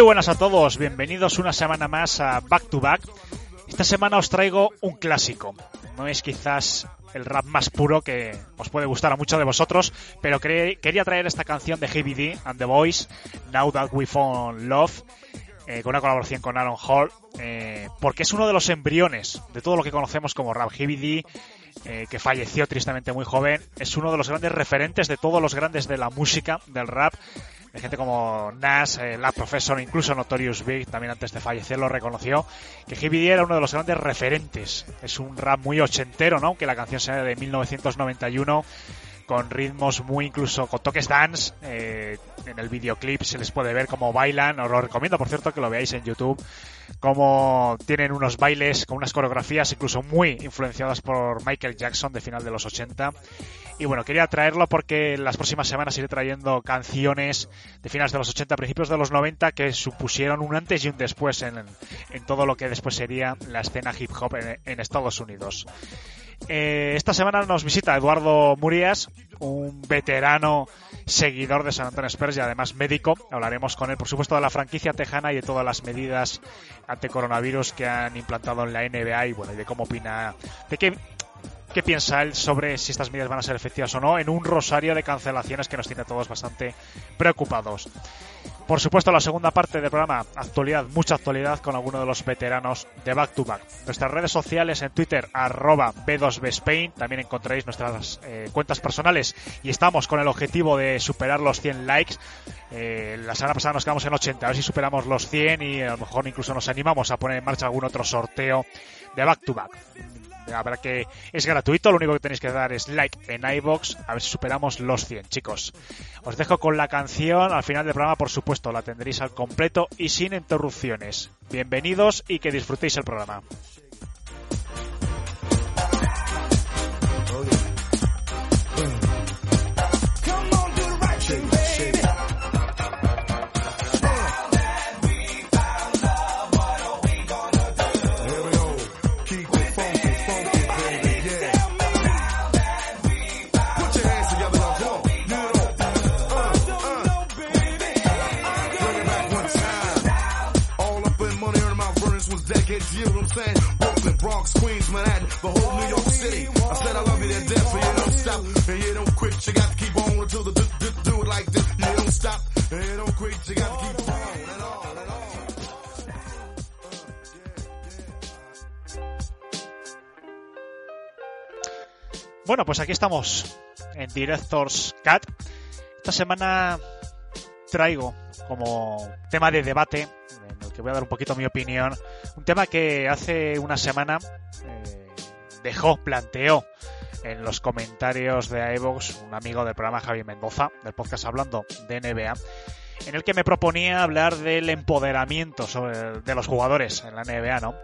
Muy buenas a todos, bienvenidos una semana más a Back to Back. Esta semana os traigo un clásico. No es quizás el rap más puro que os puede gustar a muchos de vosotros, pero quería traer esta canción de Heavy D and the Boys, Now That We Found Love, eh, con una colaboración con Aaron Hall, eh, porque es uno de los embriones de todo lo que conocemos como rap. Heavy D, eh, que falleció tristemente muy joven, es uno de los grandes referentes de todos los grandes de la música, del rap, de gente como Nas, eh, La Professor, incluso Notorious Big, también antes de fallecer lo reconoció, que Heavy era uno de los grandes referentes. Es un rap muy ochentero, ¿no? Aunque la canción sea de 1991, con ritmos muy incluso con toques dance. eh, en el videoclip se les puede ver cómo bailan. Os lo recomiendo, por cierto, que lo veáis en YouTube. Cómo tienen unos bailes con unas coreografías incluso muy influenciadas por Michael Jackson de final de los 80. Y bueno, quería traerlo porque las próximas semanas iré trayendo canciones de finales de los 80, principios de los 90 que supusieron un antes y un después en, en todo lo que después sería la escena hip hop en, en Estados Unidos. Eh, esta semana nos visita Eduardo Murias, un veterano seguidor de San Antonio Spurs y además médico. Hablaremos con él, por supuesto, de la franquicia tejana y de todas las medidas ante coronavirus que han implantado en la NBA y bueno, y de cómo opina, de qué, qué piensa él sobre si estas medidas van a ser efectivas o no en un rosario de cancelaciones que nos tiene a todos bastante preocupados. Por supuesto, la segunda parte del programa, actualidad, mucha actualidad con algunos de los veteranos de Back to Back. Nuestras redes sociales en Twitter, arroba B2Bspain, también encontraréis nuestras eh, cuentas personales y estamos con el objetivo de superar los 100 likes. Eh, la semana pasada nos quedamos en 80, a ver si superamos los 100 y a lo mejor incluso nos animamos a poner en marcha algún otro sorteo de Back to Back. La verdad que es gratuito, lo único que tenéis que dar es like en iBox, a ver si superamos los 100, chicos. Os dejo con la canción al final del programa, por supuesto, la tendréis al completo y sin interrupciones. Bienvenidos y que disfrutéis el programa. Bueno, pues aquí estamos en Directors Cat. Esta semana traigo como tema de debate, voy a dar un poquito mi opinión, un tema que hace una semana eh, dejó, planteó en los comentarios de iVoox un amigo del programa Javi Mendoza, del podcast Hablando de NBA, en el que me proponía hablar del empoderamiento de los jugadores en la NBA, ¿no?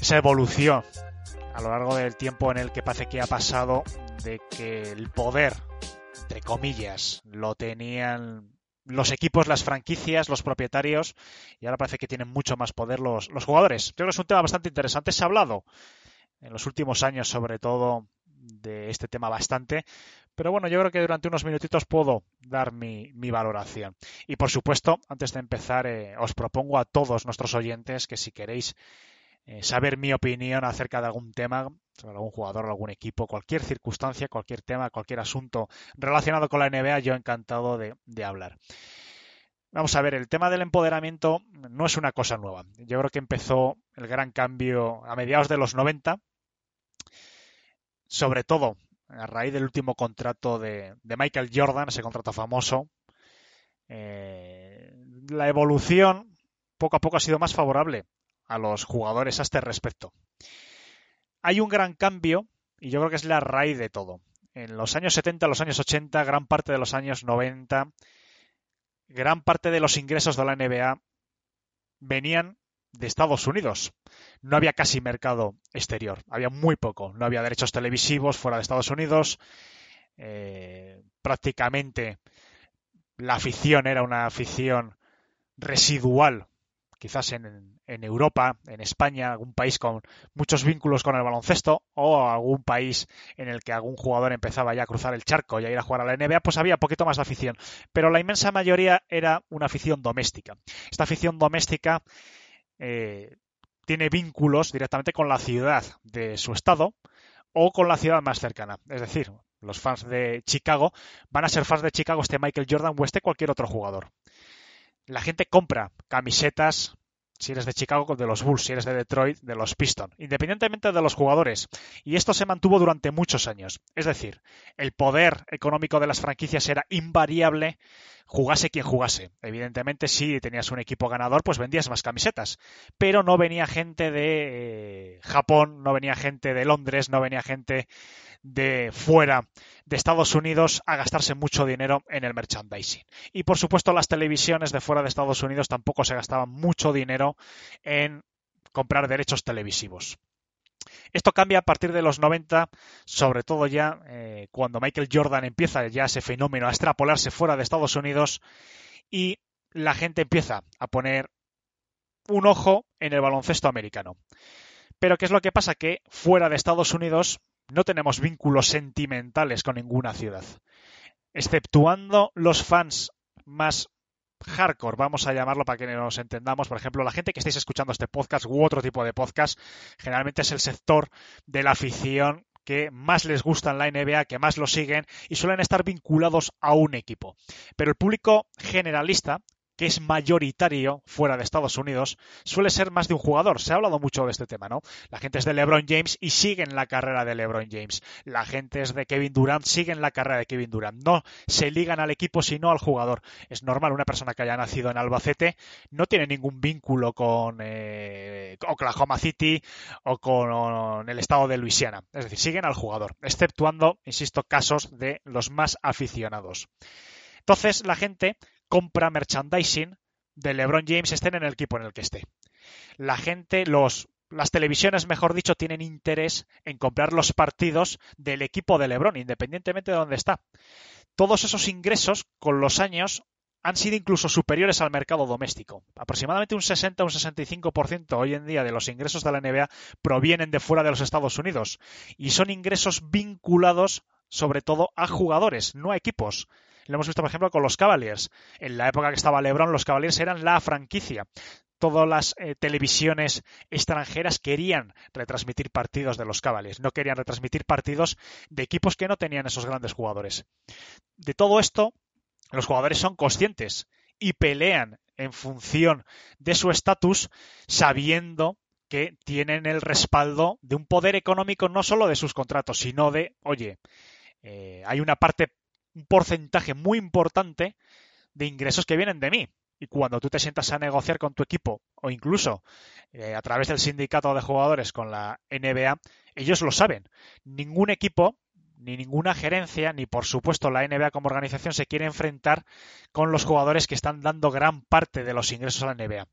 esa evolución a lo largo del tiempo en el que parece que ha pasado de que el poder, entre comillas, lo tenían los equipos, las franquicias, los propietarios, y ahora parece que tienen mucho más poder los, los jugadores. Creo que es un tema bastante interesante. Se ha hablado en los últimos años, sobre todo, de este tema bastante. Pero bueno, yo creo que durante unos minutitos puedo dar mi, mi valoración. Y por supuesto, antes de empezar, eh, os propongo a todos nuestros oyentes que si queréis eh, saber mi opinión acerca de algún tema, sobre algún jugador, algún equipo, cualquier circunstancia, cualquier tema, cualquier asunto relacionado con la NBA, yo encantado de, hablar. Vamos a ver, el tema del empoderamiento no es una cosa nueva. Yo creo que empezó el gran cambio a mediados de los 90, sobre todo a raíz del último contrato de, de Michael Jordan, ese contrato famoso. Eh, la evolución poco a poco ha sido más favorable a los jugadores a este respecto. Hay un gran cambio y yo creo que es la raíz de todo. En los años 70, los años 80, gran parte de los años 90, gran parte de los ingresos de la NBA venían de Estados Unidos. No había casi mercado exterior, había muy poco. No había derechos televisivos fuera de Estados Unidos. Eh, prácticamente la afición era una afición residual, quizás en, en, Europa, en España, algún país con muchos vínculos con el baloncesto, o algún país en el que algún jugador empezaba ya a cruzar el charco y a ir a jugar a la NBA, pues había poquito más de afición. Pero la inmensa mayoría era una afición doméstica. Esta afición doméstica eh, tiene vínculos directamente con la ciudad de su estado o con la ciudad más cercana. Es decir, los fans de Chicago van a ser fans de Chicago, este Michael Jordan o este cualquier otro jugador. La gente compra camisetas, si eres de Chicago, de los Bulls, si eres de Detroit, de los Pistons, independientemente de los jugadores. Y esto se mantuvo durante muchos años. Es decir, el poder económico de las franquicias era invariable, jugase quien jugase. Evidentemente, si tenías un equipo ganador, pues vendías más camisetas. Pero no venía gente de eh, Japón, no venía gente de Londres, no venía gente de fuera de Estados Unidos a gastarse mucho dinero en el merchandising. Y por supuesto las televisiones de fuera de Estados Unidos tampoco se gastaban mucho dinero en comprar derechos televisivos. Esto cambia a partir de los 90, sobre todo ya eh, cuando Michael Jordan empieza ya ese fenómeno a extrapolarse fuera de Estados Unidos y la gente empieza a poner un ojo en el baloncesto americano. Pero ¿qué es lo que pasa? Que fuera de Estados Unidos no tenemos vínculos sentimentales con ninguna ciudad. Exceptuando los fans más hardcore, vamos a llamarlo para que nos entendamos. Por ejemplo, la gente que estáis escuchando este podcast u otro tipo de podcast, generalmente es el sector de la afición que más les gusta en la NBA, que más lo siguen y suelen estar vinculados a un equipo. Pero el público generalista, que es mayoritario fuera de Estados Unidos, suele ser más de un jugador. Se ha hablado mucho de este tema, ¿no? La gente es de LeBron James y siguen la carrera de LeBron James. La gente es de Kevin Durant, siguen la carrera de Kevin Durant. No se ligan al equipo, sino al jugador. Es normal, una persona que haya nacido en Albacete no tiene ningún vínculo con eh, Oklahoma City o con el estado de Luisiana. Es decir, siguen al jugador, exceptuando, insisto, casos de los más aficionados. Entonces, la gente compra merchandising de LeBron James estén en el equipo en el que esté. La gente, los, las televisiones, mejor dicho, tienen interés en comprar los partidos del equipo de LeBron, independientemente de dónde está. Todos esos ingresos, con los años, han sido incluso superiores al mercado doméstico. Aproximadamente un 60 o un 65% hoy en día de los ingresos de la NBA provienen de fuera de los Estados Unidos y son ingresos vinculados sobre todo a jugadores, no a equipos. Lo hemos visto, por ejemplo, con los Cavaliers. En la época que estaba LeBron, los Cavaliers eran la franquicia. Todas las eh, televisiones extranjeras querían retransmitir partidos de los Cavaliers, no querían retransmitir partidos de equipos que no tenían esos grandes jugadores. De todo esto, los jugadores son conscientes y pelean en función de su estatus, sabiendo que tienen el respaldo de un poder económico no solo de sus contratos, sino de, oye, eh, hay una parte un porcentaje muy importante de ingresos que vienen de mí. Y cuando tú te sientas a negociar con tu equipo o incluso eh, a través del sindicato de jugadores con la NBA, ellos lo saben. Ningún equipo, ni ninguna gerencia, ni por supuesto la NBA como organización se quiere enfrentar con los jugadores que están dando gran parte de los ingresos a la NBA.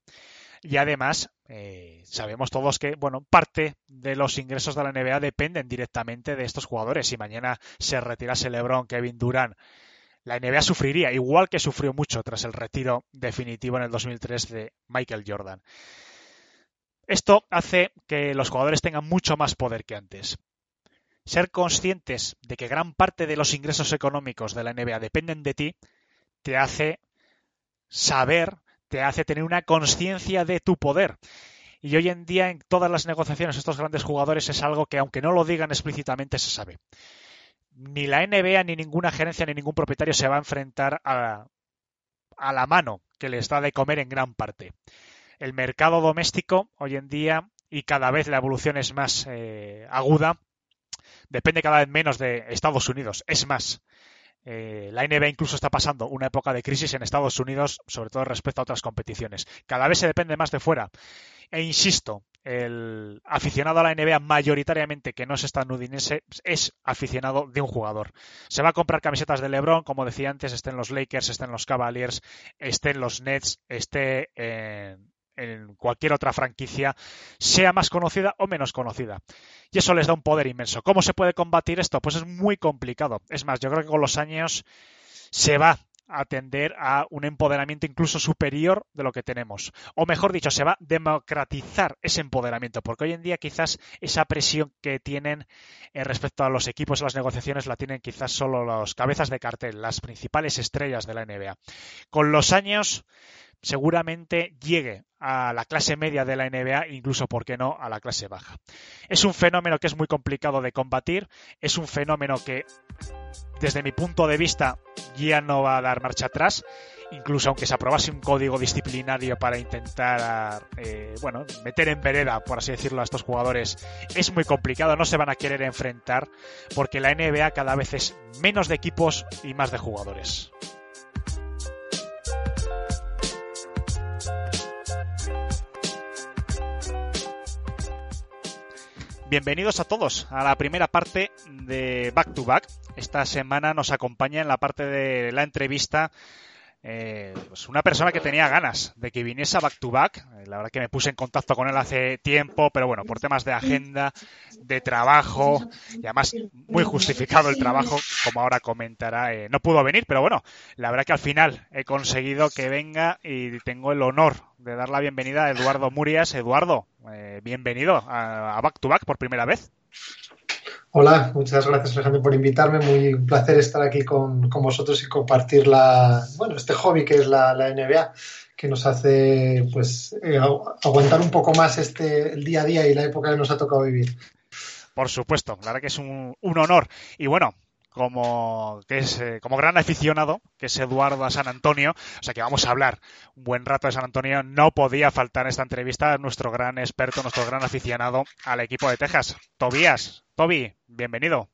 Y además, eh, sabemos todos que, bueno, parte de los ingresos de la NBA dependen directamente de estos jugadores. Si mañana se retirase LeBron, Kevin Durant, la NBA sufriría, igual que sufrió mucho tras el retiro definitivo en el 2003 de Michael Jordan. Esto hace que los jugadores tengan mucho más poder que antes. Ser conscientes de que gran parte de los ingresos económicos de la NBA dependen de ti te hace saber, te hace tener una conciencia de tu poder. Y hoy en día en todas las negociaciones estos grandes jugadores es algo que aunque no lo digan explícitamente se sabe. Ni la NBA ni ninguna gerencia ni ningún propietario se va a enfrentar a, la mano que les da de comer en gran parte el mercado doméstico hoy en día y cada vez la evolución es más eh, aguda, depende cada vez menos de Estados Unidos. Es más, eh, la NBA incluso está pasando una época de crisis en Estados Unidos, sobre todo respecto a otras competiciones. Cada vez se depende más de fuera. E insisto, el aficionado a la NBA mayoritariamente que no es estadounidense es aficionado de un jugador. Se va a comprar camisetas de LeBron, como decía antes, esté en los Lakers, esté en los Cavaliers, esté en los Nets, esté en, en cualquier otra franquicia, sea más conocida o menos conocida. Y eso les da un poder inmenso. ¿Cómo se puede combatir esto? Pues es muy complicado. Es más, yo creo que con los años se va a tender a un empoderamiento incluso superior de lo que tenemos. O mejor dicho, se va a democratizar ese empoderamiento, porque hoy en día quizás esa presión que tienen eh, respecto a los equipos en las negociaciones la tienen quizás solo los cabezas de cartel, las principales estrellas de la NBA. Con los años seguramente llegue a la clase media de la NBA, incluso, ¿por qué no?, a la clase baja. Es un fenómeno que es muy complicado de combatir, es un fenómeno que, desde mi punto de vista, ya no va a dar marcha atrás, incluso aunque se aprobase un código disciplinario para intentar, eh, bueno, meter en vereda, por así decirlo, a estos jugadores, es muy complicado, no se van a querer enfrentar, porque la NBA cada vez es menos de equipos y más de jugadores. Bienvenidos a todos a la primera parte de Back to Back. Esta semana nos acompaña en la parte de la entrevista eh, pues una persona que tenía ganas de que viniese a Back to Back. Eh, la verdad que me puse en contacto con él hace tiempo, pero bueno, por temas de agenda, de trabajo, y además muy justificado el trabajo, como ahora comentará, eh, no pudo venir, pero bueno, la verdad que al final he conseguido que venga y tengo el honor de dar la bienvenida a Eduardo Murias. Eduardo, bienvenido a, a Back to Back por primera vez. Hola, muchas gracias Alejandro por invitarme. Muy placer estar aquí con, vosotros y compartir la, bueno, este hobby que es la, NBA, que nos hace pues eh, aguantar un poco más este el día a día y la época que nos ha tocado vivir. Por supuesto, la verdad que es un, un honor. Y bueno, como, que es, eh, como gran aficionado, que es Eduardo a San Antonio, o sea que vamos a hablar un buen rato de San Antonio, no podía faltar en esta entrevista nuestro gran experto, nuestro gran aficionado al equipo de Texas, Tobías. Toby, bienvenido.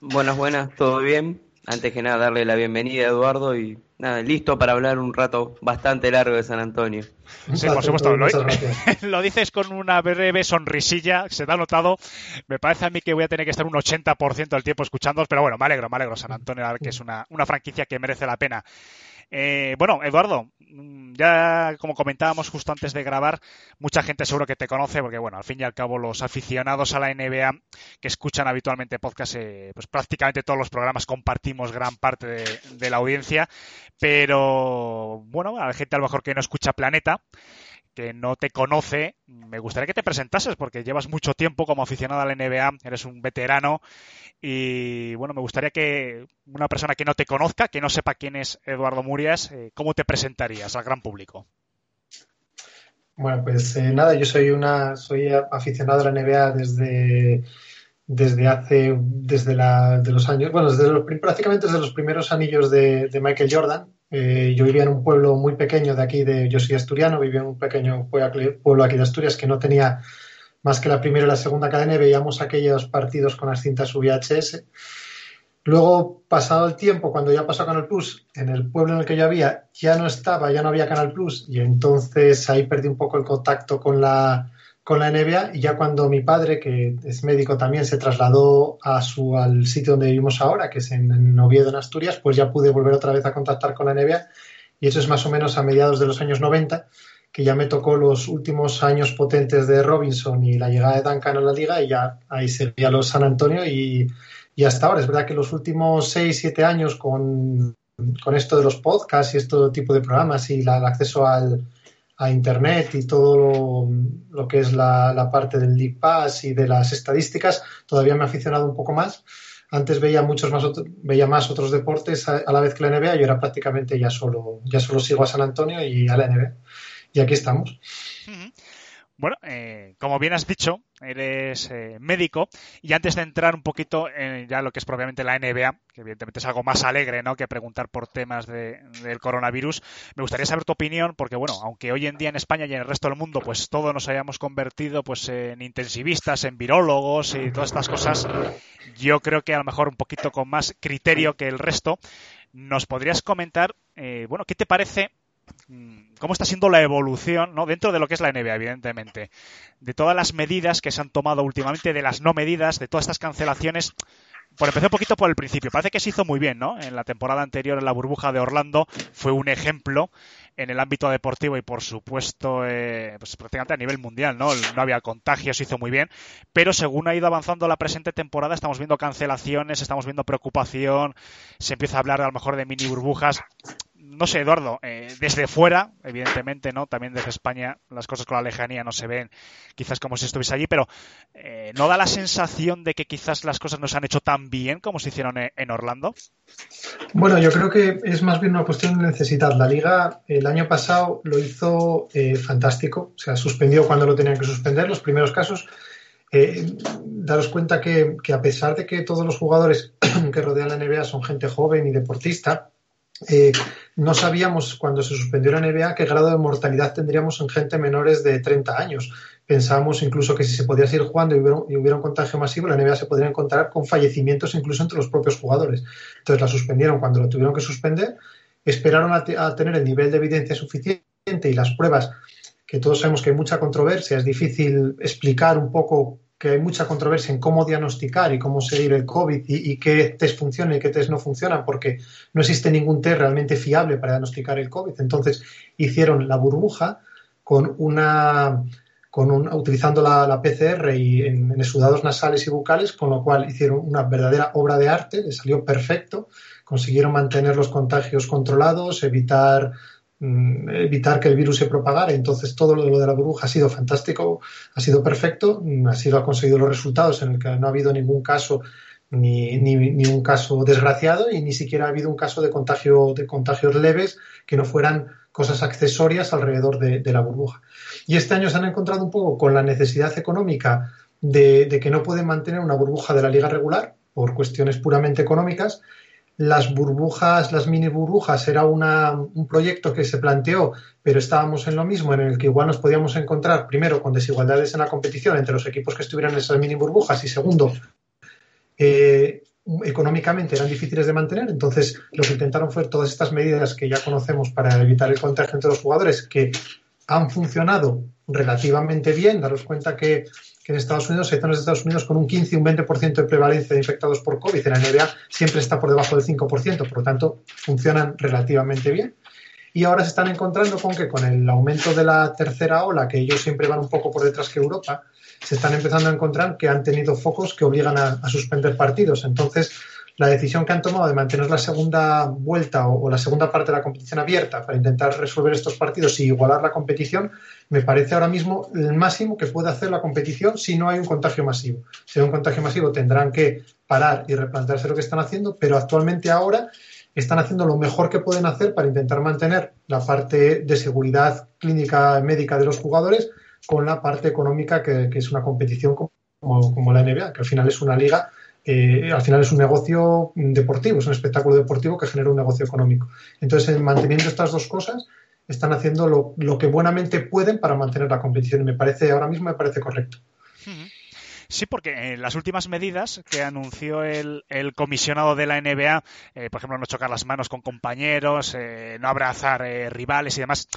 Buenas, buenas, ¿todo bien? Antes que nada, darle la bienvenida a Eduardo y nada, listo para hablar un rato bastante largo de San Antonio. Sí, por supuesto. Lo, lo, dices con una breve sonrisilla, se te ha notado. Me parece a mí que voy a tener que estar un 80% del tiempo escuchándolos, pero bueno, me alegro, me alegro. San Antonio, que es una, una franquicia que merece la pena. Eh, bueno, Eduardo, mm, ya como comentábamos justo antes de grabar, mucha gente seguro que te conoce, porque bueno, al fin y al cabo los aficionados a la NBA que escuchan habitualmente podcast, eh, pues prácticamente todos los programas compartimos gran parte de, la audiencia, pero bueno, a la gente a lo mejor que no escucha Planeta, que no te conoce, me gustaría que te presentases porque llevas mucho tiempo como aficionado a la NBA, eres un veterano y bueno, me gustaría que una persona que no te conozca, que no sepa quién es Eduardo Murias, eh, ¿cómo te presentarías al gran público? Bueno, pues eh, nada, yo soy una soy aficionado a la NBA desde desde hace desde la, de los años, bueno, desde los, prácticamente desde los primeros anillos de Michael Jordan eh, yo vivía en un pueblo muy pequeño de aquí, de, yo soy asturiano, vivía en un pequeño pueblo aquí de Asturias que no tenía más que la primera y la segunda cadena veíamos aquellos partidos con las cintas VHS. Luego, pasado el tiempo, cuando ya pasó Canal Plus, en el pueblo en el que yo había, ya no estaba, ya no había Canal Plus y entonces ahí perdí un poco el contacto con la, con la NBA y ya cuando mi padre, que es médico también, se trasladó a su, al sitio donde vivimos ahora, que es en, Oviedo, en Asturias, pues ya pude volver otra vez a contactar con la NBA y eso es más o menos a mediados de los años 90 que ya me tocó los últimos años potentes de Robinson y la llegada de Duncan a la liga y ya ahí seguía los San Antonio y, y hasta ahora. Es verdad que los últimos 6, 7 años con, con esto de los podcasts y este tipo de programas y el acceso al, a Internet y todo lo, que es la, parte del League Pass y de las estadísticas, todavía me he aficionado un poco más. Antes veía muchos más veía más otros deportes a, la vez que la NBA y ahora prácticamente ya solo, ya solo sigo a San Antonio y a la NBA. Y aquí estamos. Bueno, eh, como bien has dicho, eres eh, médico y antes de entrar un poquito en ya lo que es propiamente la NBA, que evidentemente es algo más alegre ¿no? que preguntar por temas de, del coronavirus, me gustaría saber tu opinión porque, bueno, aunque hoy en día en España y en el resto del mundo pues todos nos hayamos convertido pues en intensivistas, en virólogos y todas estas cosas, yo creo que a lo mejor un poquito con más criterio que el resto, nos podrías comentar, eh, bueno, ¿qué te parece cómo está siendo la evolución, ¿no? Dentro de lo que es la NBA, evidentemente. De todas las medidas que se han tomado últimamente, de las no medidas, de todas estas cancelaciones. Por empezar un poquito por el principio, parece que se hizo muy bien, ¿no? En la temporada anterior, en la burbuja de Orlando, fue un ejemplo en el ámbito deportivo y, por supuesto, eh, pues prácticamente a nivel mundial, ¿no? No había contagios, se hizo muy bien. Pero según ha ido avanzando la presente temporada, estamos viendo cancelaciones, estamos viendo preocupación, se empieza a hablar a lo mejor de mini burbujas no sé, Eduardo, eh, desde fuera, evidentemente, ¿no? También desde España las cosas con la lejanía no se ven quizás como si estuviese allí, pero eh, ¿no da la sensación de que quizás las cosas no se han hecho tan bien como se hicieron en Orlando? Bueno, yo creo que es más bien una cuestión de necesidad. La liga el año pasado lo hizo eh, fantástico, o sea, suspendió cuando lo tenían que suspender, los primeros casos. Eh, daros cuenta que, que, a pesar de que todos los jugadores que rodean la NBA son gente joven y deportista, eh, no sabíamos cuando se suspendió la NBA qué grado de mortalidad tendríamos en gente menores de 30 años. Pensábamos incluso que si se podía seguir jugando y hubiera, un contagio masivo, la NBA se podría encontrar con fallecimientos incluso entre los propios jugadores. Entonces la suspendieron cuando lo tuvieron que suspender, esperaron a, a tener el nivel de evidencia suficiente y las pruebas, que todos sabemos que hay mucha controversia, es difícil explicar un poco que hay mucha controversia en cómo diagnosticar y cómo seguir el COVID y, qué test funcionan y qué test no funcionan, porque no existe ningún test realmente fiable para diagnosticar el COVID. Entonces hicieron la burbuja con una, con un, utilizando la, PCR y en, en, exudados nasales y bucales, con lo cual hicieron una verdadera obra de arte, les salió perfecto, consiguieron mantener los contagios controlados, evitar evitar que el virus se propagara. Entonces todo lo de la burbuja ha sido fantástico, ha sido perfecto, ha sido ha conseguido los resultados en el que no ha habido ningún caso ni, ni, un caso desgraciado y ni siquiera ha habido un caso de contagio de contagios leves que no fueran cosas accesorias alrededor de, la burbuja. Y este año se han encontrado un poco con la necesidad económica de que no pueden mantener una burbuja de la liga regular por cuestiones puramente económicas las burbujas, las mini burbujas, era una, un proyecto que se planteó, pero estábamos en lo mismo, en el que igual nos podíamos encontrar, primero, con desigualdades en la competición entre los equipos que estuvieran en esas mini burbujas y segundo, eh, económicamente eran difíciles de mantener. Entonces, lo que intentaron fue todas estas medidas que ya conocemos para evitar el contagio entre los jugadores, que han funcionado relativamente bien. Daros cuenta que que en Estados Unidos hay zonas de Estados Unidos con un 15 y un 20% de prevalencia de infectados por COVID. En la NBA siempre está por debajo del 5%, por lo tanto, funcionan relativamente bien. Y ahora se están encontrando con que con el aumento de la tercera ola, que ellos siempre van un poco por detrás que Europa, se están empezando a encontrar que han tenido focos que obligan a, a suspender partidos. Entonces, la decisión que han tomado de mantener la segunda vuelta o, la segunda parte de la competición abierta para intentar resolver estos partidos y igualar la competición, me parece ahora mismo el máximo que puede hacer la competición si no hay un contagio masivo. Si hay un contagio masivo tendrán que parar y replantearse lo que están haciendo, pero actualmente ahora están haciendo lo mejor que pueden hacer para intentar mantener la parte de seguridad clínica médica de los jugadores con la parte económica que, es una competición como la NBA, que al final es una liga eh, al final es un negocio deportivo, es un espectáculo deportivo que genera un negocio económico. Entonces, manteniendo estas dos cosas, están haciendo lo, lo, que buenamente pueden para mantener la competición. Me parece, ahora mismo me parece correcto. Sí, porque en las últimas medidas que anunció el, el comisionado de la NBA, eh, por ejemplo, no chocar las manos con compañeros, eh, no abrazar eh, rivales y demás,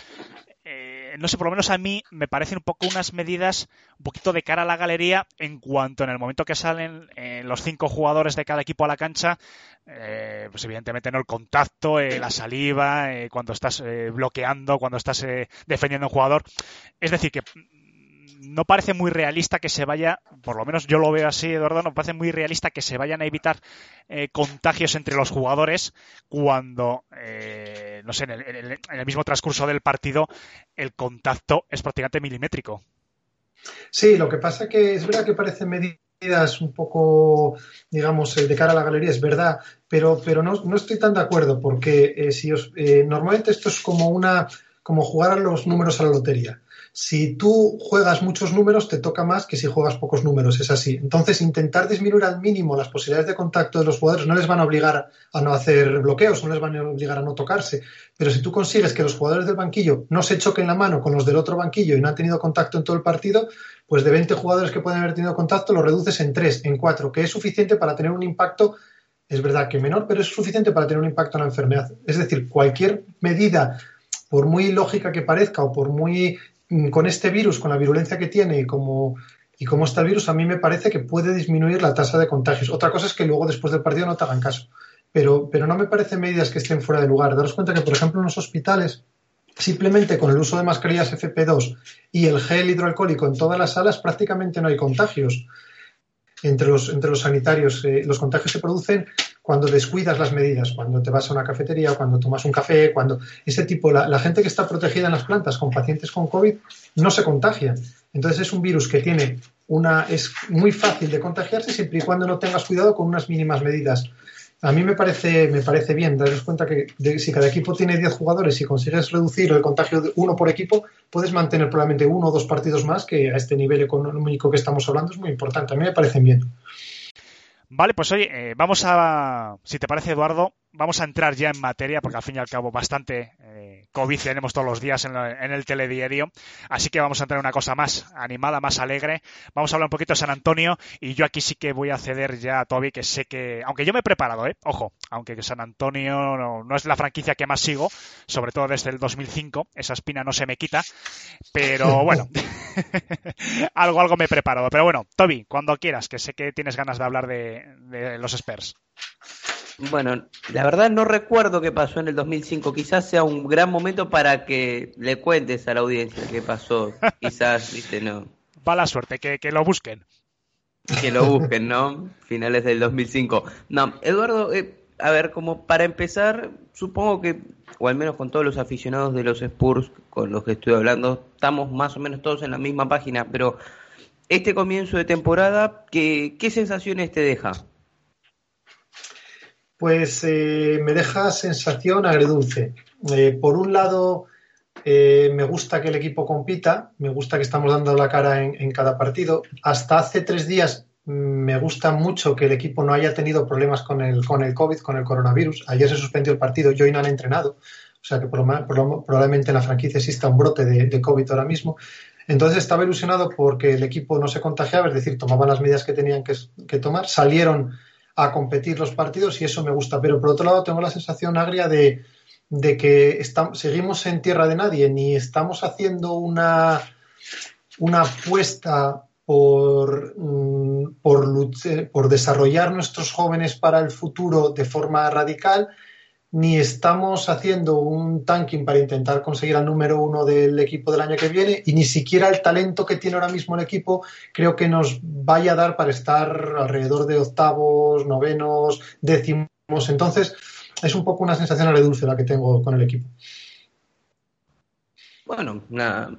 eh, no sé, por lo menos a mí me parecen un poco unas medidas un poquito de cara a la galería en cuanto en el momento que salen eh, los cinco jugadores de cada equipo a la cancha, eh, pues evidentemente no el contacto, la saliva, cuando estás bloqueando, cuando estás defendiendo un jugador. Es decir, que no parece muy realista que se vaya, por lo menos yo lo veo así, Eduardo, no parece muy realista que se vayan a evitar eh, contagios entre los jugadores cuando, eh, no sé, en el, mismo transcurso del partido el contacto es prácticamente milimétrico. Sí, lo que pasa que es verdad que parecen medidas un poco, digamos, eh, de cara a la galería, es verdad, pero, pero no, no estoy tan de acuerdo porque si os, normalmente esto es como una como jugar a los números a la lotería si tú juegas muchos números, te toca más que si juegas pocos números, es así. Entonces, intentar disminuir al mínimo las posibilidades de contacto de los jugadores no les van a obligar a no hacer bloqueos, no les van a obligar a no tocarse, pero si tú consigues que los jugadores del banquillo no se choquen la mano con los del otro banquillo y no han tenido contacto en todo el partido, pues de 20 jugadores que pueden haber tenido contacto, lo reduces en 3, en 4, que es suficiente para tener un impacto es verdad que menor, pero es suficiente para tener un impacto en la enfermedad. Es decir, cualquier medida, por muy lógica que parezca o por muy con este virus, con la virulencia que tiene y como y está el virus, a mí me parece que puede disminuir la tasa de contagios. Otra cosa es que luego después del partido no te hagan caso. Pero, pero no me parecen medidas que estén fuera de lugar. Daros cuenta que, por ejemplo, en los hospitales, simplemente con el uso de mascarillas FP2 y el gel hidroalcohólico en todas las salas, prácticamente no hay contagios entre los, entre los sanitarios. Eh, los contagios se producen cuando descuidas las medidas, cuando te vas a una cafetería cuando tomas un café, cuando ese tipo, la, gente que está protegida en las plantas con pacientes con COVID no se contagia. Entonces es un virus que tiene una, es muy fácil de contagiarse siempre y cuando no tengas cuidado con unas mínimas medidas. A mí me parece, me parece bien, daros cuenta que si cada equipo tiene 10 jugadores y consigues reducir el contagio de uno por equipo, puedes mantener probablemente uno o dos partidos más, que a este nivel económico que estamos hablando es muy importante. A mí me parecen bien. Vale, pues oye, eh, vamos a, si te parece Eduardo, vamos a entrar ya en materia, porque al fin y al cabo bastante eh, COVID tenemos todos los días en, el telediario. Así que vamos a entrar en una cosa más animada, más alegre. Vamos a hablar un poquito de San Antonio y yo aquí sí que voy a ceder ya a Toby, que sé que, aunque yo me he preparado, ¿eh? ojo, aunque San Antonio no, es la franquicia que más sigo, sobre todo desde el 2005, esa espina no se me quita, pero bueno, algo, algo me he preparado. Pero bueno, Toby, cuando quieras, que sé que tienes ganas de hablar de, de los Spurs. Bueno, la verdad no recuerdo qué pasó en el 2005. Quizás sea un gran momento para que le cuentes a la audiencia qué pasó. Quizás, viste, no. Va la suerte, que, que lo busquen. Que lo busquen, ¿no? Finales del 2005. No, Eduardo, eh, a ver, como para empezar, supongo que, o al menos con todos los aficionados de los Spurs con los que estoy hablando, estamos más o menos todos en la misma página, pero este comienzo de temporada, ¿qué, qué sensaciones te deja? Pues eh, me deja sensación agridulce. Eh, por un lado, eh, me gusta que el equipo compita, me gusta que estamos dando la cara en, cada partido. Hasta hace tres días mm, me gusta mucho que el equipo no haya tenido problemas con el, con el COVID, con el coronavirus. Ayer se suspendió el partido y hoy no han entrenado. O sea que probablemente en la franquicia exista un brote de, COVID ahora mismo. Entonces estaba ilusionado porque el equipo no se contagiaba, es decir, tomaban las medidas que tenían que tomar, salieron a competir los partidos y eso me gusta. Pero por otro lado tengo la sensación agria de, que estamos, seguimos en tierra de nadie, ni estamos haciendo una, una apuesta por, mm, por, por desarrollar nuestros jóvenes para el futuro de forma radical, ni estamos haciendo un tanking para intentar conseguir al número uno del equipo del año que viene y ni siquiera el talento que tiene ahora mismo el equipo creo que nos vaya a dar para estar alrededor de octavos, novenos, décimos. Entonces es un poco una sensación agridulce la que tengo con el equipo. Bueno, nada,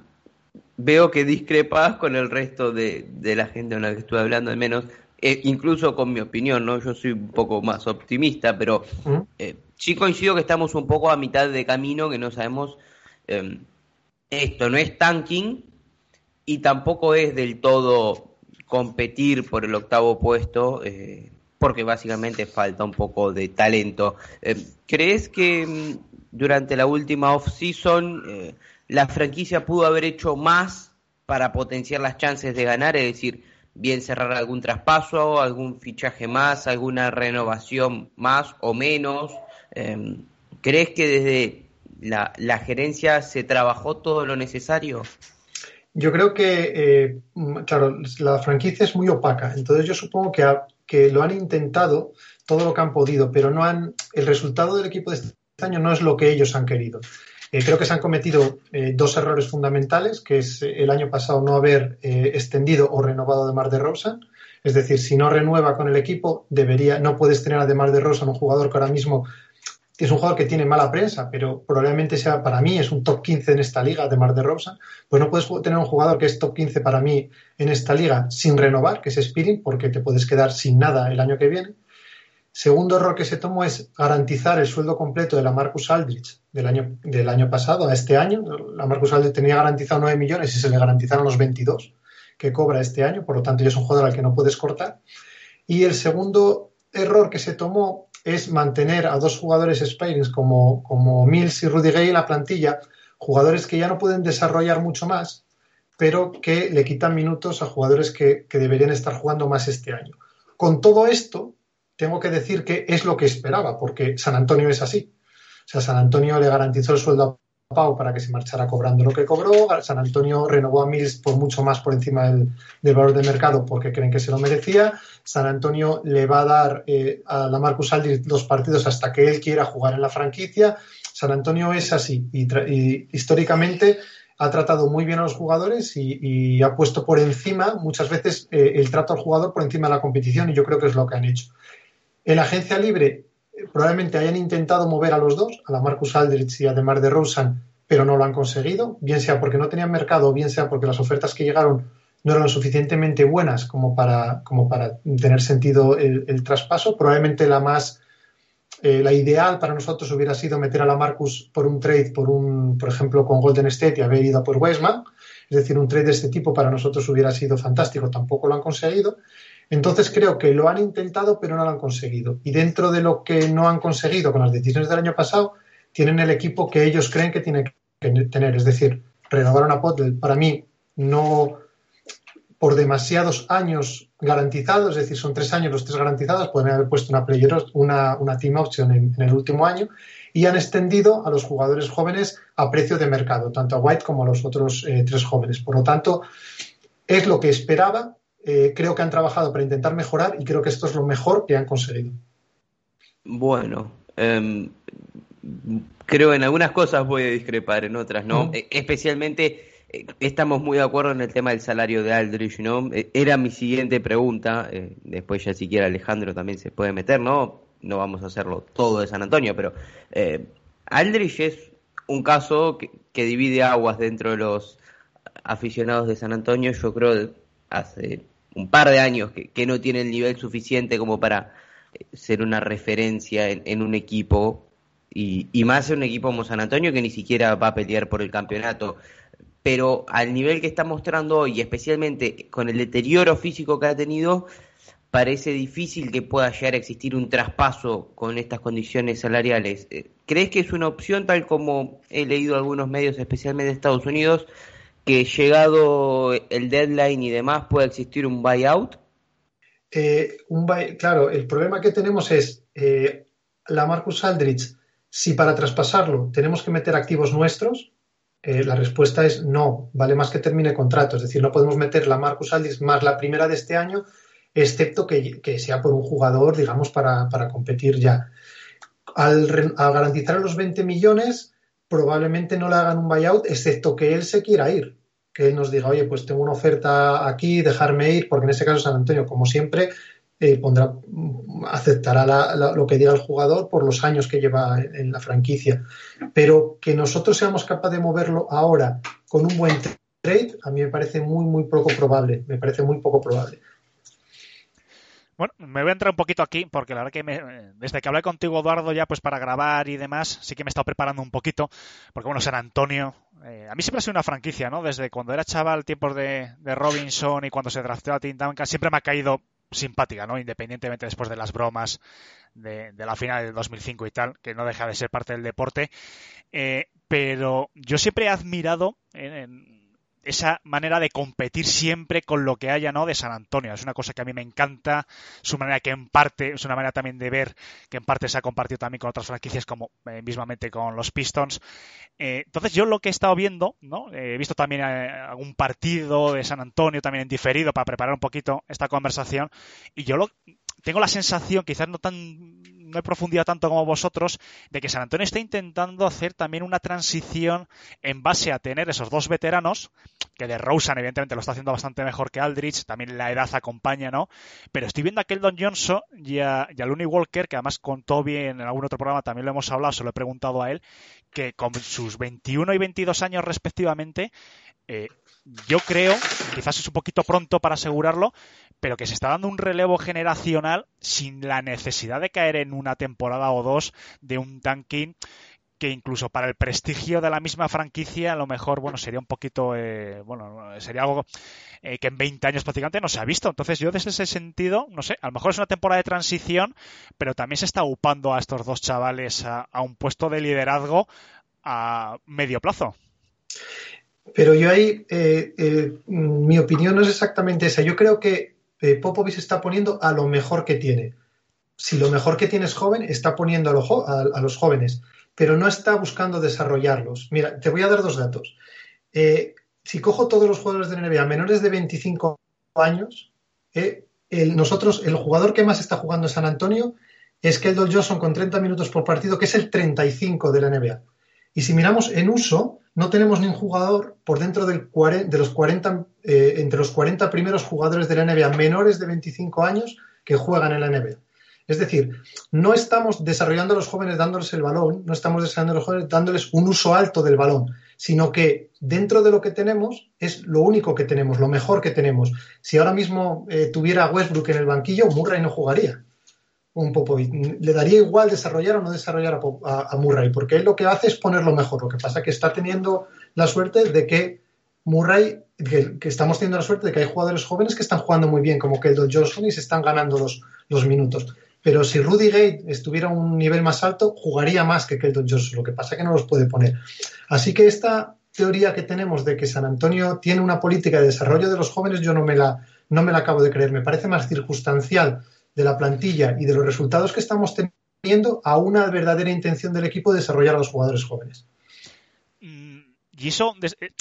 veo que discrepas con el resto de, la gente con la que estuve hablando, al menos, eh, incluso con mi opinión, ¿no? Yo soy un poco más optimista, pero sí coincido que estamos un poco a mitad de camino, que no sabemos. Em, esto no es tanking y tampoco es del todo competir por el octavo puesto, eh, porque básicamente falta un poco de talento. Em, ¿Crees que em, durante la última off-season eh, la franquicia pudo haber hecho más para potenciar las chances de ganar? Es decir, bien cerrar algún traspaso, algún fichaje más, alguna renovación más o menos. Em, ¿Crees que desde la, gerencia se trabajó todo lo necesario. Yo creo que, eh, claro, la franquicia es muy opaca, entonces yo supongo que, que lo han intentado todo lo que han podido, pero no han, el resultado del equipo de este año no es lo que ellos han querido. Eh, creo que se han cometido eh, dos errores fundamentales, que es el año pasado no haber extendido o renovado de Mar de Rosa. Es decir, si no renueva con el equipo, debería, no puedes tener a de Rosa un jugador que ahora mismo es un jugador que tiene mala prensa, pero probablemente sea para mí es un top 15 en esta liga de Mar de Rosa, pues no puedes tener un jugador que es top 15 para mí en esta liga sin renovar, que es Spirit, porque te puedes quedar sin nada el año que viene. Segundo error que se tomó es garantizar el sueldo completo de la Marcus Aldrich del año, del año pasado a este año. La Marcus Aldrich tenía garantizado 9 millones y se le garantizaron los 22 que cobra este año, por lo tanto ya es un jugador al que no puedes cortar. Y el segundo error que se tomó es mantener a dos jugadores Spirings como, como Mills y Rudy Gay en la plantilla, jugadores que ya no pueden desarrollar mucho más, pero que le quitan minutos a jugadores que, deberían estar jugando más este año. Con todo esto, tengo que decir que es lo que esperaba, porque San Antonio es así. O sea, San Antonio le garantizó el sueldo a Pau para que se marchara cobrando lo que cobró. San Antonio renovó a Mills por mucho más por encima del, valor de mercado porque creen que se lo merecía. San Antonio le va a dar eh, a la Marcus Aldridge los partidos hasta que él quiera jugar en la franquicia. San Antonio es así y, históricamente ha tratado muy bien a los jugadores y, ha puesto por encima muchas veces eh, el trato al jugador por encima de la competición y yo creo que es lo que han hecho. En la agencia libre probablemente hayan intentado mover a los dos, a la Marcus Aldrich y a Demar de Rosen, pero no lo han conseguido, bien sea porque no tenían mercado, bien sea porque las ofertas que llegaron no eran suficientemente buenas como para, como para tener sentido el, traspaso. Probablemente la más, eh, la ideal para nosotros hubiera sido meter a la Marcus por un trade, por un, por ejemplo, con Golden State y haber ido por Westman. Es decir, un trade de este tipo para nosotros hubiera sido fantástico, tampoco lo han conseguido. Entonces creo que lo han intentado, pero no lo han conseguido. Y dentro de lo que no han conseguido con las decisiones del año pasado, tienen el equipo que ellos creen que tienen que tener. Es decir, renovar a Potter para mí no por demasiados años garantizados, es decir, son tres años los tres garantizados, pueden haber puesto una, player, una, una team option en, el último año y han extendido a los jugadores jóvenes a precio de mercado, tanto a White como a los otros eh, tres jóvenes. Por lo tanto, es lo que esperaba, eh, creo que han trabajado para intentar mejorar y creo que esto es lo mejor que han conseguido. Bueno, eh, creo en algunas cosas voy a discrepar, en otras no. E, especialmente eh, estamos muy de acuerdo en el tema del salario de Aldrich, ¿no? Eh, era mi siguiente pregunta. después ya siquiera Alejandro también se puede meter, ¿no? No vamos a hacerlo todo de San Antonio, pero Aldrich es un caso que, que divide aguas dentro de los aficionados de San Antonio. Yo creo hace un par de años que, no tiene el nivel suficiente como para eh, ser una referencia en, un equipo y, más en un equipo como San Antonio que ni siquiera va a pelear por el campeonato. Pero al nivel que está mostrando hoy, especialmente con el deterioro físico que ha tenido, parece difícil que pueda llegar a existir un traspaso con estas condiciones salariales. Eh, ¿Crees que es una opción tal como he leído algunos medios, especialmente de Estados Unidos, que llegado el deadline y demás pueda existir un buyout? Eh, un claro, el problema que tenemos es eh, la Marcus Aldrich, si para traspasarlo tenemos que meter activos nuestros, eh, la respuesta es no, vale más que termine contrato, es decir, no podemos meter la Marcus Aldrich más la primera de este año, excepto que, sea por un jugador, digamos, para, competir ya. Al, al garantizar los 20 millones, probablemente no le hagan un buyout, excepto que él se quiera ir, que él nos diga, oye, pues tengo una oferta aquí, dejarme ir, porque en ese caso San Antonio, como siempre, eh, pondrá, aceptará lo que diga el jugador por los años que lleva en la franquicia. Pero que nosotros seamos capaces de moverlo ahora con un buen trade, a mí me parece muy, muy poco probable. Me parece muy poco probable. Bueno, me voy a entrar un poquito aquí porque la verdad que desde que hablé contigo, Eduardo, ya pues para grabar y demás, sí que me he estado preparando un poquito. Porque bueno, San Antonio, eh, a mí siempre ha sido una franquicia, ¿no? Desde cuando era chaval, tiempos de, Robinson y cuando se drafteó a Tim siempre me ha caído simpática, ¿no? Independientemente después de las bromas de, la final del 2005 y tal, que no deja de ser parte del deporte. Eh, pero yo siempre he admirado en esa manera de competir siempre con lo que haya, ¿no? De San Antonio. Es una cosa que a mí me encanta, su manera que en parte, es una manera también de ver que en parte se ha compartido también con otras franquicias como eh, mismamente con los Pistons. Eh, entonces yo lo que he estado viendo, ¿no? he visto también eh, algún partido de San Antonio también en diferido para preparar un poquito esta conversación y yo lo, tengo la sensación, quizás no tan no he profundizado tanto como vosotros, de que San Antonio está intentando hacer también una transición en base a tener esos dos veteranos, que de Rosen evidentemente lo está haciendo bastante mejor que Aldrich, también la edad acompaña, ¿no? Pero estoy viendo a Keldon Johnson y a, y Looney Walker, que además con Toby en algún otro programa también lo hemos hablado, se lo he preguntado a él, que con sus 21 y 22 años respectivamente, eh, yo creo, quizás es un poquito pronto para asegurarlo, pero que se está dando un relevo generacional sin la necesidad de caer en una temporada o dos de un tanking que incluso para el prestigio de la misma franquicia a lo mejor bueno sería un poquito eh, bueno sería algo eh, que en 20 años prácticamente no se ha visto. Entonces yo desde ese sentido no sé a lo mejor es una temporada de transición pero también se está upando a estos dos chavales a un puesto de liderazgo a medio plazo pero yo ahí, eh, eh, mi opinión no es exactamente esa. Yo creo que eh, Popovich está poniendo a lo mejor que tiene. Si lo mejor que tiene es joven, está poniendo a, a, los jóvenes, pero no está buscando desarrollarlos. Mira, te voy a dar dos datos. si cojo todos los jugadores de NBA menores de 25 años, el, nosotros, el jugador que más está jugando en San Antonio es Keldon Johnson con 30 minutos por partido, que es el 35 de la NBA. Y si miramos en uso, no tenemos ni un jugador por dentro del de los 40, eh, entre los 40 primeros jugadores de la NBA menores de 25 años que juegan en la NBA. Es decir, no estamos desarrollando a los jóvenes dándoles el balón, no estamos desarrollando a los jóvenes dándoles un uso alto del balón, sino que dentro de lo que tenemos es lo único que tenemos, lo mejor que tenemos. Si ahora mismo eh, tuviera Westbrook en el banquillo, Murray no jugaría un. Le daría igual desarrollar o no desarrollar a, Murray, porque él lo que hace es ponerlo mejor. Lo que pasa es que está teniendo la suerte de que Murray, que, estamos teniendo la suerte de que hay jugadores jóvenes que están jugando muy bien, como Keldon Johnson, y se están ganando los, los minutos. Pero si Rudy Gate estuviera a un nivel más alto, jugaría más que Keldon Johnson. Lo que pasa es que no los puede poner. Así que esta teoría que tenemos de que San Antonio tiene una política de desarrollo de los jóvenes, yo no me la, no me la acabo de creer. Me parece más circunstancial de la plantilla y de los resultados que estamos teniendo a una verdadera intención del equipo de desarrollar a los jugadores jóvenes. Mm, y eso,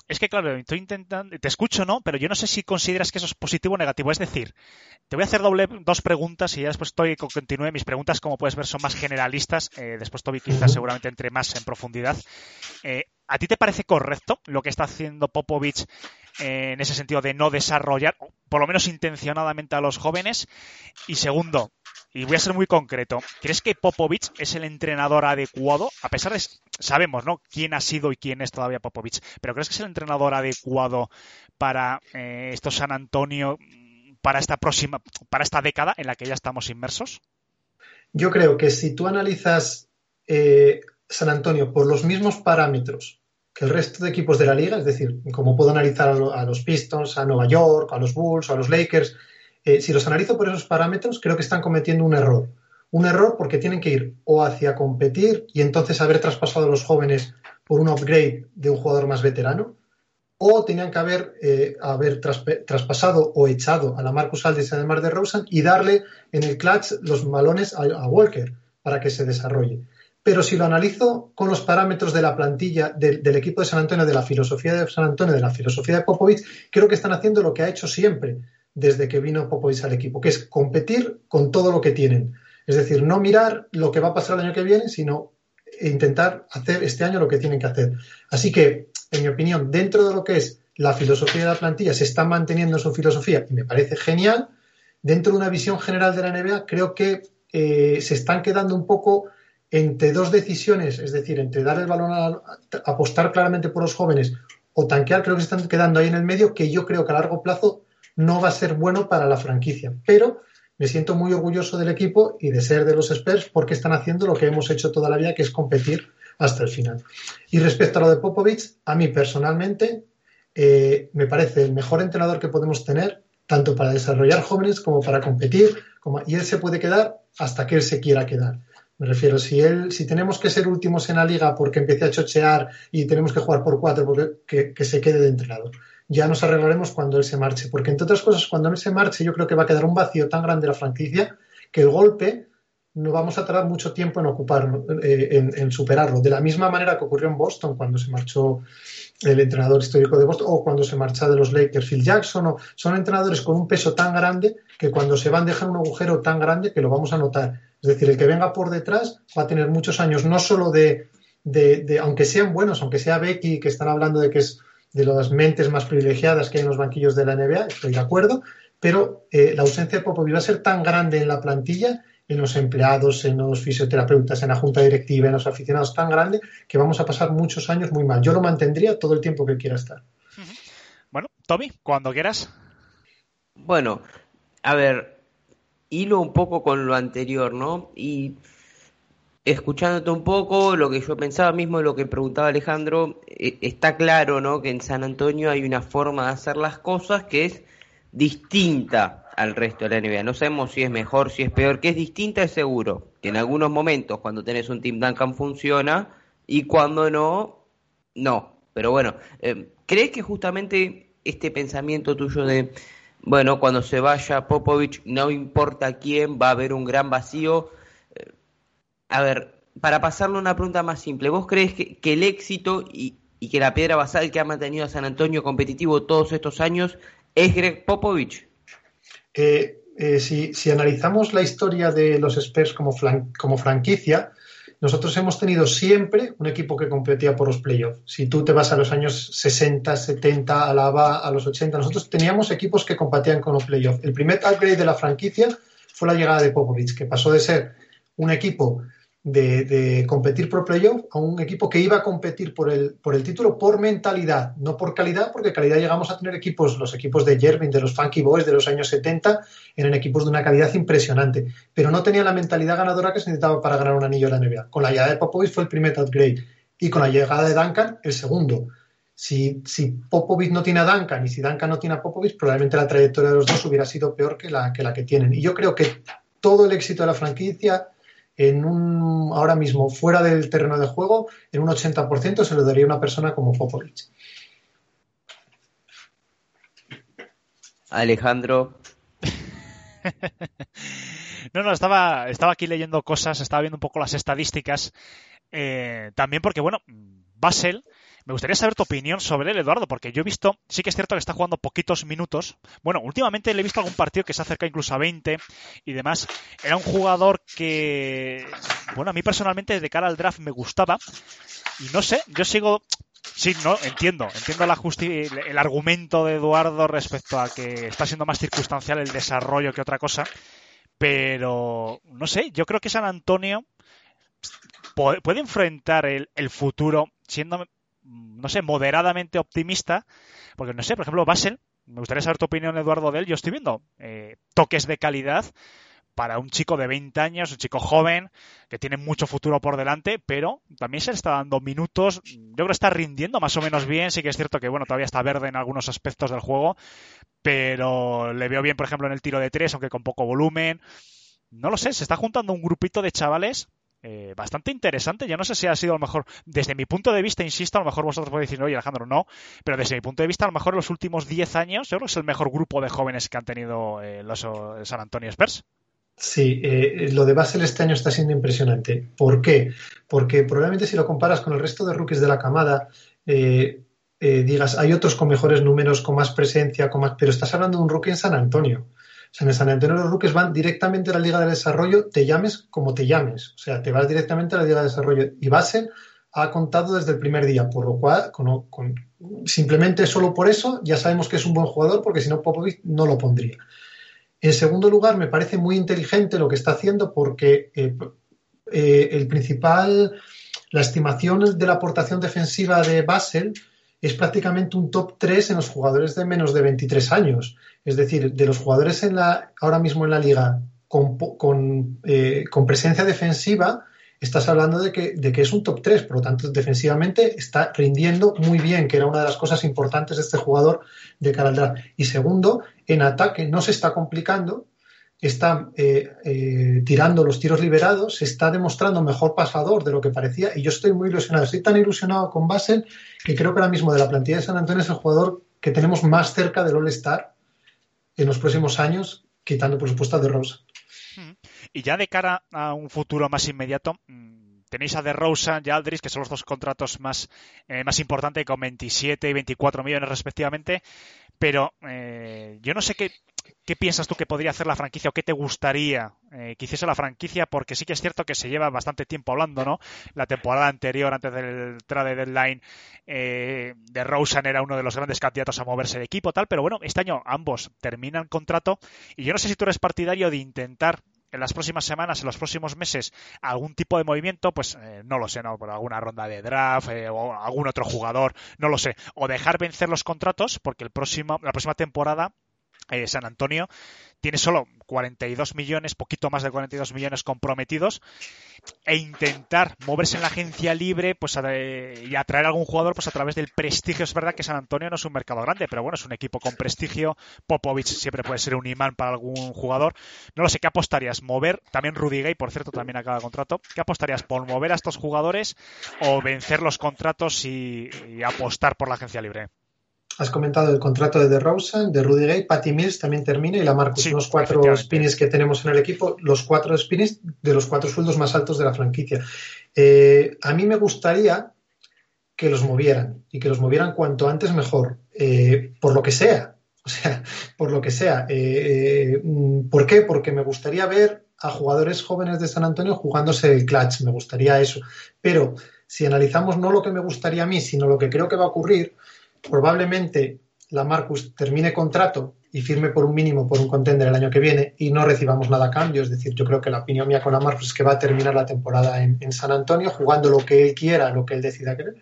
es que claro, estoy intentando, te escucho, ¿no? Pero yo no sé si consideras que eso es positivo o negativo. Es decir, te voy a hacer doble, dos preguntas y ya después estoy continúe. Mis preguntas, como puedes ver, son más generalistas. Eh, después Toby quizás seguramente entre más en profundidad. Eh, ¿A ti te parece correcto lo que está haciendo Popovich eh, en ese sentido de no desarrollar, por lo menos intencionadamente, a los jóvenes? Y segundo, y voy a ser muy concreto, ¿crees que Popovich es el entrenador adecuado? A pesar de, sabemos, ¿no? Quién ha sido y quién es todavía Popovich, pero ¿crees que es el entrenador adecuado para eh, estos San Antonio, para esta próxima, para esta década en la que ya estamos inmersos? Yo creo que si tú analizas eh, San Antonio por los mismos parámetros que el resto de equipos de la liga, es decir, como puedo analizar a, los Pistons, a Nueva York, a los Bulls, a los Lakers, eh, si los analizo por esos parámetros, creo que están cometiendo un error. Un error porque tienen que ir o hacia competir y entonces haber traspasado a los jóvenes por un upgrade de un jugador más veterano, o tenían que haber, eh, haber traspasado o echado a la Marcus Aldis en el Mar de Rosen y darle en el clutch los balones a Walker para que se desarrolle pero si lo analizo con los parámetros de la plantilla del equipo de San Antonio, de la filosofía de San Antonio, de la filosofía de Popovich, creo que están haciendo lo que ha hecho siempre desde que vino Popovich al equipo, que es competir con todo lo que tienen. Es decir, no mirar lo que va a pasar el año que viene, sino intentar hacer este año lo que tienen que hacer. Así que, en mi opinión, dentro de lo que es la filosofía de la plantilla, se está manteniendo su filosofía y me parece genial. Dentro de una visión general de la NBA, creo que eh, se están quedando un poco entre dos decisiones, es decir, entre dar el balón a, apostar claramente por los jóvenes o tanquear, creo que se están quedando ahí en el medio, que yo creo que a largo plazo no va a ser bueno para la franquicia. Pero me siento muy orgulloso del equipo y de ser de los Spurs porque están haciendo lo que hemos hecho toda la vida, que es competir hasta el final. Y respecto a lo de Popovich, a mí personalmente eh, me parece el mejor entrenador que podemos tener, tanto para desarrollar jóvenes como para competir, como, y él se puede quedar hasta que él se quiera quedar Me refiero, si él, si tenemos que ser últimos en la liga porque empiece a chochear y tenemos que jugar por cuatro, porque que, se quede de entrenador. Ya nos arreglaremos cuando él se marche, porque entre otras cosas, cuando él se marche, yo creo que va a quedar un vacío tan grande la franquicia que el golpe no vamos a tardar mucho tiempo en ocuparlo, eh, en, superarlo. De la misma manera que ocurrió en Boston cuando se marchó el entrenador histórico de Boston o cuando se marcha de los Lakers Phil Jackson. O, son entrenadores con un peso tan grande que cuando se van dejan un agujero tan grande que lo vamos a notar. Es decir, el que venga por detrás va a tener muchos años, no solo de, de, aunque sean buenos, aunque sea Becky, que están hablando de que es de las mentes más privilegiadas que hay en los banquillos de la NBA, estoy de acuerdo, pero eh, la ausencia de Popovich va a ser tan grande en la plantilla, en los empleados, en los fisioterapeutas, en la junta directiva, en los aficionados, tan grande que vamos a pasar muchos años muy mal. Yo lo mantendría todo el tiempo que quiera estar. Bueno, Tommy, cuando quieras. Bueno, a ver, hilo un poco con lo anterior, ¿no? Y escuchándote un poco, lo que yo pensaba mismo, lo que preguntaba Alejandro, eh, está claro, ¿no? Que en San Antonio hay una forma de hacer las cosas que es distinta al resto de la NBA. No sabemos si es mejor, si es peor, que es distinta es seguro. Que en algunos momentos, cuando tenés un Team Duncan, funciona y cuando no, no. Pero bueno, eh, ¿crees que justamente este pensamiento tuyo de bueno, cuando se vaya Popovich, no importa quién, va a haber un gran vacío. Eh, a ver, para pasarle una pregunta más simple, ¿vos crees que, el éxito y, que la piedra basal que ha mantenido a San Antonio competitivo todos estos años es Greg Popovich? Eh, eh, si, analizamos la historia de los Spurs como franquicia, nosotros hemos tenido siempre un equipo que competía por los playoffs. Si tú te vas a los años 60, 70, a la va a los 80, nosotros teníamos equipos que competían con los playoffs. El primer upgrade de la franquicia fue la llegada de Popovich, que pasó de ser un equipo de, competir por playoff a un equipo que iba a competir por el, por el título por mentalidad, no por calidad, porque calidad llegamos a tener equipos, los equipos de Jervin, de los Funky Boys de los años 70, eran equipos de una calidad impresionante, pero no tenía la mentalidad ganadora que se necesitaba para ganar un anillo de la NBA. Con la llegada de Popovich fue el primer upgrade y con la llegada de Duncan el segundo. Si, si Popovich no tiene a Duncan y si Duncan no tiene a Popovich, probablemente la trayectoria de los dos hubiera sido peor que la que, la que tienen. Y yo creo que todo el éxito de la franquicia en un, ahora mismo fuera del terreno de juego, en un 80% se lo daría a una persona como Popovich. Alejandro. no, no, estaba, estaba aquí leyendo cosas, estaba viendo un poco las estadísticas. Eh, también porque, bueno, Basel me gustaría saber tu opinión sobre él, Eduardo, porque yo he visto, sí que es cierto que está jugando poquitos minutos. Bueno, últimamente le he visto algún partido que se acerca incluso a 20 y demás. Era un jugador que, bueno, a mí personalmente de cara al draft me gustaba. Y no sé, yo sigo Sí, no, entiendo, entiendo el argumento de Eduardo respecto a que está siendo más circunstancial el desarrollo que otra cosa, pero no sé, yo creo que San Antonio puede, enfrentar el futuro siendo no sé, moderadamente optimista, porque no sé, por ejemplo, Basel, me gustaría saber tu opinión, Eduardo, de él. Yo estoy viendo eh, toques de calidad para un chico de 20 años, un chico joven, que tiene mucho futuro por delante, pero también se le está dando minutos. Yo creo que está rindiendo más o menos bien. Sí que es cierto que, bueno, todavía está verde en algunos aspectos del juego, pero le veo bien, por ejemplo, en el tiro de tres, aunque con poco volumen. No lo sé, se está juntando un grupito de chavales eh, bastante interesante. Yo no sé si ha sido a lo mejor, desde mi punto de vista, insisto, a lo mejor vosotros podéis decir, oye Alejandro, no, pero desde mi punto de vista, a lo mejor en los últimos 10 años, yo creo que es el mejor grupo de jóvenes que han tenido eh, los eh, San Antonio Spurs. Sí, lo de Basel este año está siendo impresionante. ¿Por qué? Porque probablemente si lo comparas con el resto de rookies de la camada, digas, hay otros con mejores números, con más presencia, con más... pero estás hablando de un rookie en San Antonio. Sea, en San Antonio los rookies van directamente a la Liga de Desarrollo, te llames como te llames. O sea, te vas directamente a la Liga de Desarrollo. Y Basel ha contado desde el primer día, por lo cual, simplemente solo por eso ya sabemos que es un buen jugador, porque si no, Popovich no lo pondría. En segundo lugar, me parece muy inteligente lo que está haciendo, porque eh, eh, el principal, la estimación de la aportación defensiva de Basel es prácticamente un top 3 en los jugadores de menos de 23 años. Es decir, de los jugadores en la, ahora mismo en la liga con, eh, presencia defensiva, estás hablando de que, de que, es un top 3, por lo tanto, defensivamente está rindiendo muy bien, que era una de las cosas importantes de este jugador de cara al draft. Y segundo, en ataque no se está complicando, está eh, eh, tirando los tiros liberados, se está demostrando mejor pasador de lo que parecía y yo estoy muy ilusionado. Estoy tan ilusionado con Basel que creo que ahora mismo de la plantilla de San Antonio es el jugador que tenemos más cerca del All-Star en los próximos años, quitando por supuesto a De Rosa. Y ya de cara a un futuro más inmediato, mm, tenéis a De Rosa y Aldris, que son los dos contratos más, eh, más importantes, con 27 y 24 millones respectivamente. Pero eh, yo no sé qué, qué piensas tú que podría hacer la franquicia o qué te gustaría eh, que hiciese la franquicia, porque sí que es cierto que se lleva bastante tiempo hablando, ¿no? La temporada anterior, antes del trade deadline, eh, de Rosen era uno de los grandes candidatos a moverse de equipo, tal, pero bueno, este año ambos terminan contrato y yo no sé si tú eres partidario de intentar en las próximas semanas, en los próximos meses, algún tipo de movimiento, pues eh, no lo sé, ¿no? Por alguna ronda de draft eh, o algún otro jugador, no lo sé. O dejar vencer los contratos, porque el próximo, la próxima temporada eh, San Antonio tiene solo 42 millones, poquito más de 42 millones comprometidos, e intentar moverse en la agencia libre pues y atraer a algún jugador pues a través del prestigio. Es verdad que San Antonio no es un mercado grande, pero bueno, es un equipo con prestigio. Popovich siempre puede ser un imán para algún jugador. No lo sé, ¿qué apostarías? ¿Mover? También Rudy Gay, por cierto, también acaba contrato. ¿Qué apostarías? ¿Por mover a estos jugadores o vencer los contratos y apostar por la agencia libre? Has comentado el contrato de DeRozan, de Rudy Gay, Patty Mills también termina y la Marcus, los cuatro spins que tenemos en el equipo, los cuatro spins de los cuatro sueldos más altos de la franquicia. Eh, a mí me gustaría que los movieran y que los movieran cuanto antes mejor, eh, por lo que sea. O sea, por lo que sea. Eh, ¿Por qué? Porque me gustaría ver a jugadores jóvenes de San Antonio jugándose el clutch, me gustaría eso. Pero si analizamos no lo que me gustaría a mí, sino lo que creo que va a ocurrir, probablemente la Marcus termine contrato y firme por un mínimo por un contender el año que viene y no recibamos nada a cambio. Es decir, yo creo que la opinión mía con la Marcus es que va a terminar la temporada en, San Antonio jugando lo que él quiera, lo que él decida querer.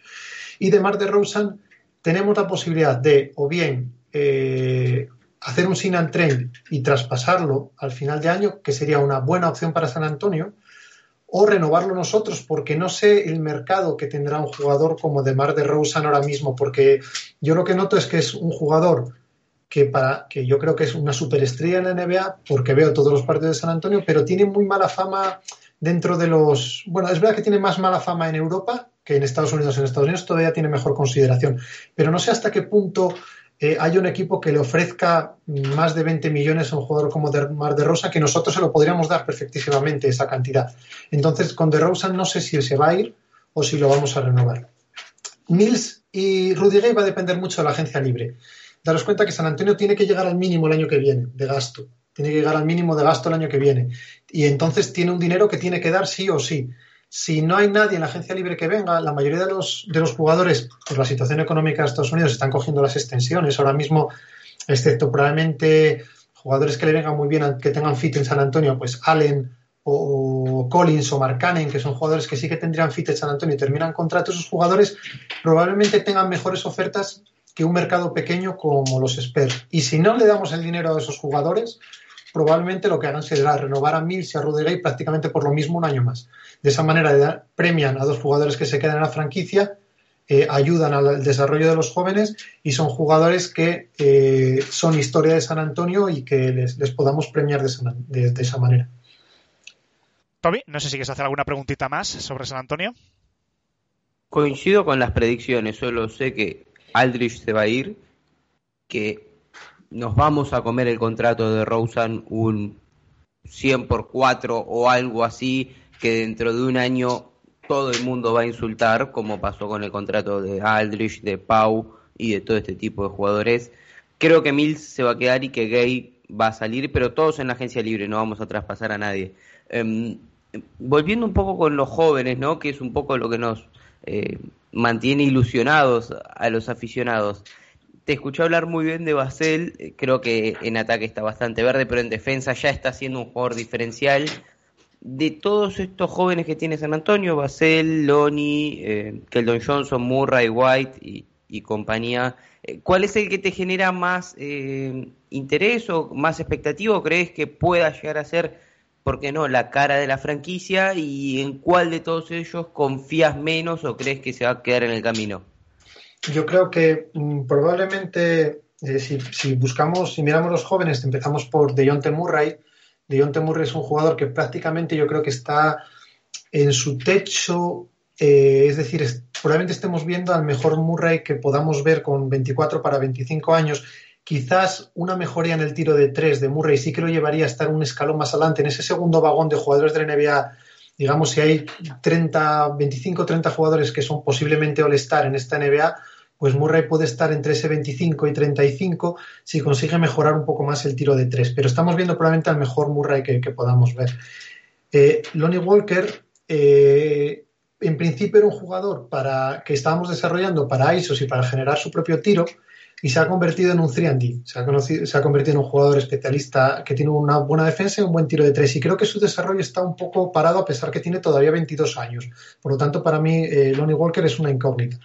Y de Mar de Rosen tenemos la posibilidad de o bien eh, hacer un sin and y traspasarlo al final de año, que sería una buena opción para San Antonio, o renovarlo nosotros, porque no sé el mercado que tendrá un jugador como Demar de Rosen ahora mismo, porque yo lo que noto es que es un jugador que para que yo creo que es una superestrella en la NBA, porque veo todos los partidos de San Antonio, pero tiene muy mala fama dentro de los, bueno, es verdad que tiene más mala fama en Europa que en Estados Unidos. En Estados Unidos todavía tiene mejor consideración, pero no sé hasta qué punto eh, hay un equipo que le ofrezca más de 20 millones a un jugador como de Mar de Rosa, que nosotros se lo podríamos dar perfectísimamente esa cantidad. Entonces, con De Rosa no sé si se va a ir o si lo vamos a renovar. Mills y Rudy Gay va a depender mucho de la agencia libre. Daros cuenta que San Antonio tiene que llegar al mínimo el año que viene de gasto. Tiene que llegar al mínimo de gasto el año que viene. Y entonces tiene un dinero que tiene que dar sí o sí si no hay nadie en la agencia libre que venga, la mayoría de los, de los jugadores, por la situación económica de Estados Unidos, están cogiendo las extensiones. Ahora mismo, excepto probablemente jugadores que le vengan muy bien, que tengan fit en San Antonio, pues Allen o Collins o Marcanen, que son jugadores que sí que tendrían fit en San Antonio y terminan contratos, esos jugadores probablemente tengan mejores ofertas que un mercado pequeño como los Spurs. Y si no le damos el dinero a esos jugadores, probablemente lo que hagan será renovar a Mills y a Rudy prácticamente por lo mismo un año más. De esa manera premian a dos jugadores que se quedan en la franquicia, eh, ayudan al desarrollo de los jóvenes y son jugadores que eh, son historia de San Antonio y que les, podamos premiar de, esa manera. Tommy, no sé si quieres hacer alguna preguntita más sobre San Antonio. Coincido con las predicciones, solo sé que Aldrich se va a ir, que nos vamos a comer el contrato de Rosen un 100 por 4 o algo así, que dentro de un año todo el mundo va a insultar, como pasó con el contrato de Aldrich, de Pau y de todo este tipo de jugadores. Creo que Mills se va a quedar y que Gay va a salir, pero todos en la agencia libre, no vamos a traspasar a nadie. Em, volviendo un poco con los jóvenes, ¿no? que es un poco lo que nos eh, mantiene ilusionados a los aficionados. Te escuché hablar muy bien de Basel, eh, creo que en ataque está bastante verde, pero en defensa ya está siendo un jugador diferencial. De todos estos jóvenes que tiene San Antonio, Basel, Loni, eh, Keldon Johnson, Murray, White y, compañía, eh, ¿cuál es el que te genera más interés o más expectativa crees que pueda llegar a ser, por qué no, la cara de la franquicia? ¿Y en cuál de todos ellos confías menos o crees que se va a quedar en el camino? Yo creo que mm, probablemente eh, si, buscamos, si miramos los jóvenes, empezamos por Deontay Murray, Deontay Murray es un jugador que prácticamente yo creo que está en su techo, eh, es decir, probablemente estemos viendo al mejor Murray que podamos ver con 24 para 25 años. Quizás una mejoría en el tiro de tres de Murray sí que lo llevaría a estar un escalón más adelante en ese segundo vagón de jugadores de la NBA. Digamos, si hay 30, 25, 30 jugadores que son posiblemente All-Star en esta NBA, pues Murray puede estar entre ese 25 y 35 si consigue mejorar un poco más el tiro de tres. Pero estamos viendo probablemente al mejor Murray que, podamos ver. Eh, Lonnie Walker, eh, en principio era un jugador para, que estábamos desarrollando para ISOs y para generar su propio tiro y se ha convertido en un 3D. Se ha, convertido en un jugador especialista que tiene una buena defensa y un buen tiro de tres. Y creo que su desarrollo está un poco parado a pesar que tiene todavía 22 años. Por lo tanto, para mí, eh, Lonnie Walker es una incógnita.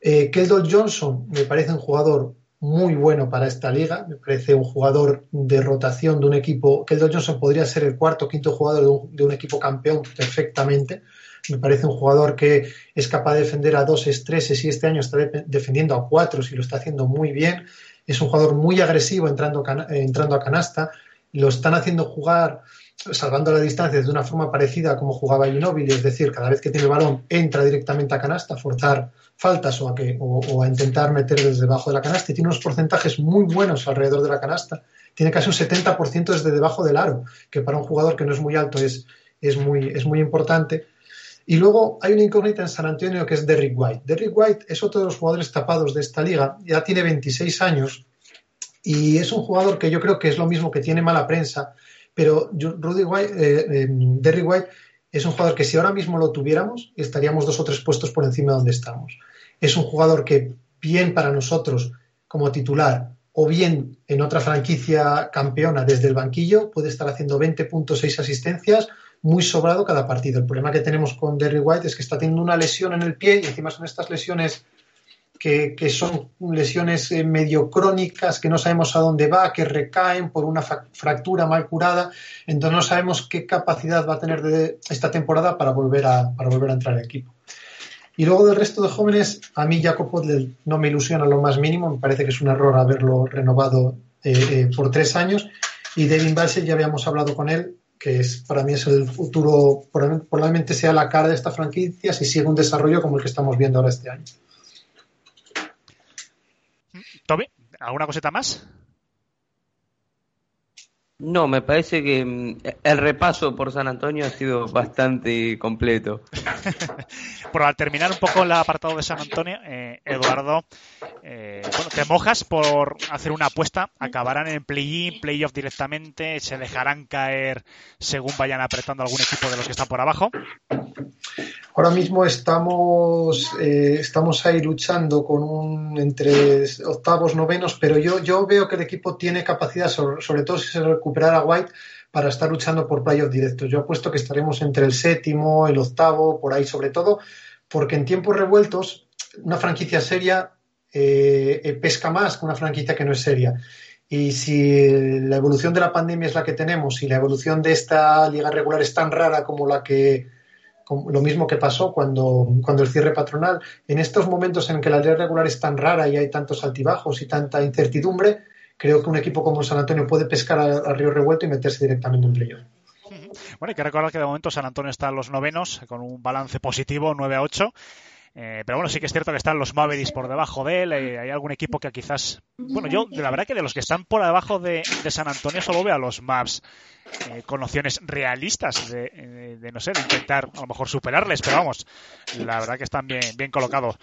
Eh, Keldon Johnson me parece un jugador muy bueno para esta liga, me parece un jugador de rotación de un equipo. Keldon Johnson podría ser el cuarto o quinto jugador de un, equipo campeón perfectamente. Me parece un jugador que es capaz de defender a dos estreses y este año está defendiendo a cuatro y lo está haciendo muy bien. Es un jugador muy agresivo entrando, entrando a canasta. Lo están haciendo jugar salvando la distancia de una forma parecida a como jugaba Ginóbili, es decir, cada vez que tiene balón entra directamente a canasta, a forzar faltas o a, que, o, a intentar meter desde debajo de la canasta y tiene unos porcentajes muy buenos alrededor de la canasta. Tiene casi un 70% desde debajo del aro, que para un jugador que no es muy alto es, es, muy, es muy importante. Y luego hay una incógnita en San Antonio que es Derrick White. Derrick White es otro de los jugadores tapados de esta liga, ya tiene 26 años y es un jugador que yo creo que es lo mismo que tiene mala prensa, pero Rudy White, eh, eh, Derrick White es un jugador que si ahora mismo lo tuviéramos, estaríamos dos o tres puestos por encima de donde estamos. Es un jugador que, bien para nosotros como titular, o bien en otra franquicia campeona desde el banquillo, puede estar haciendo 20.6 asistencias, muy sobrado cada partido. El problema que tenemos con Derrick White es que está teniendo una lesión en el pie y encima son estas lesiones que, son lesiones eh, medio crónicas, que no sabemos a dónde va, que recaen por una fractura mal curada, entonces no sabemos qué capacidad va a tener de esta temporada para volver a, para volver a entrar al equipo. Y luego del resto de jóvenes, a mí Jacob no me ilusiona lo más mínimo, me parece que es un error haberlo renovado eh, eh, por tres años. Y Devin Balsell ya habíamos hablado con él, que es para mí es el futuro, probablemente sea la cara de esta franquicia si sigue un desarrollo como el que estamos viendo ahora este año. Tommy, ¿alguna cosita más? No, me parece que mm, el repaso por San Antonio ha sido bastante completo. Por al terminar un poco el apartado de San Antonio, eh, Eduardo, eh, bueno, te mojas por hacer una apuesta. ¿Acabarán en play-in, play-off directamente? ¿Se dejarán caer según vayan apretando algún equipo de los que están por abajo? Ahora mismo estamos, eh, estamos ahí luchando con un entre octavos, novenos, pero yo, yo veo que el equipo tiene capacidad, sobre, todo si se recupera a White, para estar luchando por playoffs directos. Yo apuesto que estaremos entre el séptimo, el octavo, por ahí sobre todo, porque en tiempos revueltos una franquicia seria eh, eh, pesca más que una franquicia que no es seria. Y si la evolución de la pandemia es la que tenemos y la evolución de esta liga regular es tan rara como la que lo mismo que pasó cuando, el cierre patronal, en estos momentos en que la liga regular es tan rara y hay tantos altibajos y tanta incertidumbre, creo que un equipo como San Antonio puede pescar al río revuelto y meterse directamente en playoff. Bueno, hay que recordar que de momento San Antonio está en los novenos con un balance positivo 9 a 8. Eh, pero bueno, sí que es cierto que están los Mavericks por debajo de él. Eh, hay algún equipo que quizás. Bueno, yo, la verdad que de los que están por debajo de, San Antonio solo veo a los Mavs eh, con opciones realistas de, no sé, de intentar a lo mejor superarles. Pero vamos, la verdad que están bien, bien colocados.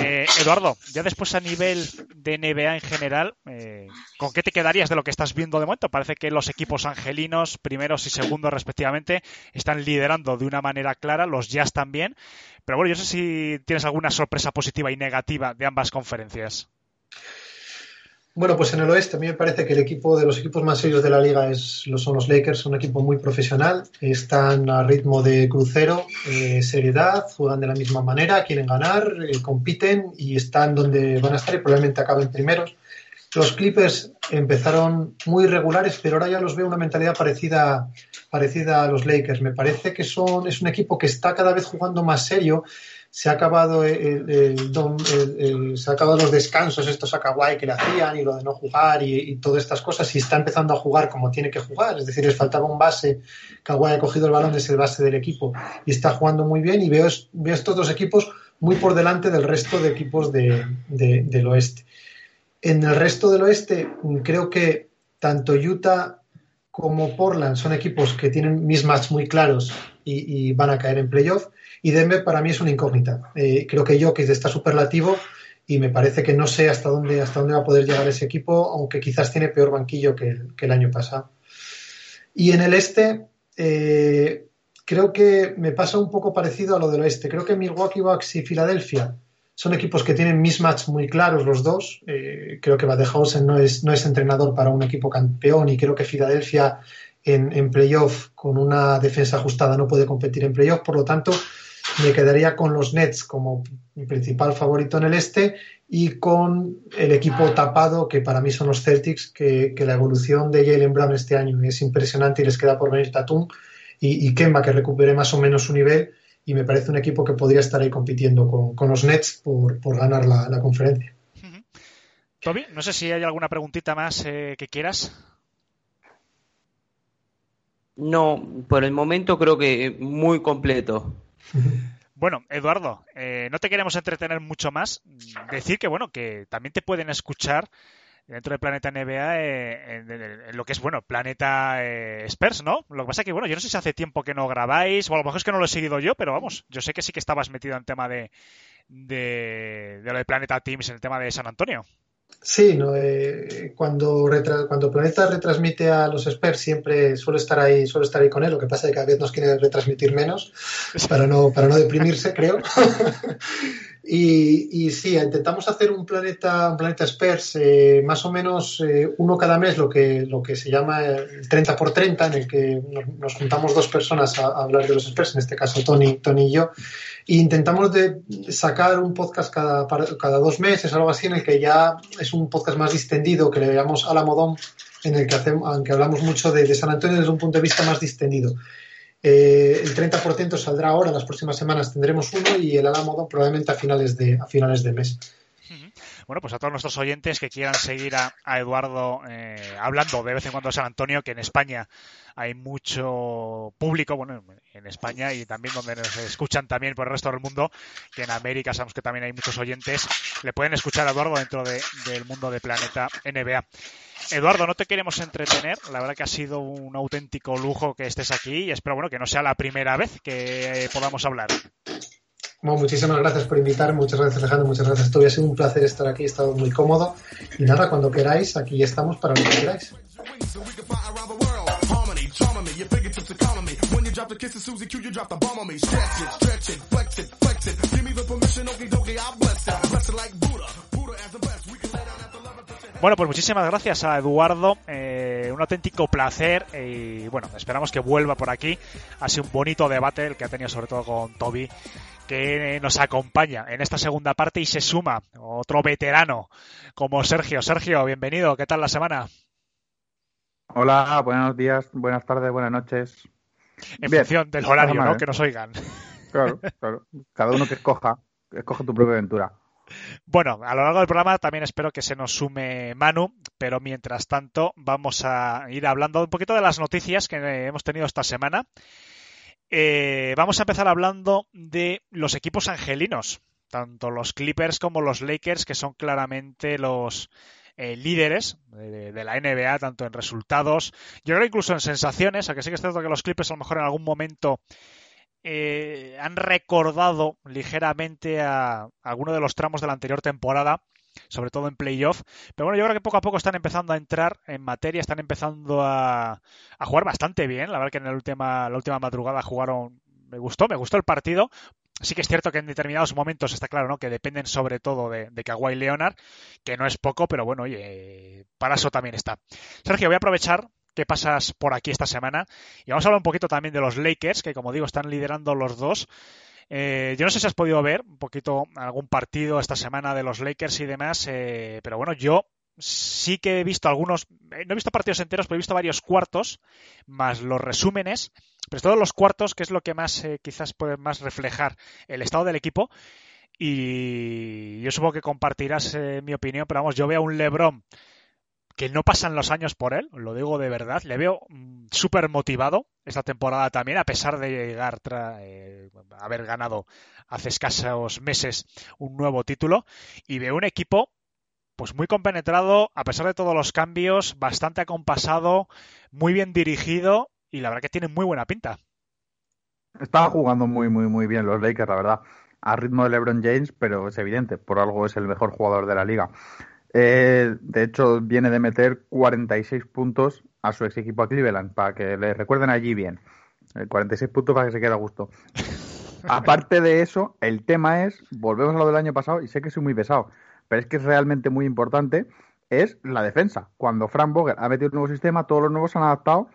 Eduardo, ya después a nivel de NBA en general, ¿con qué te quedarías de lo que estás viendo de momento? Parece que los equipos angelinos, primeros y segundos respectivamente, están liderando de una manera clara, los Jazz también. Pero bueno, yo sé si tienes alguna sorpresa positiva y negativa de ambas conferencias. Bueno, pues en el oeste a mí me parece que el equipo de los equipos más serios de la liga es, son los Lakers, un equipo muy profesional, están a ritmo de crucero, eh, seriedad, juegan de la misma manera, quieren ganar, eh, compiten y están donde van a estar y probablemente acaben primeros. Los Clippers empezaron muy regulares, pero ahora ya los veo una mentalidad parecida, parecida a los Lakers. Me parece que son, es un equipo que está cada vez jugando más serio, se ha acabado se ha acabado los descansos estos a Kawhi que le hacían y lo de no jugar y, todas estas cosas y está empezando a jugar como tiene que jugar. Es decir les faltaba un base. Kawhi ha cogido el balón es el base del equipo y está jugando muy bien y veo, veo estos dos equipos muy por delante del resto de equipos del oeste. En el resto del oeste creo que tanto Utah como Portland son equipos que tienen mismatch muy claros y, van a caer en playoff. Y Denver para mí es una incógnita. Eh, creo que Jokic está superlativo y me parece que no sé hasta dónde, hasta dónde va a poder llegar ese equipo, aunque quizás tiene peor banquillo que, el año pasado. Y en el este, eh, creo que me pasa un poco parecido a lo del oeste. Creo que Milwaukee Bucks y Filadelfia son equipos que tienen mismatch muy claros los dos. Eh, creo que Badehausen no es, no es entrenador para un equipo campeón y creo que Filadelfia en, en playoff con una defensa ajustada no puede competir en playoff. Por lo tanto, me quedaría con los Nets como mi principal favorito en el este y con el equipo tapado que para mí son los Celtics, que, la evolución de Jalen Brown este año es impresionante y les queda por venir Tatum y Kemba que recupere más o menos su nivel y me parece un equipo que podría estar ahí compitiendo con, los Nets por, ganar la, conferencia. Toby, no sé si hay alguna preguntita más eh, que quieras. No, por el momento creo que muy completo. Bueno, Eduardo, eh, no te queremos entretener mucho más. Decir que bueno, que también te pueden escuchar dentro de Planeta NBA eh, en, lo que es, bueno, Planeta eh, Spurs, ¿no? Lo que pasa es que, bueno, yo no sé si hace tiempo que no grabáis, o a lo mejor es que no lo he seguido yo, pero vamos, yo sé que sí que estabas metido en tema de, de, lo de Planeta Teams, en el tema de San Antonio. Sí, no, eh, cuando, cuando Planeta retransmite a los Spurs siempre suelo estar ahí, suelo estar ahí con él. Lo que pasa es que cada vez nos quiere retransmitir menos para no, para no deprimirse, creo. Y, y, sí, intentamos hacer un planeta, un planeta Spurs, eh, más o menos eh, uno cada mes, lo que, lo que se llama el 30 por 30, en el que nos, juntamos dos personas a, hablar de los Spurs, en este caso Tony, Tony y yo, e intentamos de sacar un podcast cada, cada dos meses, algo así, en el que ya es un podcast más distendido, que le llamamos Alamodón, en el que, hacemos, aunque hablamos mucho de San Antonio desde un punto de vista más distendido. Eh, el 30% saldrá ahora, en las próximas semanas tendremos uno y el Alamo probablemente a finales de, a finales de mes. Bueno, pues a todos nuestros oyentes que quieran seguir a, Eduardo eh, hablando de vez en cuando de San Antonio, que en España hay mucho público, bueno, en España y también donde nos escuchan también por el resto del mundo, que en América sabemos que también hay muchos oyentes, le pueden escuchar a Eduardo dentro del mundo de Planeta NBA. Eduardo, no te queremos entretener. La verdad que ha sido un auténtico lujo que estés aquí y espero bueno que no sea la primera vez que podamos hablar. Bueno, muchísimas gracias por invitarme, muchas gracias Alejandro, muchas gracias tú. Ha sido un placer estar aquí, he estado muy cómodo. Y nada, cuando queráis, aquí estamos para lo que queráis. Bueno, pues muchísimas gracias a Eduardo. Eh, un auténtico placer. Y bueno, esperamos que vuelva por aquí. Ha sido un bonito debate el que ha tenido sobre todo con Toby, que nos acompaña en esta segunda parte y se suma otro veterano como Sergio. Sergio, bienvenido. ¿Qué tal la semana? Hola, buenos días, buenas tardes, buenas noches. En función del horario, ¿no? Que nos oigan. Claro, claro. Cada uno que escoja, escoge tu propia aventura. Bueno, a lo largo del programa también espero que se nos sume Manu, pero mientras tanto vamos a ir hablando un poquito de las noticias que hemos tenido esta semana. Eh, vamos a empezar hablando de los equipos angelinos, tanto los Clippers como los Lakers, que son claramente los eh, líderes de, de, la NBA, tanto en resultados, yo creo incluso en sensaciones, aunque sí que es cierto que los Clippers a lo mejor en algún momento eh, han recordado ligeramente a alguno de los tramos de la anterior temporada, sobre todo en playoff. Pero bueno, yo creo que poco a poco están empezando a entrar en materia, están empezando a, jugar bastante bien. La verdad que en la última, la última madrugada jugaron, me gustó, me gustó el partido. Sí que es cierto que en determinados momentos está claro, ¿no? Que dependen sobre todo de, de Kawhi Leonard, que no es poco, pero bueno, oye, para eso también está. Sergio, voy a aprovechar qué pasas por aquí esta semana. Y vamos a hablar un poquito también de los Lakers, que como digo, están liderando los dos. Eh, yo no sé si has podido ver un poquito algún partido esta semana de los Lakers y demás, eh, pero bueno, yo sí que he visto algunos, eh, no he visto partidos enteros, pero he visto varios cuartos, más los resúmenes, pero todos los cuartos, que es lo que más eh, quizás puede más reflejar el estado del equipo. Y yo supongo que compartirás eh, mi opinión, pero vamos, yo veo a un Lebron que no pasan los años por él, lo digo de verdad, le veo mm, súper motivado esta temporada también, a pesar de llegar, a haber ganado hace escasos meses un nuevo título, y veo un equipo pues muy compenetrado, a pesar de todos los cambios, bastante acompasado, muy bien dirigido y la verdad que tiene muy buena pinta. Estaba jugando muy, muy, muy bien los Lakers, la verdad, a ritmo de LeBron James, pero es evidente, por algo es el mejor jugador de la liga. Eh, de hecho, viene de meter 46 puntos a su ex equipo a Cleveland, para que le recuerden allí bien. 46 puntos para que se quede a gusto. Aparte de eso, el tema es, volvemos a lo del año pasado, y sé que soy muy pesado, pero es que es realmente muy importante, es la defensa. Cuando Frank Vogel ha metido un nuevo sistema, todos los nuevos se han adaptado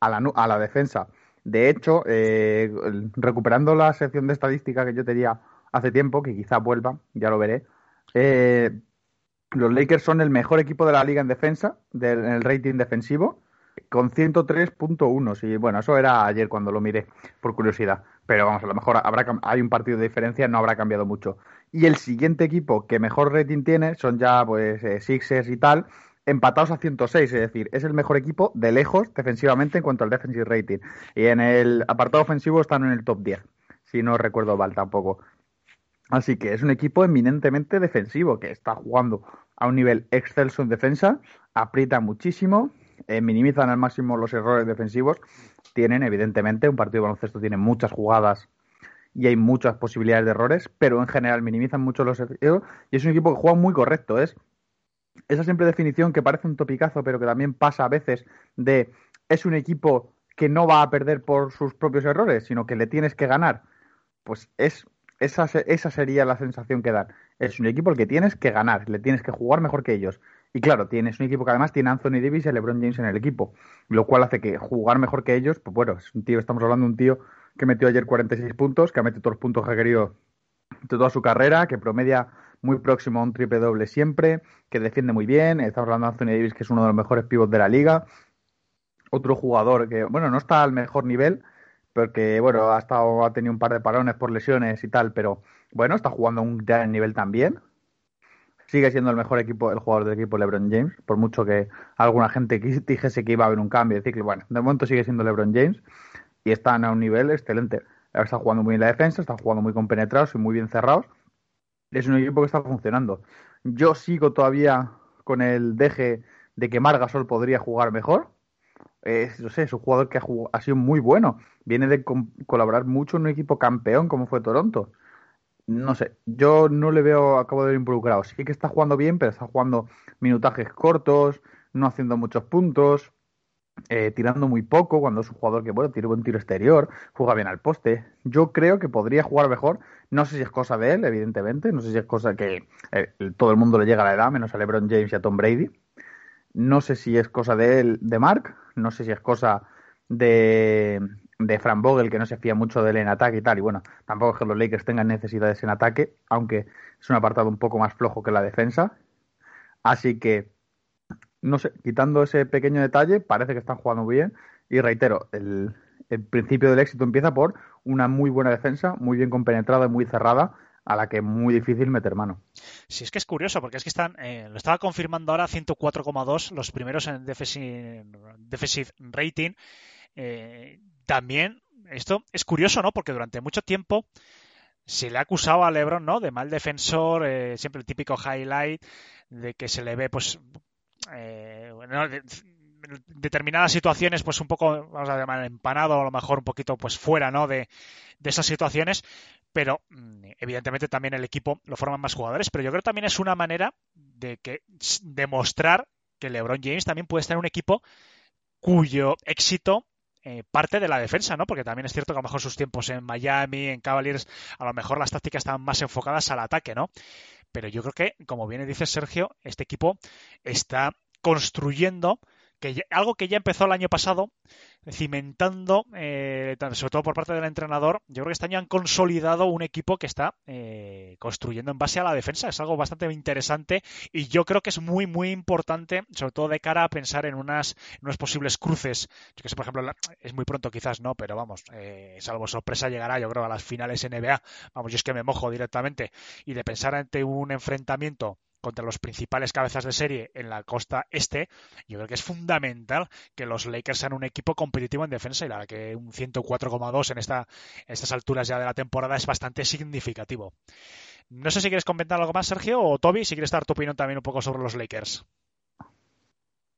a la, a la defensa. De hecho, eh, recuperando la sección de estadística que yo tenía hace tiempo, que quizá vuelva, ya lo veré, eh, los Lakers son el mejor equipo de la liga en defensa, en el rating defensivo, con 103.1. Y bueno, eso era ayer cuando lo miré, por curiosidad. Pero vamos, a lo mejor habrá, hay un partido de diferencia, no habrá cambiado mucho. Y el siguiente equipo que mejor rating tiene son ya pues eh, Sixers y tal, empatados a 106, es decir, es el mejor equipo de lejos defensivamente en cuanto al defensive rating. Y en el apartado ofensivo están en el top 10, si no recuerdo mal tampoco. Así que es un equipo eminentemente defensivo que está jugando a un nivel excelso en defensa, aprieta muchísimo, eh, minimizan al máximo los errores defensivos. Tienen, evidentemente, un partido de baloncesto tiene muchas jugadas y hay muchas posibilidades de errores, pero en general minimizan mucho los errores y es un equipo que juega muy correcto. Es esa simple definición que parece un topicazo, pero que también pasa a veces de es un equipo que no va a perder por sus propios errores, sino que le tienes que ganar. Pues es esa, esa sería la sensación que dan. Es un equipo al que tienes que ganar, le tienes que jugar mejor que ellos. Y claro, tienes un equipo que además tiene Anthony Davis y LeBron James en el equipo, lo cual hace que jugar mejor que ellos, pues bueno, es un tío, estamos hablando de un tío que metió ayer 46 puntos, que ha metido todos los puntos que ha querido de toda su carrera, que promedia muy próximo a un triple doble siempre, que defiende muy bien. Estamos hablando de Anthony Davis, que es uno de los mejores pivots de la liga. Otro jugador que, bueno, no está al mejor nivel, porque, bueno, ha, estado, ha tenido un par de parones por lesiones y tal, pero bueno, está jugando a un gran nivel también. Sigue siendo el mejor equipo, el jugador del equipo LeBron James, por mucho que alguna gente dijese que iba a haber un cambio de ciclo. Bueno, de momento sigue siendo LeBron James y están a un nivel excelente. Está jugando muy bien la defensa, está jugando muy compenetrados y muy bien cerrados. Es un equipo que está funcionando. Yo sigo todavía con el deje de que Margasol podría jugar mejor. Es, sé, es un jugador que ha, sido muy bueno. Viene de colaborar mucho en un equipo campeón como fue Toronto. No sé, yo no le veo, acabo de ver involucrado. Sí que está jugando bien, pero está jugando minutajes cortos, no haciendo muchos puntos. Eh, tirando muy poco, cuando es un jugador que, bueno, tiene buen tiro exterior, juega bien al poste. Yo creo que podría jugar mejor. No sé si es cosa de él, evidentemente. No sé si es cosa que eh, todo el mundo le llega a la edad, menos a LeBron James y a Tom Brady. No sé si es cosa de él, de Mark. No sé si es cosa de, de Fran Vogel, que no se fía mucho de él en ataque y tal. Y bueno, tampoco es que los Lakers tengan necesidades en ataque, aunque es un apartado un poco más flojo que la defensa. Así que no sé, quitando ese pequeño detalle, parece que están jugando bien. Y reitero, el, principio del éxito empieza por una muy buena defensa, muy bien compenetrada y muy cerrada, a la que es muy difícil meter mano. Sí, es que es curioso, porque es que están, eh, lo estaba confirmando ahora 104,2 los primeros en defensive, rating. Eh, también, esto es curioso, ¿no? Porque durante mucho tiempo se le ha acusado a LeBron, ¿no? De mal defensor, eh, siempre el típico highlight de que se le ve, pues, eh, determinadas situaciones, pues un poco, vamos a llamar empanado, a lo mejor un poquito pues fuera, ¿no? De, esas situaciones, pero mm, evidentemente también el equipo lo forman más jugadores, pero yo creo que también es una manera de que demostrar que LeBron James también puede estar en un equipo cuyo éxito eh, parte de la defensa, ¿no? Porque también es cierto que a lo mejor sus tiempos en Miami, en Cavaliers, a lo mejor las tácticas estaban más enfocadas al ataque, ¿no? Pero yo creo que, como bien dice Sergio, este equipo está construyendo que algo que ya empezó el año pasado, cimentando, eh, sobre todo por parte del entrenador, yo creo que este año han consolidado un equipo que está eh, construyendo en base a la defensa. Es algo bastante interesante y yo creo que es muy, muy importante, sobre todo de cara a pensar en unas, unos posibles cruces. Yo que sé, por ejemplo, es muy pronto quizás, ¿no? Pero vamos, eh, salvo sorpresa llegará, yo creo, a las finales NBA. Vamos, yo es que me mojo directamente. Y de pensar ante un enfrentamiento contra los principales cabezas de serie en la costa este, yo creo que es fundamental que los Lakers sean un equipo competitivo en defensa y la que un 104,2 en, esta, estas alturas ya de la temporada es bastante significativo. No sé si quieres comentar algo más, Sergio, o Toby, si quieres dar tu opinión también un poco sobre los Lakers.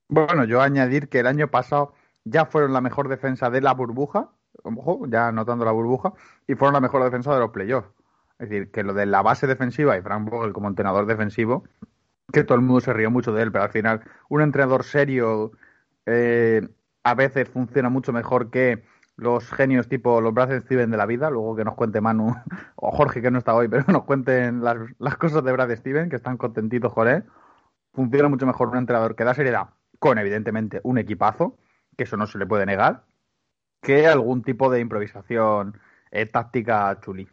Bueno, yo añadir que el año pasado ya fueron la mejor defensa de la burbuja, ojo, ya anotando la burbuja, y fueron la mejor defensa de los playoffs. Es decir, que lo de la base defensiva y Frank Vogel como entrenador defensivo, que todo el mundo se rió mucho de él, pero al final un entrenador serio eh, a veces funciona mucho mejor que los genios tipo los Brad Steven de la vida, luego que nos cuente Manu o Jorge que no está hoy, pero nos cuenten las, cosas de Brad Steven, que están contentitos con él. Funciona mucho mejor un entrenador que da seriedad, con evidentemente un equipazo, que eso no se le puede negar, que algún tipo de improvisación eh, táctica chuli.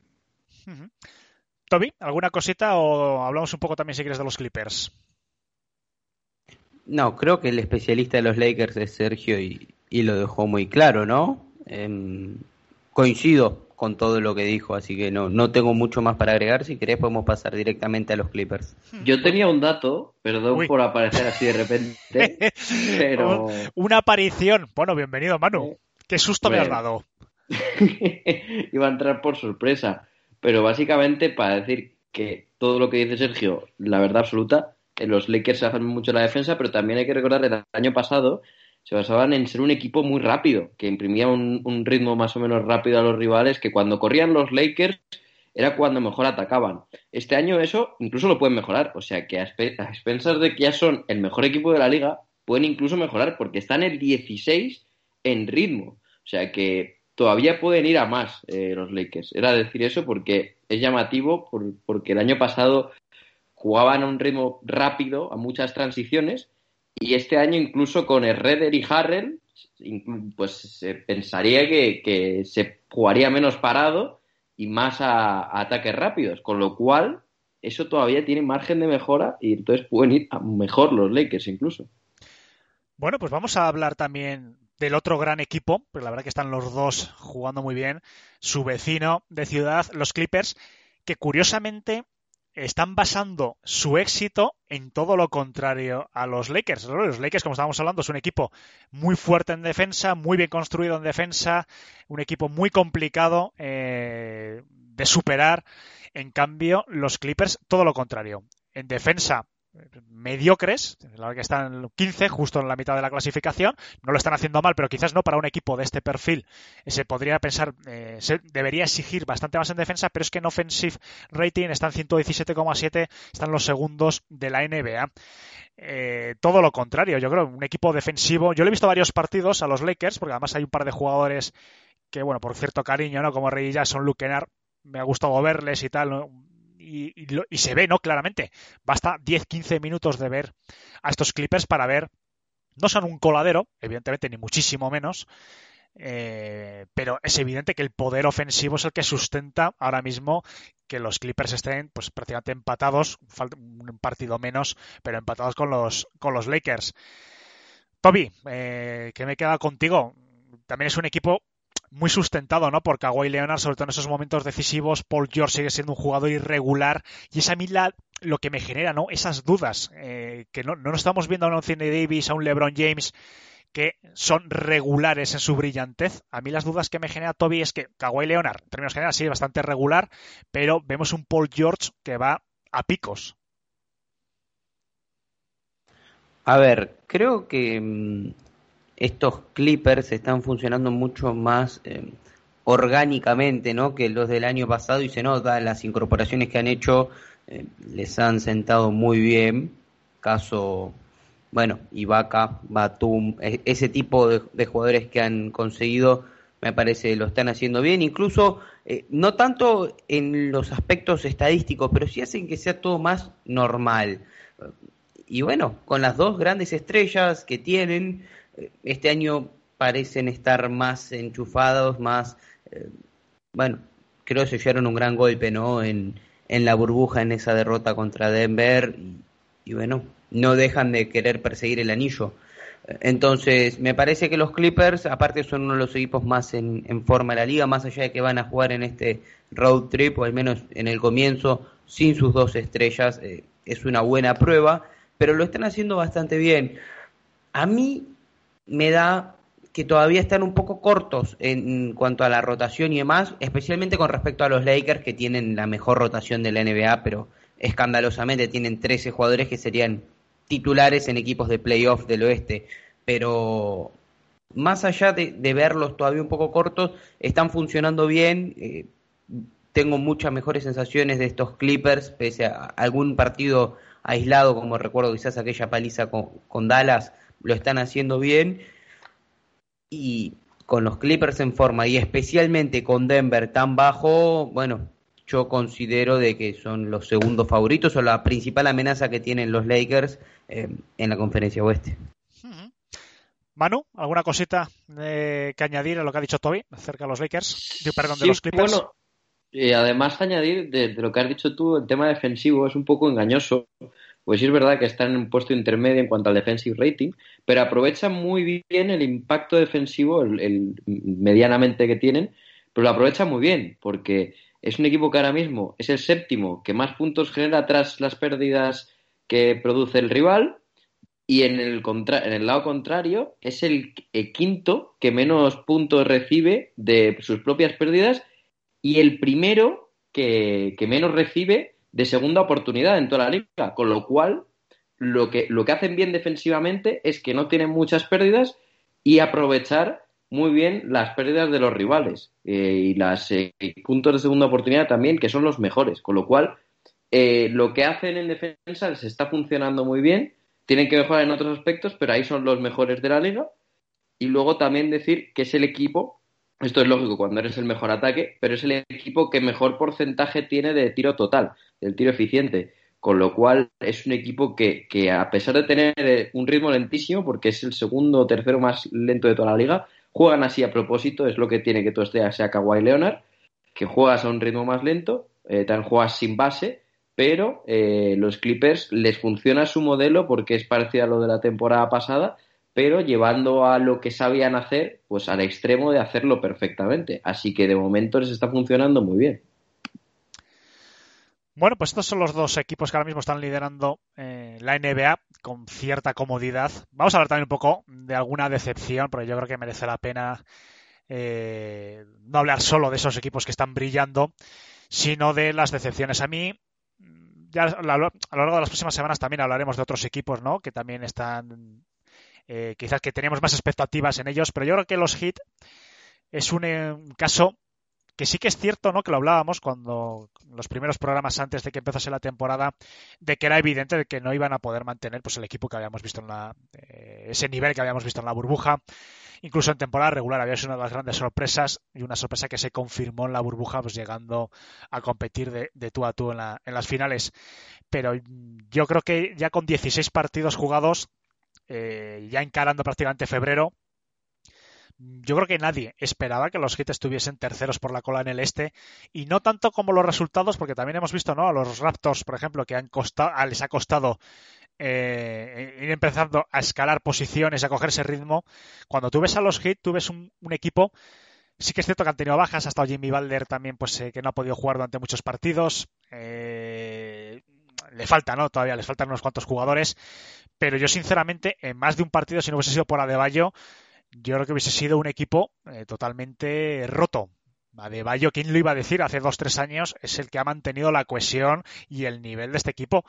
Toby, ¿alguna cosita o hablamos un poco también si quieres de los Clippers? No, creo que el especialista de los Lakers es Sergio y, lo dejó muy claro, ¿no? Em, coincido con todo lo que dijo, así que no, no tengo mucho más para agregar. Si querés podemos pasar directamente a los Clippers. Yo tenía un dato, perdón por aparecer así de repente, pero... Una aparición. Bueno, bienvenido Manu. Qué susto me has dado. Iba a entrar por sorpresa. Pero básicamente para decir que todo lo que dice Sergio, la verdad absoluta, los Lakers se hacen mucho la defensa, pero también hay que recordar que el año pasado se basaban en ser un equipo muy rápido, que imprimía un, ritmo más o menos rápido a los rivales, que cuando corrían los Lakers era cuando mejor atacaban. Este año eso incluso lo pueden mejorar, o sea que a, expensas de que ya son el mejor equipo de la liga, pueden incluso mejorar porque están el 16 en ritmo. O sea que todavía pueden ir a más eh, los Lakers. Era decir eso porque es llamativo, porque el año pasado jugaban a un ritmo rápido, a muchas transiciones, y este año incluso con Herreder y Harrell, pues se pensaría que, se jugaría menos parado y más a, ataques rápidos, con lo cual eso todavía tiene margen de mejora y entonces pueden ir a mejor los Lakers incluso. Bueno, pues vamos a hablar también del otro gran equipo, porque la verdad que están los dos jugando muy bien, su vecino de ciudad, los Clippers, que curiosamente están basando su éxito en todo lo contrario a los Lakers. Los Lakers, como estábamos hablando, es un equipo muy fuerte en defensa, muy bien construido en defensa, un equipo muy complicado eh, de superar. En cambio, los Clippers, todo lo contrario. En defensa, mediocres, la que están en 15, justo en la mitad de la clasificación. No lo están haciendo mal, pero quizás no para un equipo de este perfil. Se podría pensar, eh, se debería exigir bastante más en defensa, pero es que en offensive rating están 117,7, están los segundos de la NBA. Eh, todo lo contrario, yo creo, un equipo defensivo. Yo le he visto varios partidos a los Lakers, porque además hay un par de jugadores que, bueno, por cierto cariño, ¿no? Como Rey Jackson, Luke Kennard, me ha gustado verles y tal, y, se ve, ¿no? Claramente. Basta 10-15 minutos de ver a estos Clippers para ver. No son un coladero, evidentemente, ni muchísimo menos. Eh, pero es evidente que el poder ofensivo es el que sustenta ahora mismo que los Clippers estén pues prácticamente empatados, un partido menos, pero empatados con los, con los Lakers. Toby, eh, ¿qué me queda contigo? También es un equipo muy sustentado, ¿no? Por Kawhi Leonard, sobre todo en esos momentos decisivos. Paul George sigue siendo un jugador irregular. Y es a mí lo que me genera, ¿no? Esas dudas. Eh, que no, no estamos viendo a un Anthony Davis, a un LeBron James que son regulares en su brillantez. A mí las dudas que me genera Toby es que Kawhi Leonard, en términos generales, sí es bastante regular, pero vemos un Paul George que va a picos. A ver, creo que mm, estos Clippers están funcionando mucho más eh, orgánicamente ¿no? que los del año pasado y se nota, las incorporaciones que han hecho eh, les han sentado muy bien. Caso, bueno, Ibaka, Batum, e, ese tipo de, jugadores que han conseguido, me parece, lo están haciendo bien. Incluso, eh, no tanto en los aspectos estadísticos, pero sí hacen que sea todo más normal y bueno, con las dos grandes estrellas que tienen, este año parecen estar más enchufados, más, eh, bueno, creo que se llevaron un gran golpe, ¿no? En, en la burbuja en esa derrota contra Denver y, bueno, no dejan de querer perseguir el anillo. Entonces, me parece que los Clippers, aparte son uno de los equipos más en, en, forma de la liga, más allá de que van a jugar en este road trip, o al menos en el comienzo, sin sus dos estrellas, eh, es una buena prueba, pero lo están haciendo bastante bien. A mí me da que todavía están un poco cortos en cuanto a la rotación y demás, especialmente con respecto a los Lakers que tienen la mejor rotación de la NBA, pero escandalosamente tienen 13 jugadores que serían titulares en equipos de playoff del oeste. Pero más allá de, verlos todavía un poco cortos, están funcionando bien. Eh, tengo muchas mejores sensaciones de estos Clippers, pese a algún partido aislado, como recuerdo quizás aquella paliza con, con Dallas, lo están haciendo bien y con los Clippers en forma y especialmente con Denver tan bajo, bueno, yo considero de que son los segundos favoritos o la principal amenaza que tienen los Lakers eh, en la conferencia oeste. Manu, ¿alguna cosita eh, que añadir a lo que ha dicho Toby acerca de los Lakers? perdón, de los Clippers. Bueno, y además añadir de, lo que has dicho tú, el tema defensivo es un poco engañoso pues sí es verdad que están en un puesto intermedio en cuanto al defensive rating, pero aprovechan muy bien el impacto defensivo, el, medianamente que tienen, pero lo aprovechan muy bien, porque es un equipo que ahora mismo es el séptimo que más puntos genera tras las pérdidas que produce el rival, y en el, en el lado contrario es el, quinto que menos puntos recibe de sus propias pérdidas y el primero que menos recibe de segunda oportunidad en toda la liga, con lo cual lo que, lo que hacen bien defensivamente es que no tienen muchas pérdidas y aprovechar muy bien las pérdidas de los rivales eh, y los eh, puntos de segunda oportunidad también, que son los mejores, con lo cual eh, lo que hacen en defensa les está funcionando muy bien, tienen que mejorar en otros aspectos, pero ahí son los mejores de la liga. Y luego también decir que es el equipo esto es lógico cuando eres el mejor ataque, pero es el equipo que mejor porcentaje tiene de tiro total, del tiro eficiente. Con lo cual es un equipo que, que a pesar de tener eh, un ritmo lentísimo, porque es el segundo o tercero más lento de toda la liga, juegan así a propósito, es lo que tiene que tú estés sea Kawhi Leonard, que juegas a un ritmo más lento, eh, juegas sin base, pero eh, los Clippers les funciona su modelo porque es parecido a lo de la temporada pasada pero llevando a lo que sabían hacer, pues al extremo de hacerlo perfectamente. Así que de momento les está funcionando muy bien. Bueno, pues estos son los dos equipos que ahora mismo están liderando eh, la NBA con cierta comodidad. Vamos a hablar también un poco de alguna decepción, porque yo creo que merece la pena eh, no hablar solo de esos equipos que están brillando, sino de las decepciones. A mí, ya a lo largo de las próximas semanas también hablaremos de otros equipos, ¿no? Que también están eh, quizás que teníamos más expectativas en ellos, pero yo creo que los hit es un, eh, caso que sí que es cierto, ¿no? Que lo hablábamos cuando los primeros programas antes de que empezase la temporada, de que era evidente de que no iban a poder mantener pues el equipo que habíamos visto en la eh, ese nivel que habíamos visto en la burbuja. Incluso en temporada regular había sido una de las grandes sorpresas y una sorpresa que se confirmó en la burbuja, pues llegando a competir de, de tú a tú en, la, en las finales. Pero yo creo que ya con 16 partidos jugados eh, ya encarando prácticamente febrero, yo creo que nadie esperaba que los Heat estuviesen terceros por la cola en el este y no tanto como los resultados, porque también hemos visto, ¿no? A los Raptors, por ejemplo, que han costado, ah, les ha costado eh, ir empezando a escalar posiciones, a coger ese ritmo. Cuando tú ves a los Heat, tú ves un, equipo. Sí que es cierto que han tenido bajas, hasta Jimmy Balder también, pues eh, que no ha podido jugar durante muchos partidos. Le falta, ¿no? Todavía les faltan unos cuantos jugadores, pero yo sinceramente, en más de un partido, si no hubiese sido por Adebayo, yo creo que hubiese sido un equipo eh, totalmente roto. Adebayo, ¿quién lo iba a decir? Hace dos, tres años es el que ha mantenido la cohesión y el nivel de este equipo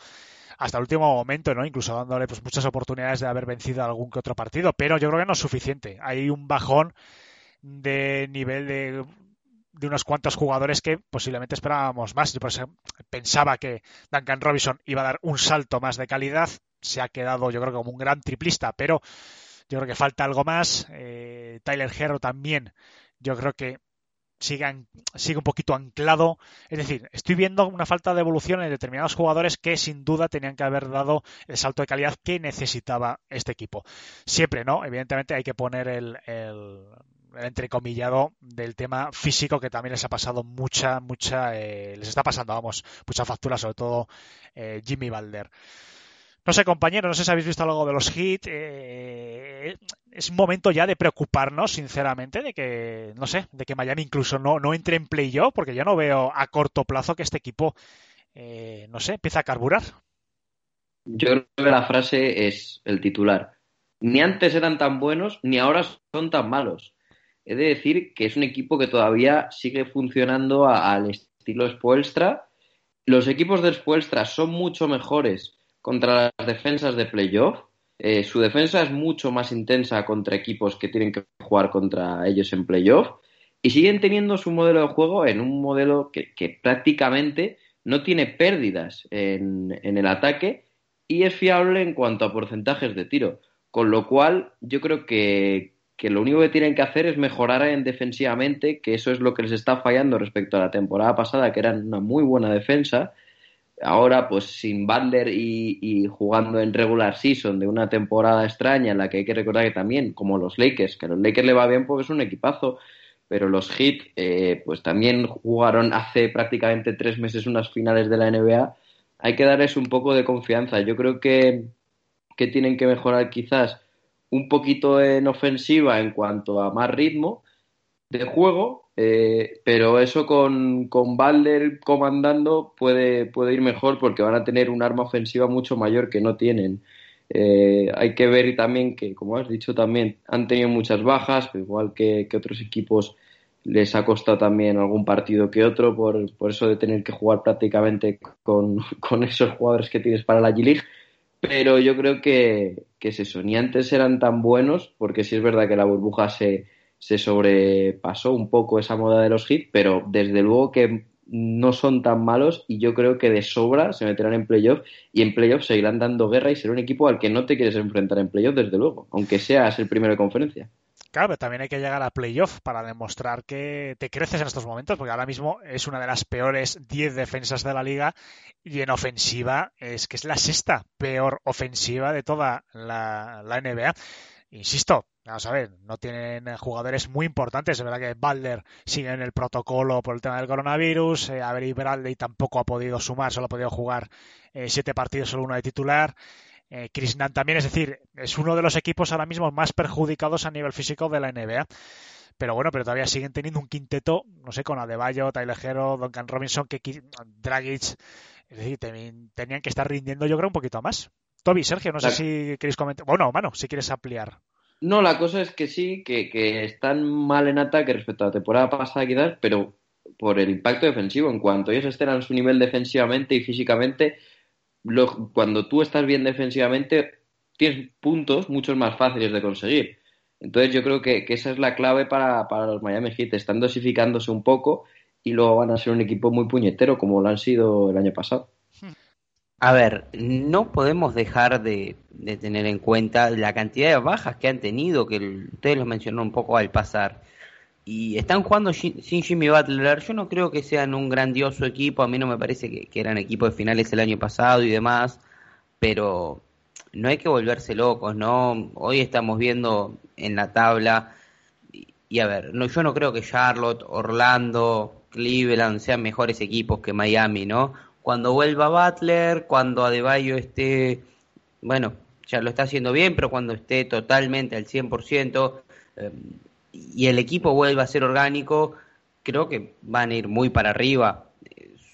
hasta el último momento, ¿no? Incluso dándole pues, muchas oportunidades de haber vencido algún que otro partido, pero yo creo que no es suficiente. Hay un bajón de nivel de, de unos cuantos jugadores que posiblemente esperábamos más. Yo pensaba que Duncan Robinson iba a dar un salto más de calidad se ha quedado yo creo como un gran triplista, pero yo creo que falta algo más. Eh, Tyler Herro también, yo creo que sigue, sigue un poquito anclado. Es decir, estoy viendo una falta de evolución en determinados jugadores que sin duda tenían que haber dado el salto de calidad que necesitaba este equipo. Siempre, ¿no? Evidentemente hay que poner el, entrecomillado del tema físico que también les ha pasado mucha, mucha, eh, les está pasando, vamos, mucha factura, sobre todo eh, Jimmy Balder. No sé, compañeros, no sé si habéis visto algo de los hits. Eh, es momento ya de preocuparnos, sinceramente, de que, no sé, de que Miami incluso no, no entre en playoff, porque ya no veo a corto plazo que este equipo, eh, no sé, empieza a carburar. Yo creo que la frase es el titular. Ni antes eran tan buenos, ni ahora son tan malos. He de decir que es un equipo que todavía sigue funcionando al estilo Spoelstra. Los equipos de Spoelstra son mucho mejores contra las defensas de playoff. Eh, su defensa es mucho más intensa contra equipos que tienen que jugar contra ellos en playoff y siguen teniendo su modelo de juego en un modelo que, prácticamente no tiene pérdidas en, el ataque y es fiable en cuanto a porcentajes de tiro. Con lo cual, yo creo que, que lo único que tienen que hacer es mejorar en defensivamente, que eso es lo que les está fallando respecto a la temporada pasada, que eran una muy buena defensa. Ahora pues sin Butler y, jugando en regular season de una temporada extraña en la que hay que recordar que también como los Lakers que a los Lakers le va bien porque es un equipazo pero los Heat eh, pues también jugaron hace prácticamente tres meses unas finales de la NBA hay que darles un poco de confianza. Yo creo que, que tienen que mejorar quizás un poquito en ofensiva en cuanto a más ritmo de juego eh, pero eso con, con Balder comandando puede, puede ir mejor porque van a tener un arma ofensiva mucho mayor que no tienen. Eh, hay que ver también que, como has dicho, también han tenido muchas bajas, igual que, otros equipos les ha costado también algún partido que otro, por, por eso de tener que jugar prácticamente con, con, esos jugadores que tienes para la G-League. Pero yo creo que, que es eso, ni antes eran tan buenos, porque sí es verdad que la burbuja se, se sobrepasó un poco esa moda de los hits, pero desde luego que no son tan malos y yo creo que de sobra se meterán en playoff y en playoff seguirán dando guerra y será un equipo al que no te quieres enfrentar en playoff desde luego, aunque seas el primero de conferencia. Claro, pero también hay que llegar a playoff para demostrar que te creces en estos momentos, porque ahora mismo es una de las peores 10 defensas de la liga y en ofensiva es que es la sexta peor ofensiva de toda la, NBA. Insisto, Vamos a ver, no tienen jugadores muy importantes. Es verdad que Balder sigue en el protocolo por el tema del coronavirus. Eh, Avery Bradley tampoco ha podido sumar, solo ha podido jugar eh, siete partidos, solo uno de titular. Eh, también, es decir, es uno de los equipos ahora mismo más perjudicados a nivel físico de la NBA. Pero bueno, pero todavía siguen teniendo un quinteto, no sé, con Adebayo, Tyler Hero, Duncan Robinson, que Dragic, es decir, tenían que estar rindiendo yo creo un poquito más. Toby, Sergio, no sé si queréis comentar. Bueno, mano, si quieres ampliar. No, la cosa es que sí, que, que están mal en ataque respecto a la temporada pasada quizás, pero por el impacto defensivo. En cuanto ellos estén a su nivel defensivamente y físicamente, cuando tú estás bien defensivamente, tienes puntos mucho más fáciles de conseguir. Entonces yo creo que, que esa es la clave para, para, los Miami Heat. Están dosificándose un poco y luego van a ser un equipo muy puñetero como lo han sido el año pasado. A ver, no podemos dejar de, tener en cuenta la cantidad de bajas que han tenido, que ustedes lo mencionaron un poco al pasar. Y están jugando sin Jimmy Butler. Yo no creo que sean un grandioso equipo. A mí no me parece que, eran equipos de finales el año pasado y demás. Pero no hay que volverse locos, ¿no? Hoy estamos viendo en la tabla. Y, a ver, no, yo no creo que Charlotte, Orlando, Cleveland sean mejores equipos que Miami, ¿no? cuando vuelva Butler, cuando Adebayo esté, bueno, ya lo está haciendo bien, pero cuando esté totalmente al 100% eh, y el equipo vuelva a ser orgánico, creo que van a ir muy para arriba.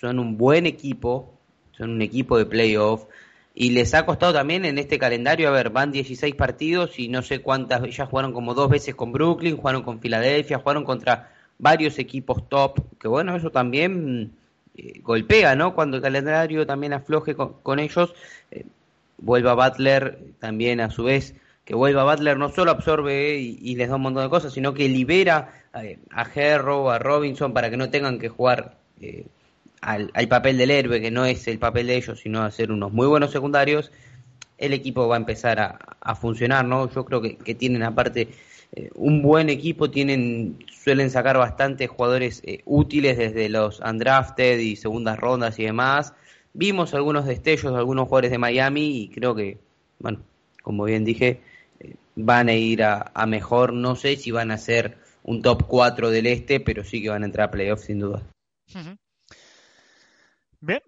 Son un buen equipo, son un equipo de playoff. Y les ha costado también en este calendario, a ver, van 16 partidos y no sé cuántas, ya jugaron como dos veces con Brooklyn, jugaron con Filadelfia, jugaron contra varios equipos top, que bueno, eso también eh, golpea, ¿no? Cuando el calendario también afloje con, ellos, eh, vuelva Butler también a su vez, que vuelva Butler no solo absorbe y, les da un montón de cosas, sino que libera eh, a Herro, a Robinson para que no tengan que jugar al, papel del héroe, que no es el papel de ellos, sino hacer unos muy buenos secundarios, el equipo va a empezar a, funcionar, ¿no? Yo creo que, tienen aparte eh, un buen equipo, tienen suelen sacar bastantes jugadores eh, útiles desde los undrafted y segundas rondas y demás. Vimos algunos destellos de algunos jugadores de Miami y creo que, bueno, como bien dije, eh, van a ir a, mejor. No sé si van a ser un top 4 del este, pero sí que van a entrar a playoffs sin duda. Bien,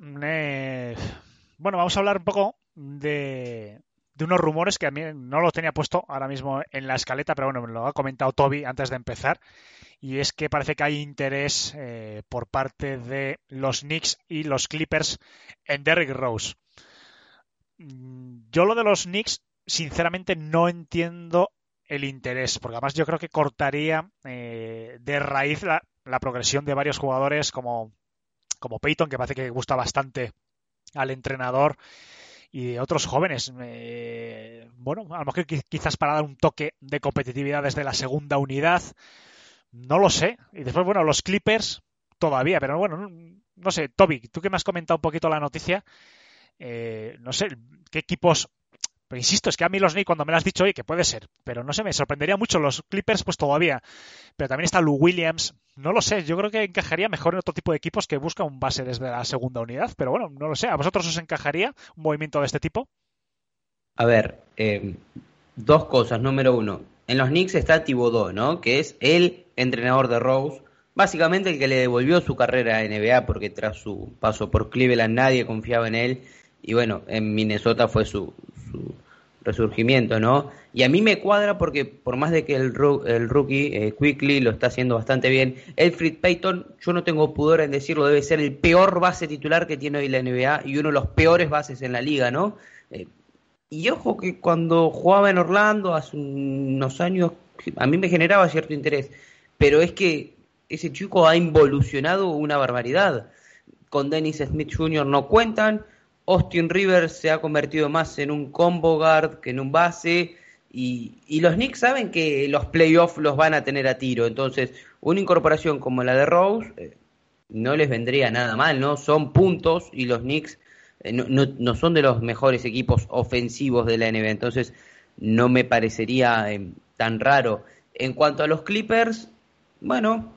bueno, vamos a hablar un poco de, de unos rumores que a mí no los tenía puesto ahora mismo en la escaleta, pero bueno, me lo ha comentado Toby antes de empezar. Y es que parece que hay interés eh, por parte de los Knicks y los Clippers en Derrick Rose. Mm, yo lo de los Knicks, sinceramente, no entiendo el interés, porque además yo creo que cortaría eh, de raíz la, progresión de varios jugadores como, como Peyton, que parece que gusta bastante al entrenador y de otros jóvenes. Eh, bueno, a lo mejor quizás para dar un toque de competitividad desde la segunda unidad. No lo sé. Y después, bueno, los Clippers todavía, pero bueno, no, sé. Toby, tú que me has comentado un poquito la noticia, eh, no sé, ¿qué equipos pero insisto, es que a mí los Knicks cuando me lo has dicho, oye, que puede ser, pero no sé, me sorprendería mucho los Clippers, pues todavía. Pero también está Lou Williams, no lo sé, yo creo que encajaría mejor en otro tipo de equipos que busca un base desde la segunda unidad, pero bueno, no lo sé. ¿A vosotros os encajaría un movimiento de este tipo? A ver, eh, dos cosas. Número uno, en los Knicks está Thibodeau, ¿no? Que es el entrenador de Rose, básicamente el que le devolvió su carrera a NBA, porque tras su paso por Cleveland nadie confiaba en él y bueno, en Minnesota fue su, resurgimiento, ¿no? Y a mí me cuadra porque por más de que el, rookie eh, Quickly lo está haciendo bastante bien, Elfrid Payton, yo no tengo pudor en decirlo, debe ser el peor base titular que tiene hoy la NBA y uno de los peores bases en la liga, ¿no? Eh, y ojo que cuando jugaba en Orlando hace unos años, a mí me generaba cierto interés, pero es que ese chico ha involucionado una barbaridad. Con Dennis Smith Jr. no cuentan, Austin Rivers se ha convertido más en un combo guard que en un base. Y, los Knicks saben que los playoffs los van a tener a tiro. Entonces, una incorporación como la de Rose eh, no les vendría nada mal, ¿no? Son puntos y los Knicks eh, no, son de los mejores equipos ofensivos de la NBA. Entonces, no me parecería eh, tan raro. En cuanto a los Clippers, bueno,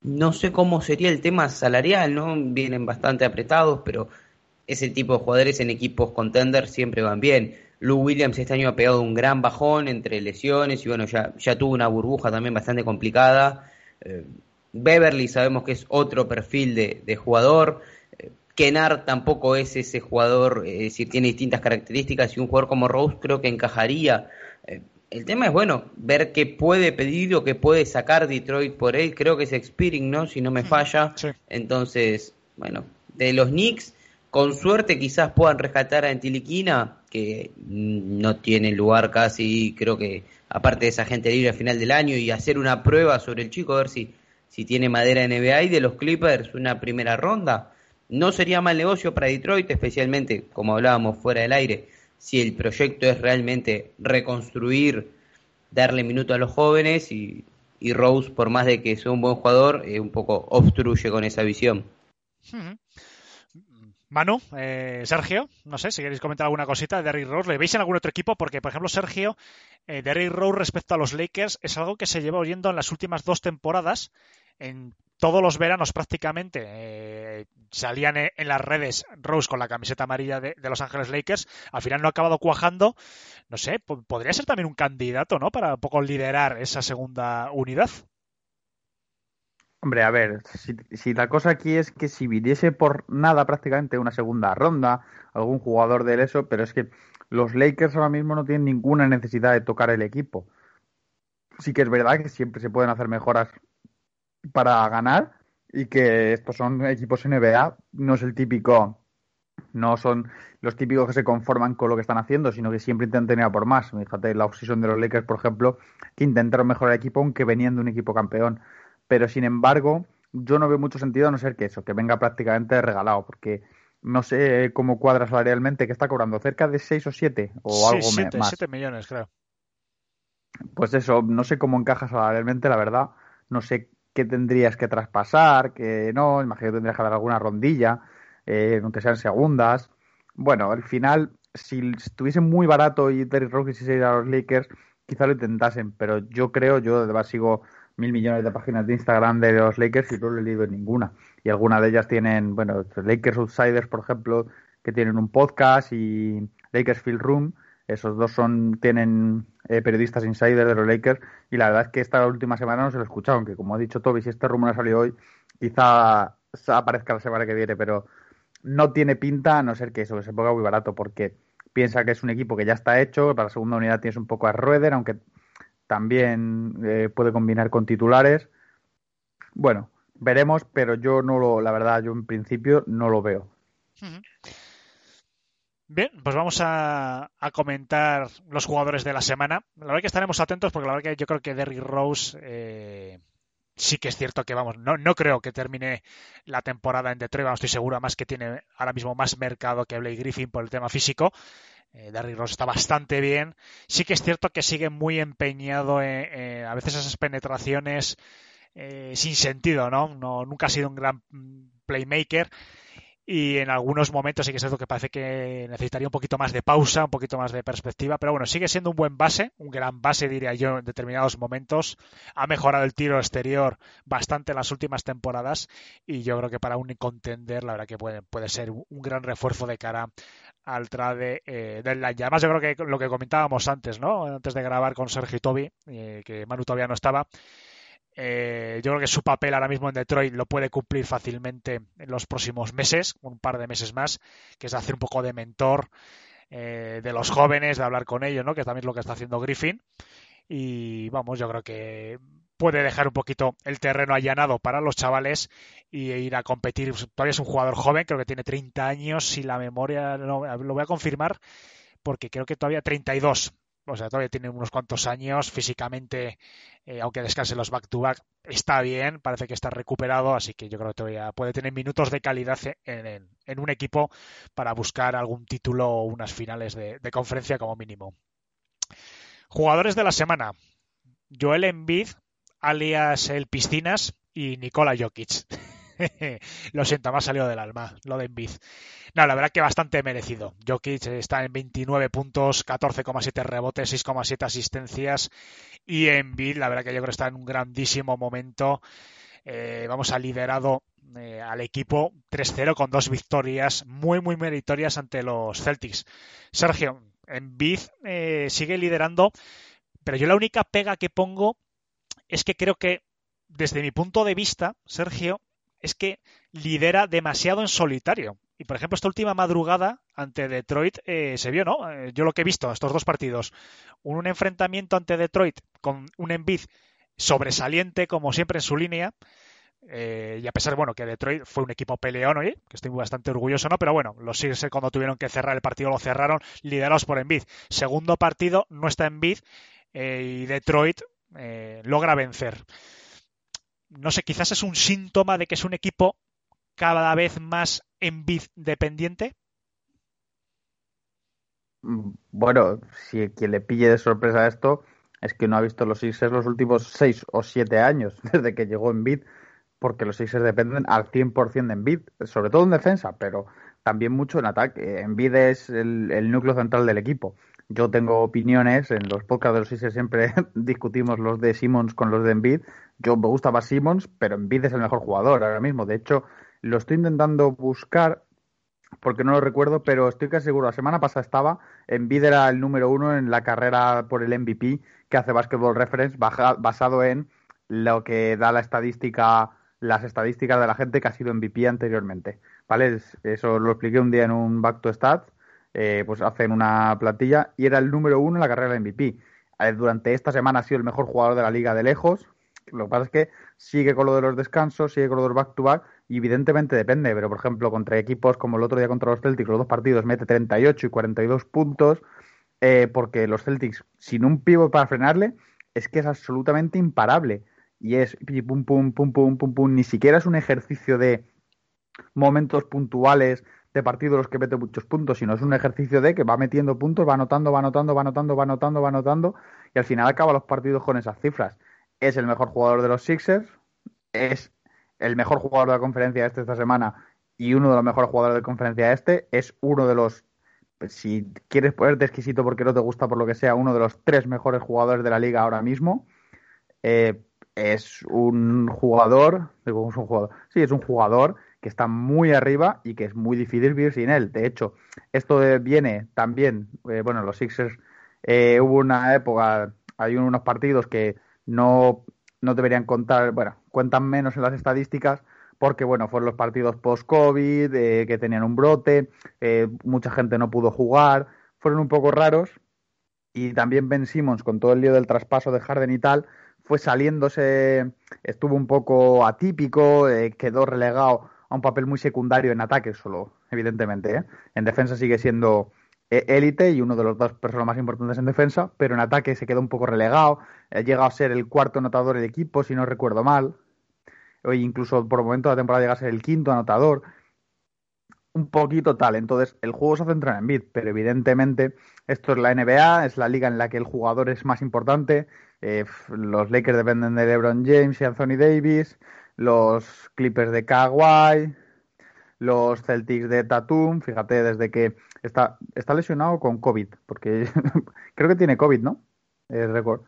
no sé cómo sería el tema salarial, ¿no? Vienen bastante apretados, pero ese tipo de jugadores en equipos contenders siempre van bien. Lou Williams este año ha pegado un gran bajón entre lesiones y bueno, ya, ya tuvo una burbuja también bastante complicada. Eh, Beverly sabemos que es otro perfil de, jugador. Eh, Kennard tampoco es ese jugador, es decir, tiene distintas características y un jugador como Rose creo que encajaría. Eh, el tema es, bueno, ver qué puede pedir o qué puede sacar Detroit por él. Creo que es Expiring, ¿no? Si no me falla. Entonces, bueno, de los Knicks con suerte quizás puedan rescatar a Antiliquina, que no tiene lugar casi, creo que aparte de esa gente libre al final del año, y hacer una prueba sobre el chico, a ver si, si tiene madera NBA y de los Clippers una primera ronda. No sería mal negocio para Detroit, especialmente, como hablábamos fuera del aire, si el proyecto es realmente reconstruir, darle minuto a los jóvenes y, Rose, por más de que sea un buen jugador, eh, un poco obstruye con esa visión. Manu, eh, Sergio, no sé si queréis comentar alguna cosita de Derrick Rose. ¿Le veis en algún otro equipo? Porque, por ejemplo, Sergio, eh, Derrick Rose respecto a los Lakers es algo que se lleva oyendo en las últimas dos temporadas. En todos los veranos prácticamente eh, salían en las redes Rose con la camiseta amarilla de, Los Ángeles Lakers. Al final no ha acabado cuajando. No sé, podría ser también un candidato, ¿no? Para un poco liderar esa segunda unidad. Hombre, a ver, si, la cosa aquí es que si viniese por nada prácticamente una segunda ronda, algún jugador de eso, pero es que los Lakers ahora mismo no tienen ninguna necesidad de tocar el equipo. Sí que es verdad que siempre se pueden hacer mejoras para ganar y que estos son equipos NBA, no es el típico, no son los típicos que se conforman con lo que están haciendo, sino que siempre intentan tener a por más. Fíjate, la obsesión de los Lakers, por ejemplo, que intentaron mejorar el equipo aunque venían de un equipo campeón pero sin embargo, yo no veo mucho sentido a no ser que eso, que venga prácticamente regalado, porque no sé cómo cuadra salarialmente, que está cobrando cerca de 6 o 7 o algo siete, más. 7 millones, creo. Pues eso, no sé cómo encaja salarialmente, la verdad. No sé qué tendrías que traspasar, que no, imagino que tendrías que dar alguna rondilla, eh, aunque sean segundas. Bueno, al final, si estuviese muy barato y Terry quisiese ir a los Lakers, quizá lo intentasen, pero yo creo, yo además sigo mil millones de páginas de Instagram de los Lakers y no le he leído ninguna. Y algunas de ellas tienen, bueno, Lakers Outsiders, por ejemplo, que tienen un podcast y Lakers Field Room. Esos dos son tienen eh, periodistas insiders de los Lakers y la verdad es que esta última semana no se lo he escuchado, aunque como ha dicho Toby, si este rumor ha salido hoy, quizá aparezca la semana que viene, pero no tiene pinta a no ser que eso, que se ponga muy barato, porque piensa que es un equipo que ya está hecho, para la segunda unidad tienes un poco a Rueder, aunque también eh, puede combinar con titulares. Bueno, veremos, pero yo no lo, la verdad, yo en principio no lo veo. Bien, pues vamos a, comentar los jugadores de la semana. La verdad que estaremos atentos porque la verdad que yo creo que Derrick Rose eh, sí que es cierto que, vamos, no, no creo que termine la temporada en Detroit, vamos, estoy seguro, más que tiene ahora mismo más mercado que Blake Griffin por el tema físico. Eh, Derrick Rose está bastante bien. Sí que es cierto que sigue muy empeñado en, a veces esas penetraciones eh, sin sentido, ¿no? ¿no? Nunca ha sido un gran playmaker y en algunos momentos sí que es cierto que parece que necesitaría un poquito más de pausa, un poquito más de perspectiva, pero bueno, sigue siendo un buen base, un gran base diría yo en determinados momentos. Ha mejorado el tiro exterior bastante en las últimas temporadas y yo creo que para un contender la verdad que puede, puede ser un gran refuerzo de cara al trade eh, del line. Además yo creo que lo que comentábamos antes, ¿no? Antes de grabar con Sergio y Toby, eh, que Manu todavía no estaba, eh, yo creo que su papel ahora mismo en Detroit lo puede cumplir fácilmente en los próximos meses, un par de meses más, que es hacer un poco de mentor eh, de los jóvenes, de hablar con ellos, ¿no? que también es lo que está haciendo Griffin. Y vamos, yo creo que puede dejar un poquito el terreno allanado para los chavales y ir a competir. Todavía es un jugador joven, creo que tiene 30 años, si la memoria lo voy a confirmar, porque creo que todavía 32 o sea, todavía tiene unos cuantos años, físicamente, eh, aunque descanse los back-to-back, está bien, parece que está recuperado, así que yo creo que todavía puede tener minutos de calidad en, un equipo para buscar algún título o unas finales de, de, conferencia como mínimo. Jugadores de la semana. Joel Embiid, alias el Piscinas, y Nikola Jokic. lo siento, me ha salido del alma lo de Embiid. No, la verdad que bastante merecido. Jokic está en 29 puntos, 14,7 rebotes, 6,7 asistencias y Embiid, la verdad que yo creo que está en un grandísimo momento. Eh, vamos, a liderado eh, al equipo 3-0 con dos victorias muy, muy meritorias ante los Celtics. Sergio, Embiid eh, sigue liderando, pero yo la única pega que pongo es que creo que desde mi punto de vista, Sergio, es que lidera demasiado en solitario. Y por ejemplo, esta última madrugada ante Detroit eh, se vio, ¿no? Eh, yo lo que he visto, estos dos partidos, un, enfrentamiento ante Detroit con un Embiid sobresaliente, como siempre en su línea. Eh, y a pesar, bueno, que Detroit fue un equipo peleón, oye, que estoy bastante orgulloso, ¿no? Pero bueno, los Sixers cuando tuvieron que cerrar el partido lo cerraron, liderados por Embiid. Segundo partido, no está Embiid y Detroit logra vencer no sé, quizás es un síntoma de que es un equipo cada vez más Envid dependiente. Bueno, si quien le pille de sorpresa esto es que no ha visto los Sixers los últimos seis o siete años desde que llegó Envid, porque los Sixers dependen al 100% de Envid, sobre todo en defensa, pero también mucho en ataque. Envid es el núcleo central del equipo. Yo tengo opiniones, en los podcasts de los Sixers siempre discutimos los de Simmons con los de Envid. Yo me gusta más Simmons, pero Envid es el mejor jugador ahora mismo. De hecho, lo estoy intentando buscar porque no lo recuerdo, pero estoy casi seguro. La semana pasada estaba, Envid era el número uno en la carrera por el MVP que hace Basketball Reference basado en lo que da la estadística, las estadísticas de la gente que ha sido MVP anteriormente. ¿Vale? Eso lo expliqué un día en un Back to Stats eh, pues hacen una plantilla y era el número uno en la carrera de MVP. Durante esta semana ha sido el mejor jugador de la liga de lejos. Lo que pasa es que sigue con lo de los descansos, sigue con lo de los back-to-back y evidentemente depende, pero por ejemplo contra equipos como el otro día contra los Celtics, los dos partidos mete 38 y 42 puntos eh, porque los Celtics sin un pivo para frenarle es que es absolutamente imparable y es pum pum pum pum pum pum ni siquiera es un ejercicio de momentos puntuales de partido los que mete muchos puntos, sino es un ejercicio de que va metiendo puntos, va anotando, va anotando, va anotando, va anotando, va anotando, y al final acaba los partidos con esas cifras. Es el mejor jugador de los Sixers, es el mejor jugador de la conferencia este esta semana y uno de los mejores jugadores de conferencia este, es uno de los si quieres ponerte exquisito porque no te gusta por lo que sea, uno de los tres mejores jugadores de la liga ahora mismo. Eh, es un jugador, digo, es un jugador, sí, es un jugador que está muy arriba y que es muy difícil vivir sin él. De hecho, esto viene también, eh, bueno, los Sixers eh, hubo una época, hay unos partidos que no, no deberían contar, bueno, cuentan menos en las estadísticas porque, bueno, fueron los partidos post-COVID, eh, que tenían un brote, mucha gente no pudo jugar, fueron un poco raros. Y también Ben Simmons, con todo el lío del traspaso de Harden y tal, fue saliéndose, estuvo un poco atípico, quedó relegado a un papel muy secundario en ataque solo, evidentemente. ¿eh? En defensa sigue siendo eh, élite y uno de los dos personas más importantes en defensa, pero en ataque se queda un poco relegado. Ha llegado a ser el cuarto anotador del equipo, si no recuerdo mal. Hoy incluso por el momento de la temporada llega a ser el quinto anotador. Un poquito tal. Entonces, el juego se centra en Embiid, pero evidentemente esto es la NBA, es la liga en la que el jugador es más importante. Eh, los Lakers dependen de LeBron James y Anthony Davis los Clippers de Kawhi, los Celtics de Tatum, fíjate, desde que está, está lesionado con COVID, porque creo que tiene COVID, ¿no? El récord.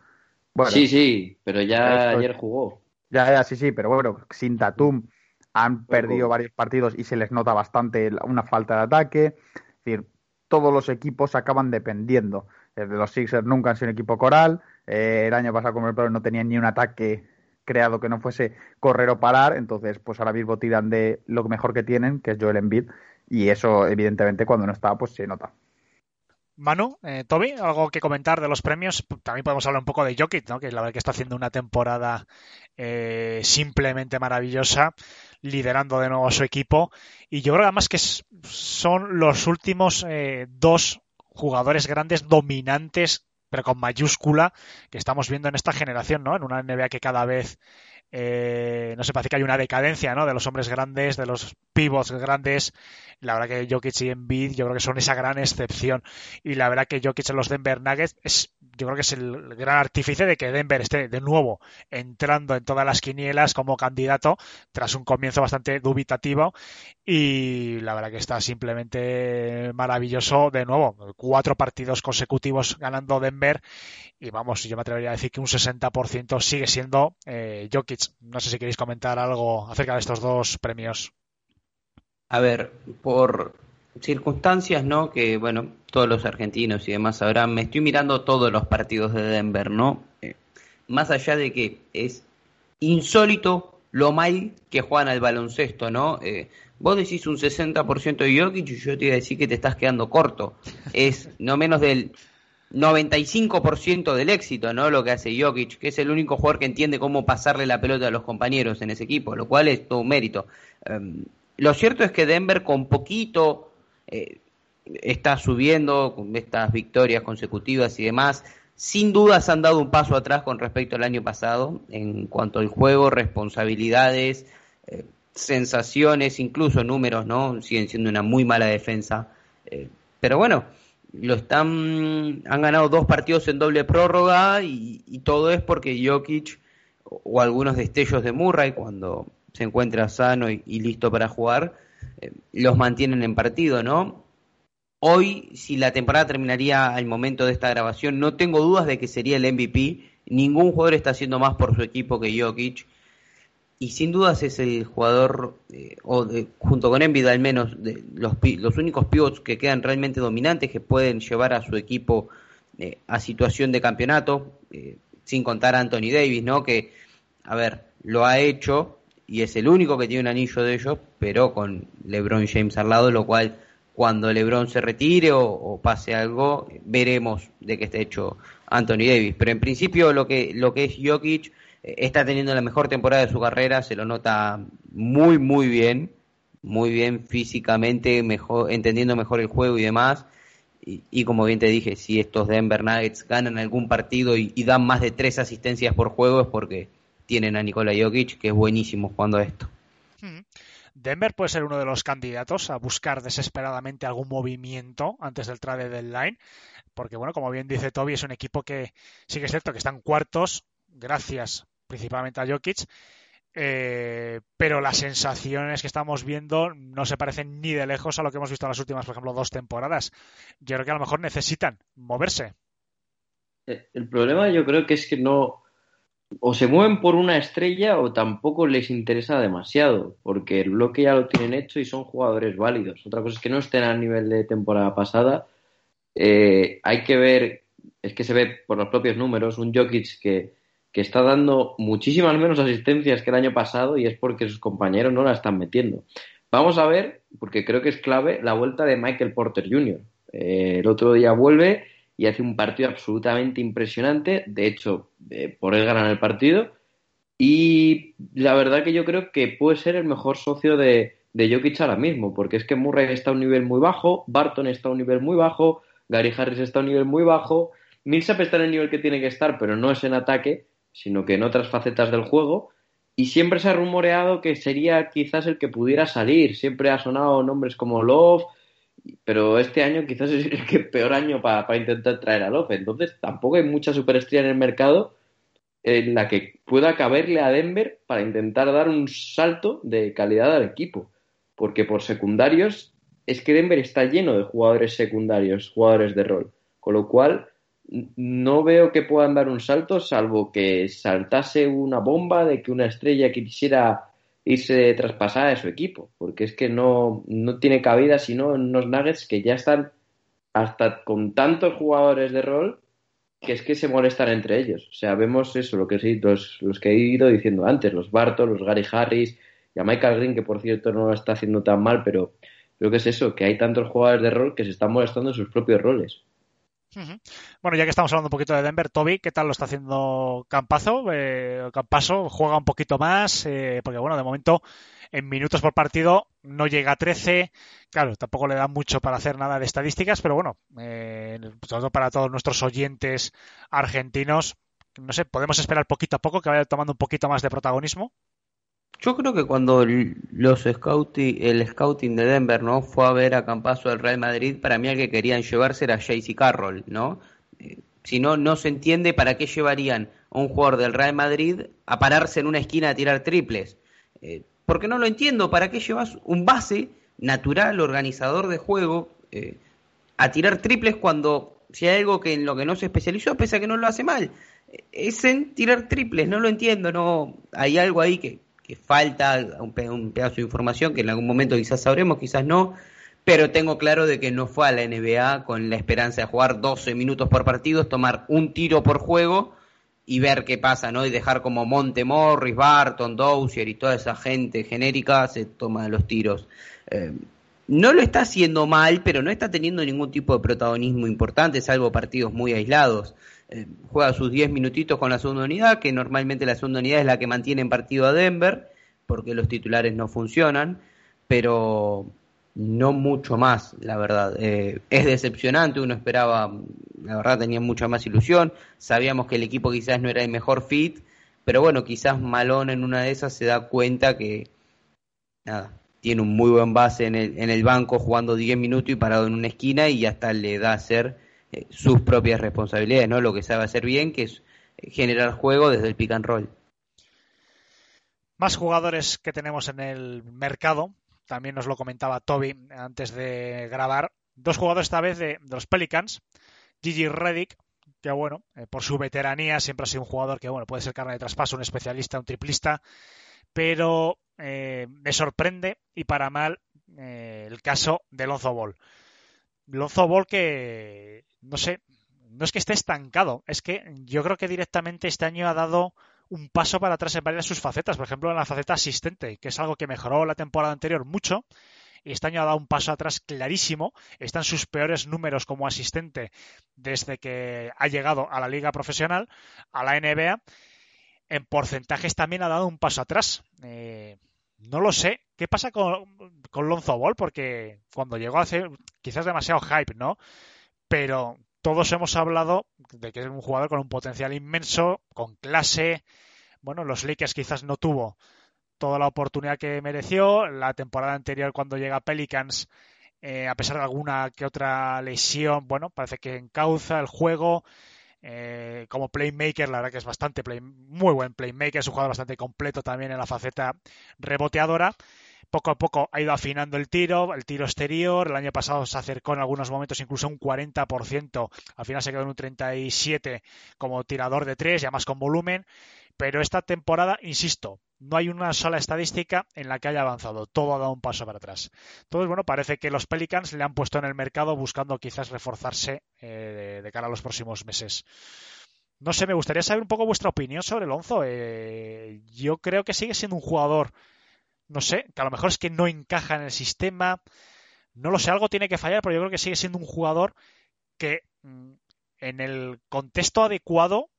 sí, sí, pero ya ayer jugó. Ya, ya, sí, sí, pero bueno, sin Tatum han perdido varios partidos y se les nota bastante una falta de ataque. Es decir, todos los equipos acaban dependiendo. de los Sixers nunca han sido un equipo coral. Eh, el año pasado, como el no tenían ni un ataque creado que no fuese correr o parar, entonces pues ahora mismo tiran de lo mejor que tienen, que es Joel Embiid, y eso evidentemente cuando no está pues se nota. Manu, eh, Toby, algo que comentar de los premios. También podemos hablar un poco de Jokic, ¿no? que la verdad que está haciendo una temporada eh, simplemente maravillosa, liderando de nuevo a su equipo. Y yo creo además que son los últimos eh, dos jugadores grandes dominantes pero con mayúscula, que estamos viendo en esta generación, ¿no? En una NBA que cada vez eh, no sé, parece que hay una decadencia ¿no? de los hombres grandes, de los pivots grandes. La verdad que Jokic y Embiid yo creo que son esa gran excepción. Y la verdad que Jokic en los Denver Nuggets es, yo creo que es el gran artífice de que Denver esté de nuevo entrando en todas las quinielas como candidato tras un comienzo bastante dubitativo. Y la verdad que está simplemente maravilloso de nuevo. Cuatro partidos consecutivos ganando Denver. Y vamos, yo me atrevería a decir que un 60% sigue siendo eh, Jokic no sé si queréis comentar algo acerca de estos dos premios. A ver, por circunstancias, ¿no? Que, bueno, todos los argentinos y demás sabrán, me estoy mirando todos los partidos de Denver, ¿no? Eh, más allá de que es insólito lo mal que juegan al baloncesto, ¿no? Eh, vos decís un 60% de Jokic y yo te iba a decir que te estás quedando corto. Es no menos del 95% del éxito, ¿no? Lo que hace Jokic, que es el único jugador que entiende cómo pasarle la pelota a los compañeros en ese equipo, lo cual es todo un mérito. Em, lo cierto es que Denver con poquito eh, está subiendo con estas victorias consecutivas y demás. Sin duda se han dado un paso atrás con respecto al año pasado en cuanto al juego, responsabilidades, eh, sensaciones, incluso números, ¿no? Siguen siendo una muy mala defensa. Eh, pero bueno, lo están han ganado dos partidos en doble prórroga y, todo es porque Jokic o algunos destellos de Murray cuando se encuentra sano y, listo para jugar eh, los mantienen en partido, ¿no? Hoy, si la temporada terminaría al momento de esta grabación, no tengo dudas de que sería el MVP. Ningún jugador está haciendo más por su equipo que Jokic y sin dudas es el jugador, eh, o junto con Envid al menos, de los, los únicos pivots que quedan realmente dominantes, que pueden llevar a su equipo eh, a situación de campeonato, eh, sin contar a Anthony Davis, ¿no? Que, a ver, lo ha hecho y es el único que tiene un anillo de ellos, pero con LeBron James al lado, lo cual cuando LeBron se retire o, o pase algo, veremos de qué está hecho Anthony Davis. Pero en principio lo que, lo que es Jokic está teniendo la mejor temporada de su carrera, se lo nota muy, muy bien, muy bien físicamente, mejor, entendiendo mejor el juego y demás. Y, como bien te dije, si estos Denver Nuggets ganan algún partido y, dan más de tres asistencias por juego es porque tienen a Nikola Jokic, que es buenísimo jugando esto. Hmm. Denver puede ser uno de los candidatos a buscar desesperadamente algún movimiento antes del trade deadline, porque bueno, como bien dice Toby, es un equipo que sí que es cierto que están cuartos, gracias principalmente a Jokic, Eh, pero las sensaciones que estamos viendo no se parecen ni de lejos a lo que hemos visto en las últimas, por ejemplo, dos temporadas. Yo creo que a lo mejor necesitan moverse. Eh, el problema yo creo que es que no o se mueven por una estrella o tampoco les interesa demasiado, porque el bloque ya lo tienen hecho y son jugadores válidos. Otra cosa es que no estén al nivel de temporada pasada. Eh, hay que ver, es que se ve por los propios números, un Jokic que, que está dando muchísimas menos asistencias que el año pasado y es porque sus compañeros no la están metiendo. Vamos a ver, porque creo que es clave, la vuelta de Michael Porter Jr. Eh, el otro día vuelve y hace un partido absolutamente impresionante. De hecho, eh, por él ganan el partido. Y la verdad que yo creo que puede ser el mejor socio de, de Jokic ahora mismo, porque es que Murray está a un nivel muy bajo, Barton está a un nivel muy bajo, Gary Harris está a un nivel muy bajo, Millsap está en el nivel que tiene que estar, pero no es en ataque, sino que en otras facetas del juego. Y siempre se ha rumoreado que sería quizás el que pudiera salir. Siempre ha sonado nombres como Love, pero este año quizás es el peor año para intentar traer a Love. Entonces tampoco hay mucha superestrella en el mercado en la que pueda caberle a Denver para intentar dar un salto de calidad al equipo. Porque por secundarios es que Denver está lleno de jugadores secundarios, jugadores de rol. Con lo cual no veo que puedan dar un salto salvo que saltase una bomba de que una estrella quisiera irse traspasada de su equipo, porque es que no, no tiene cabida sino en unos Nuggets que ya están hasta con tantos jugadores de rol que es que se molestan entre ellos. O sea, vemos eso, lo que los, los que he ido diciendo antes, los Bartos, los Gary Harris y a Michael Green, que por cierto no lo está haciendo tan mal, pero creo que es eso, que hay tantos jugadores de rol que se están molestando en sus propios roles. Bueno, ya que estamos hablando un poquito de Denver, Toby, ¿qué tal lo está haciendo Campazo? Eh, Campaso juega un poquito más, eh, porque bueno, de momento en minutos por partido no llega a 13. Claro, tampoco le da mucho para hacer nada de estadísticas, pero bueno, eh, sobre todo para todos nuestros oyentes argentinos, no sé, podemos esperar poquito a poco que vaya tomando un poquito más de protagonismo. Yo creo que cuando los scouting, el scouting de Denver no fue a ver a Campaso del Real Madrid, para mí el que querían llevarse era Jaycee Carroll, ¿no? Eh, si no, no se entiende para qué llevarían a un jugador del Real Madrid a pararse en una esquina a tirar triples. Eh, porque no lo entiendo, ¿para qué llevas un base natural, organizador de juego, eh, a tirar triples cuando si hay algo que en lo que no se especializó, pese a que no lo hace mal, es en tirar triples, no lo entiendo, no hay algo ahí que, que falta un, pedazo de información que en algún momento quizás sabremos, quizás no, pero tengo claro de que no fue a la NBA con la esperanza de jugar 12 minutos por partido, tomar un tiro por juego y ver qué pasa, ¿no? Y dejar como Monte Morris, Barton, Dozier y toda esa gente genérica se toma los tiros. Eh, no lo está haciendo mal, pero no está teniendo ningún tipo de protagonismo importante, salvo partidos muy aislados. Eh, juega sus 10 minutitos con la segunda unidad, que normalmente la segunda unidad es la que mantiene en partido a Denver, porque los titulares no funcionan, pero no mucho más, la verdad. Eh, es decepcionante, uno esperaba, la verdad tenía mucha más ilusión, sabíamos que el equipo quizás no era el mejor fit, pero bueno, quizás Malón en una de esas se da cuenta que, nada, tiene un muy buen base en el, en el banco jugando 10 minutos y parado en una esquina y hasta le da a ser eh, sus propias responsabilidades, ¿no? Lo que sabe hacer bien, que es eh, generar juego desde el pick and roll. Más jugadores que tenemos en el mercado, también nos lo comentaba Toby antes de grabar. Dos jugadores esta vez de, los Pelicans, Gigi Reddick, que bueno, eh, por su veteranía siempre ha sido un jugador que bueno, puede ser carne de traspaso, un especialista, un triplista, pero me sorprende y para mal el caso de Lonzo Ball. Lonzo Ball que no sé, no es que esté estancado, es que yo creo que directamente este año ha dado un paso para atrás en varias de sus facetas, por ejemplo en la faceta asistente, que es algo que mejoró la temporada anterior mucho, y este año ha dado un paso atrás clarísimo, está en sus peores números como asistente desde que ha llegado a la liga profesional, a la NBA, en porcentajes también ha dado un paso atrás. Eh, no lo sé. ¿Qué pasa con, con Lonzo Ball? Porque cuando llegó hace quizás demasiado hype, ¿no? pero todos hemos hablado de que es un jugador con un potencial inmenso, con clase. Bueno, los Lakers quizás no tuvo toda la oportunidad que mereció. La temporada anterior, cuando llega Pelicans, eh, a pesar de alguna que otra lesión, bueno, parece que encauza el juego. Eh, como playmaker, la verdad que es bastante muy buen playmaker, es un jugador bastante completo también en la faceta reboteadora. Poco a poco ha ido afinando el tiro, el tiro exterior. El año pasado se acercó en algunos momentos incluso un 40%. Al final se quedó en un 37% como tirador de tres, ya más con volumen. Pero esta temporada, insisto, no hay una sola estadística en la que haya avanzado. Todo ha dado un paso para atrás. Entonces, bueno, parece que los Pelicans le han puesto en el mercado buscando quizás reforzarse eh, de cara a los próximos meses. No sé, me gustaría saber un poco vuestra opinión sobre Lonzo. Eh, yo creo que sigue siendo un jugador no sé, que a lo mejor es que no encaja en el sistema, no lo sé, algo tiene que fallar, pero yo creo que sigue siendo un jugador que mm, en el contexto adecuado,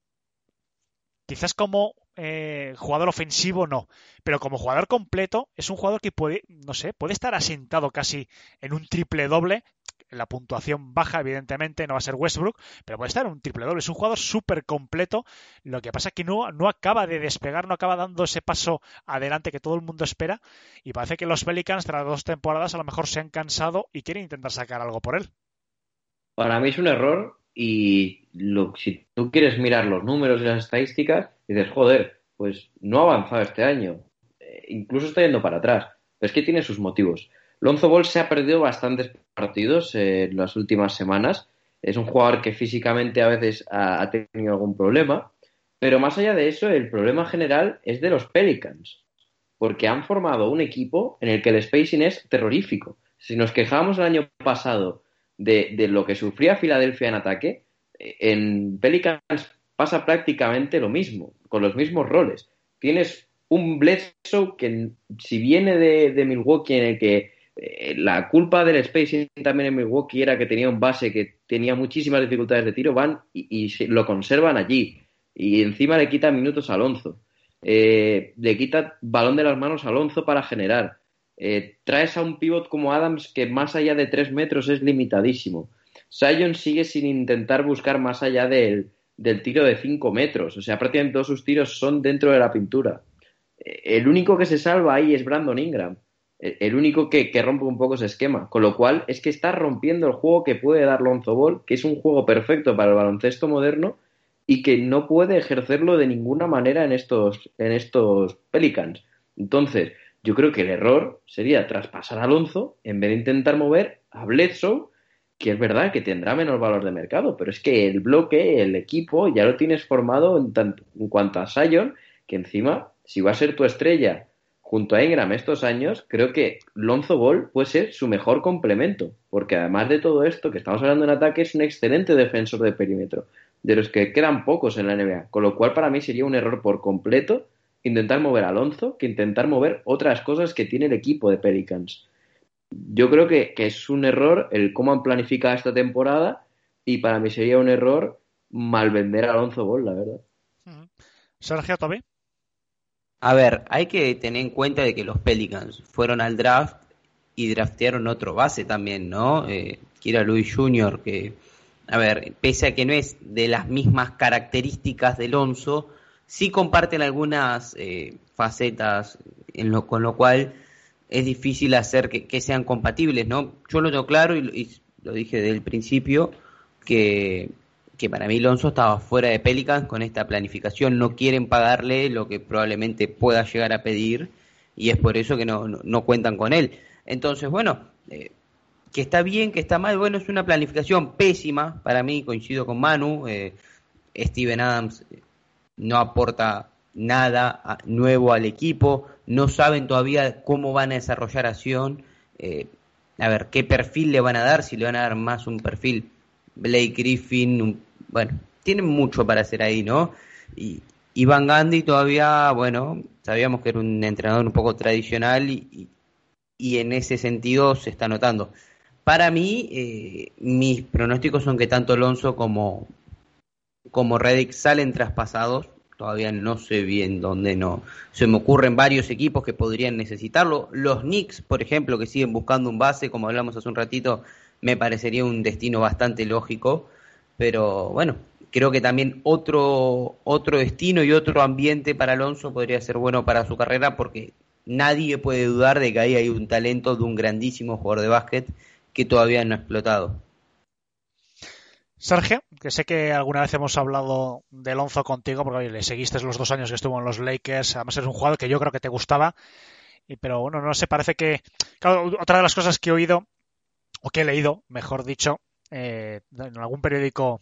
quizás como eh, jugador ofensivo no, pero como jugador completo es un jugador que puede, no sé, puede estar asentado casi en un triple doble la puntuación baja, evidentemente, no va a ser Westbrook, pero puede estar en un triple doble. Es un jugador súper completo. Lo que pasa es que no, no acaba de despegar, no acaba dando ese paso adelante que todo el mundo espera. Y parece que los Pelicans, tras dos temporadas, a lo mejor se han cansado y quieren intentar sacar algo por él. Para mí es un error y lo, si tú quieres mirar los números y las estadísticas, dices, joder, pues no ha avanzado este año. Eh, incluso está yendo para atrás. Pero es que tiene sus motivos. Lonzo Ball se ha perdido bastantes partidos en las últimas semanas. Es un jugador que físicamente a veces ha, tenido algún problema. Pero más allá de eso, el problema general es de los Pelicans. Porque han formado un equipo en el que el spacing es terrorífico. Si nos quejábamos el año pasado de, de lo que sufría Filadelfia en ataque, en Pelicans pasa prácticamente lo mismo, con los mismos roles. Tienes un Bledsoe que, si viene de, de Milwaukee, en el que eh, la culpa del spacing también en Milwaukee era que tenía un base que tenía muchísimas dificultades de tiro, van y, lo conservan allí. Y encima le quita minutos a Alonso. Eh, le quita balón de las manos a Alonso para generar. Eh, traes a un pivot como Adams que más allá de tres metros es limitadísimo. Sion sigue sin intentar buscar más allá del, del tiro de cinco metros. O sea, prácticamente todos sus tiros son dentro de la pintura. El único que se salva ahí es Brandon Ingram el único que, rompe un poco ese esquema. Con lo cual es que está rompiendo el juego que puede dar Lonzo Ball, que es un juego perfecto para el baloncesto moderno y que no puede ejercerlo de ninguna manera en estos, en estos Pelicans. Entonces, yo creo que el error sería traspasar a Alonso en vez de intentar mover a Bledsoe, que es verdad que tendrá menos valor de mercado, pero es que el bloque, el equipo, ya lo tienes formado en, en cuanto a Sion, que encima, si va a ser tu estrella junto a Ingram estos años, creo que Lonzo Ball puede ser su mejor complemento, porque además de todo esto que estamos hablando en ataque, es un excelente defensor de perímetro, de los que quedan pocos en la NBA, con lo cual para mí sería un error por completo intentar mover a Alonso que intentar mover otras cosas que tiene el equipo de Pelicans. Yo creo que, es un error el cómo han planificado esta temporada y para mí sería un error mal vender a Alonso Ball, la verdad. Sergio, también. A ver, hay que tener en cuenta de que los Pelicans fueron al draft y draftearon otro base también, ¿no? Eh, Luis Jr., que, a ver, pese a que no es de las mismas características de Alonso, sí comparten algunas eh, facetas, en lo, con lo cual es difícil hacer que, sean compatibles, ¿no? Yo lo tengo claro y, y lo dije desde el principio, que que para mí Alonso estaba fuera de Pelicans con esta planificación, no quieren pagarle lo que probablemente pueda llegar a pedir y es por eso que no, no, cuentan con él. Entonces, bueno, eh, que está bien, que está mal, bueno, es una planificación pésima para mí, coincido con Manu, eh, Steven Adams eh, no aporta nada nuevo al equipo, no saben todavía cómo van a desarrollar acción, a ver qué perfil le van a dar, si le van a dar más un perfil Blake Griffin, un bueno, tienen mucho para hacer ahí, ¿no? Y Iván Gandhi todavía, bueno, sabíamos que era un entrenador un poco tradicional y, y, en ese sentido se está notando. Para mí, eh, mis pronósticos son que tanto Alonso como, como Reddick salen traspasados. Todavía no sé bien dónde no. Se me ocurren varios equipos que podrían necesitarlo. Los Knicks, por ejemplo, que siguen buscando un base, como hablamos hace un ratito, me parecería un destino bastante lógico pero bueno, creo que también otro, otro destino y otro ambiente para Alonso podría ser bueno para su carrera porque nadie puede dudar de que ahí hay un talento de un grandísimo jugador de básquet que todavía no ha explotado. Sergio, que sé que alguna vez hemos hablado de Lonzo contigo, porque le seguiste los dos años que estuvo en los Lakers, además es un jugador que yo creo que te gustaba, y, pero bueno, no sé, parece que... Claro, otra de las cosas que he oído, o que he leído, mejor dicho, eh, en algún periódico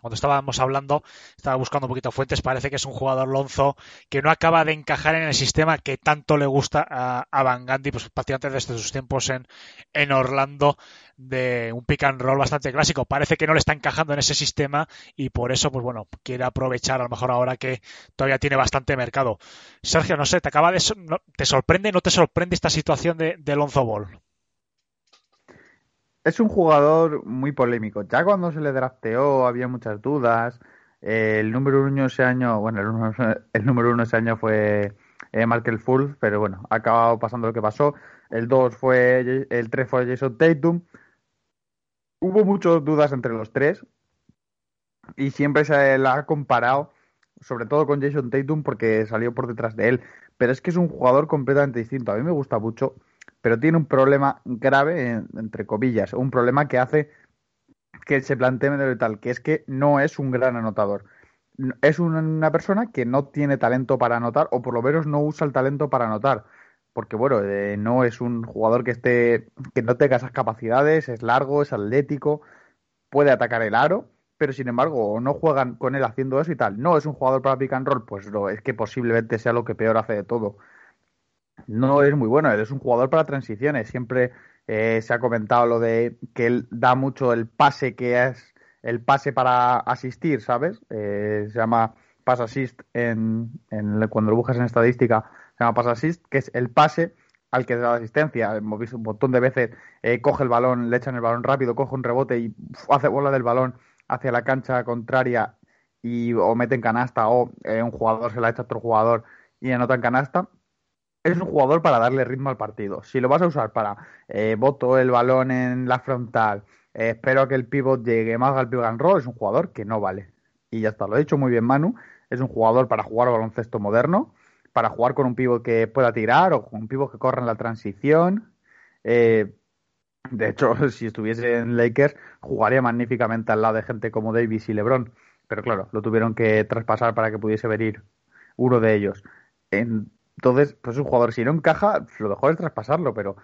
cuando estábamos hablando, estaba buscando un poquito fuentes, parece que es un jugador Lonzo que no acaba de encajar en el sistema que tanto le gusta a, Van Gandhi, pues prácticamente desde sus tiempos en, en Orlando, de un pick and roll bastante clásico. Parece que no le está encajando en ese sistema y por eso, pues bueno, quiere aprovechar a lo mejor ahora que todavía tiene bastante mercado. Sergio, no sé, ¿te acaba de te sorprende, no te sorprende esta situación de, de Lonzo Ball? Es un jugador muy polémico. Ya cuando se le drafteó había muchas dudas. el número uno ese año, bueno, el, número uno ese año fue eh, Markel pero bueno, ha acabado pasando lo que pasó. El 2 fue, el 3 fue Jason Tatum. Hubo muchas dudas entre los tres y siempre se la ha comparado, sobre todo con Jason Tatum porque salió por detrás de él. Pero es que es un jugador completamente distinto. A mí me gusta mucho pero tiene un problema grave, entre comillas, un problema que hace que se plantee de tal, que es que no es un gran anotador. Es una persona que no tiene talento para anotar, o por lo menos no usa el talento para anotar. Porque, bueno, eh, no es un jugador que esté, que no tenga esas capacidades, es largo, es atlético, puede atacar el aro, pero sin embargo, no juegan con él haciendo eso y tal. No es un jugador para pick and roll, pues no, es que posiblemente sea lo que peor hace de todo no es muy bueno. Él es un jugador para transiciones. Siempre eh, se ha comentado lo de que él da mucho el pase que es el pase para asistir, ¿sabes? Eh, se llama pass assist en, cuando lo buscas en estadística, se llama pass assist, que es el pase al que da la asistencia. Hemos visto un montón de veces, eh, coge el balón, le echan el balón rápido, coge un rebote y hace bola del balón hacia la cancha contraria y o mete en canasta o un jugador se la echa a otro jugador y anota en canasta es un jugador para darle ritmo al partido. Si lo vas a usar para eh, voto el balón en la frontal, eh, espero que el pivot llegue más al pivot and roll, es un jugador que no vale. Y ya está, lo he dicho muy bien Manu, es un jugador para jugar baloncesto moderno, para jugar con un pivot que pueda tirar o con un pivot que corra en la transición. Eh, de hecho, si estuviese en Lakers, jugaría magníficamente al lado de gente como Davis y LeBron. Pero claro, lo tuvieron que traspasar para que pudiese venir uno de ellos. Entonces, pues es un jugador, si no encaja, lo mejor es traspasarlo, pero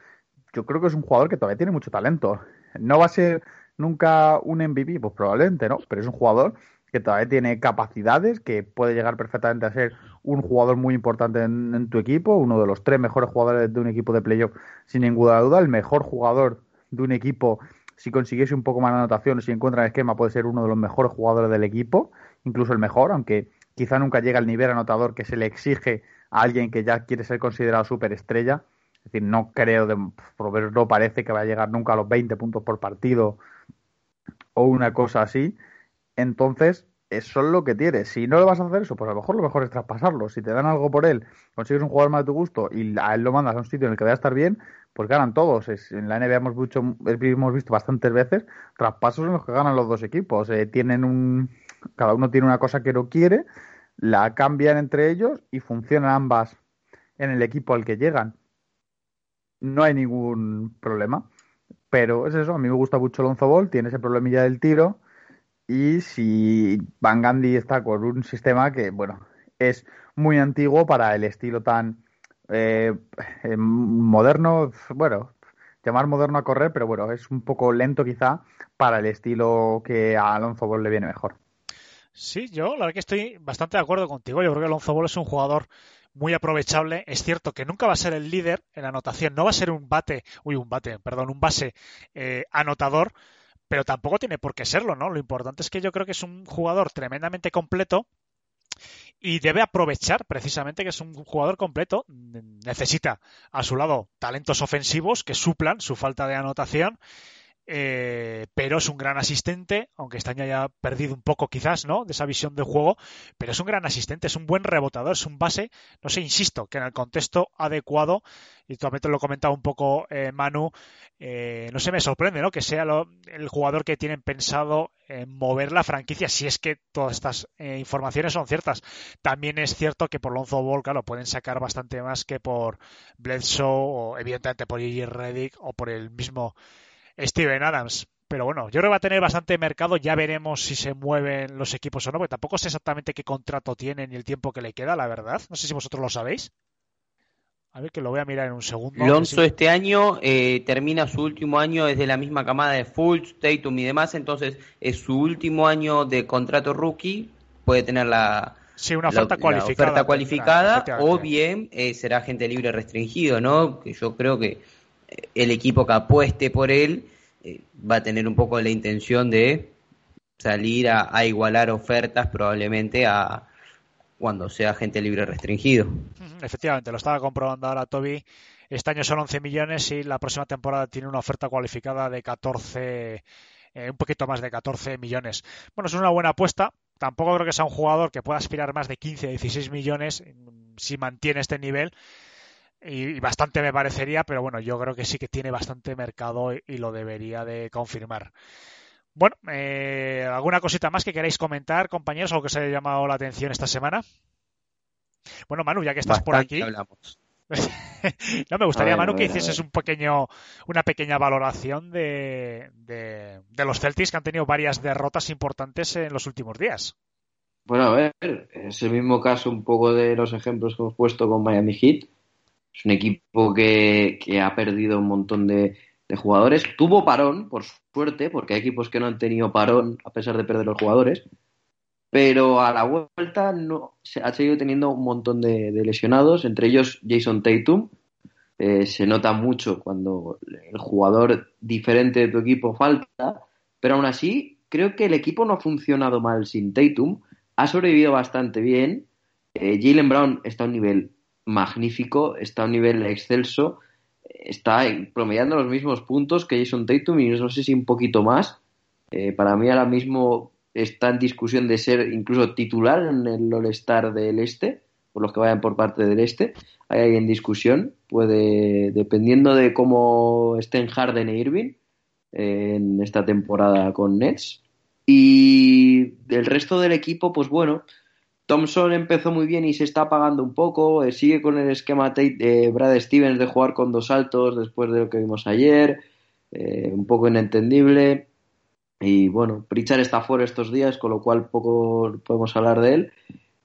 yo creo que es un jugador que todavía tiene mucho talento. No va a ser nunca un MVP, pues probablemente no, pero es un jugador que todavía tiene capacidades, que puede llegar perfectamente a ser un jugador muy importante en, tu equipo, uno de los tres mejores jugadores de un equipo de playoff, sin ninguna duda, el mejor jugador de un equipo, si consiguiese un poco más de anotación, si encuentra el esquema, puede ser uno de los mejores jugadores del equipo, incluso el mejor, aunque quizá nunca llega al nivel anotador que se le exige alguien que ya quiere ser considerado superestrella. Es decir, no creo, de, por no parece que va a llegar nunca a los 20 puntos por partido o una cosa así. Entonces, eso es lo que tienes. Si no le vas a hacer eso, pues a lo mejor lo mejor es traspasarlo. Si te dan algo por él, consigues un jugador más de tu gusto y a él lo mandas a un sitio en el que vaya a estar bien, pues ganan todos. en la NBA hemos, mucho, hemos visto bastantes veces traspasos en los que ganan los dos equipos. Eh, tienen un, cada uno tiene una cosa que no quiere la cambian entre ellos y funcionan ambas en el equipo al que llegan. No hay ningún problema. Pero es eso, a mí me gusta mucho Lonzo Ball, tiene ese problemilla del tiro. Y si Van Gandhi está con un sistema que, bueno, es muy antiguo para el estilo tan eh, eh, moderno, bueno, llamar moderno a correr, pero bueno, es un poco lento quizá para el estilo que a Alonso Ball le viene mejor. Sí, yo la verdad que estoy bastante de acuerdo contigo. Yo creo que Alonso Ball es un jugador muy aprovechable. Es cierto que nunca va a ser el líder en anotación, no va a ser un bate, uy, un bate, perdón, un base eh, anotador, pero tampoco tiene por qué serlo, ¿no? Lo importante es que yo creo que es un jugador tremendamente completo y debe aprovechar precisamente que es un jugador completo. Necesita a su lado talentos ofensivos que suplan su falta de anotación eh, pero es un gran asistente, aunque este haya perdido un poco quizás, ¿no? De esa visión de juego, pero es un gran asistente, es un buen rebotador, es un base, no sé, insisto, que en el contexto adecuado, y también te lo comentaba un poco eh, Manu, eh, no sé, me sorprende, ¿no? Que sea el jugador que tienen pensado mover la franquicia, si es que todas estas informaciones son ciertas. También es cierto que por Lonzo Ball, claro, pueden sacar bastante más que por Bledsoe, o evidentemente por J.J. Reddick, o por el mismo Steven Adams. Pero bueno, yo creo que va a tener bastante mercado. Ya veremos si se mueven los equipos o no, porque tampoco sé exactamente qué contrato tiene ni el tiempo que le queda, la verdad. No sé si vosotros lo sabéis. A ver, que lo voy a mirar en un segundo. Lonzo este año eh, termina su último año, es de la misma camada de Fultz, Tatum y demás, entonces es su último año de contrato rookie, puede tener la, Sí, una oferta cualificada. oferta cualificada o bien eh, será gente libre restringido, ¿no? Que yo creo que el equipo que apueste por él va a tener un poco la intención de salir a igualar ofertas probablemente a, cuando sea gente libre restringido. Efectivamente, lo estaba comprobando ahora Toby. Este año son 11 millones y la próxima temporada tiene una oferta cualificada de 14, eh, un poquito más de 14 millones. Bueno, es una buena apuesta. Tampoco creo que sea un jugador que pueda aspirar más de 15, 16 millones mm, si mantiene este nivel. Y, bastante me parecería, pero bueno, yo creo que sí que tiene bastante mercado y lo debería de confirmar. Bueno, eh, ¿alguna cosita más que queráis comentar, compañeros, o que os haya llamado la atención esta semana? Bueno, Manu, ya que estás por aquí. no, me gustaría, Manu, que hicieses un pequeño, una pequeña valoración de, de, los Celtics que han tenido varias derrotas importantes en los últimos días. Bueno, a ver, es el mismo caso un poco de los ejemplos que hemos puesto con Miami Heat. Es un equipo que ha perdido un montón de, de jugadores. Tuvo parón, por suerte, porque hay equipos que no han tenido parón a pesar de perder los jugadores. Pero a la vuelta no, se ha seguido teniendo un montón de, lesionados, entre ellos Jason Tatum. Eh, se nota mucho cuando el jugador diferente de tu equipo falta, pero aún así creo que el equipo no ha funcionado mal sin Tatum. Ha sobrevivido bastante bien. Eh, Jalen Brown está a un nivel magnífico, está a un nivel excelso está promediando los mismos puntos que Jason Tatum y no sé si un poquito más. Eh, para mí ahora mismo está en discusión de ser incluso titular en el All-Star del Este, por los que vayan por parte del Este. Hay en discusión, puede, dependiendo de cómo estén Harden e Irving eh, en esta temporada con Nets. Y del resto del equipo, pues bueno, Thompson empezó muy bien y se está apagando un poco. Eh, sigue con el esquema de Brad Stevens de jugar con dos saltos después de lo que vimos ayer. Eh, un poco inentendible. Y bueno, Pritchard está fuera estos días, con lo cual poco podemos hablar de él.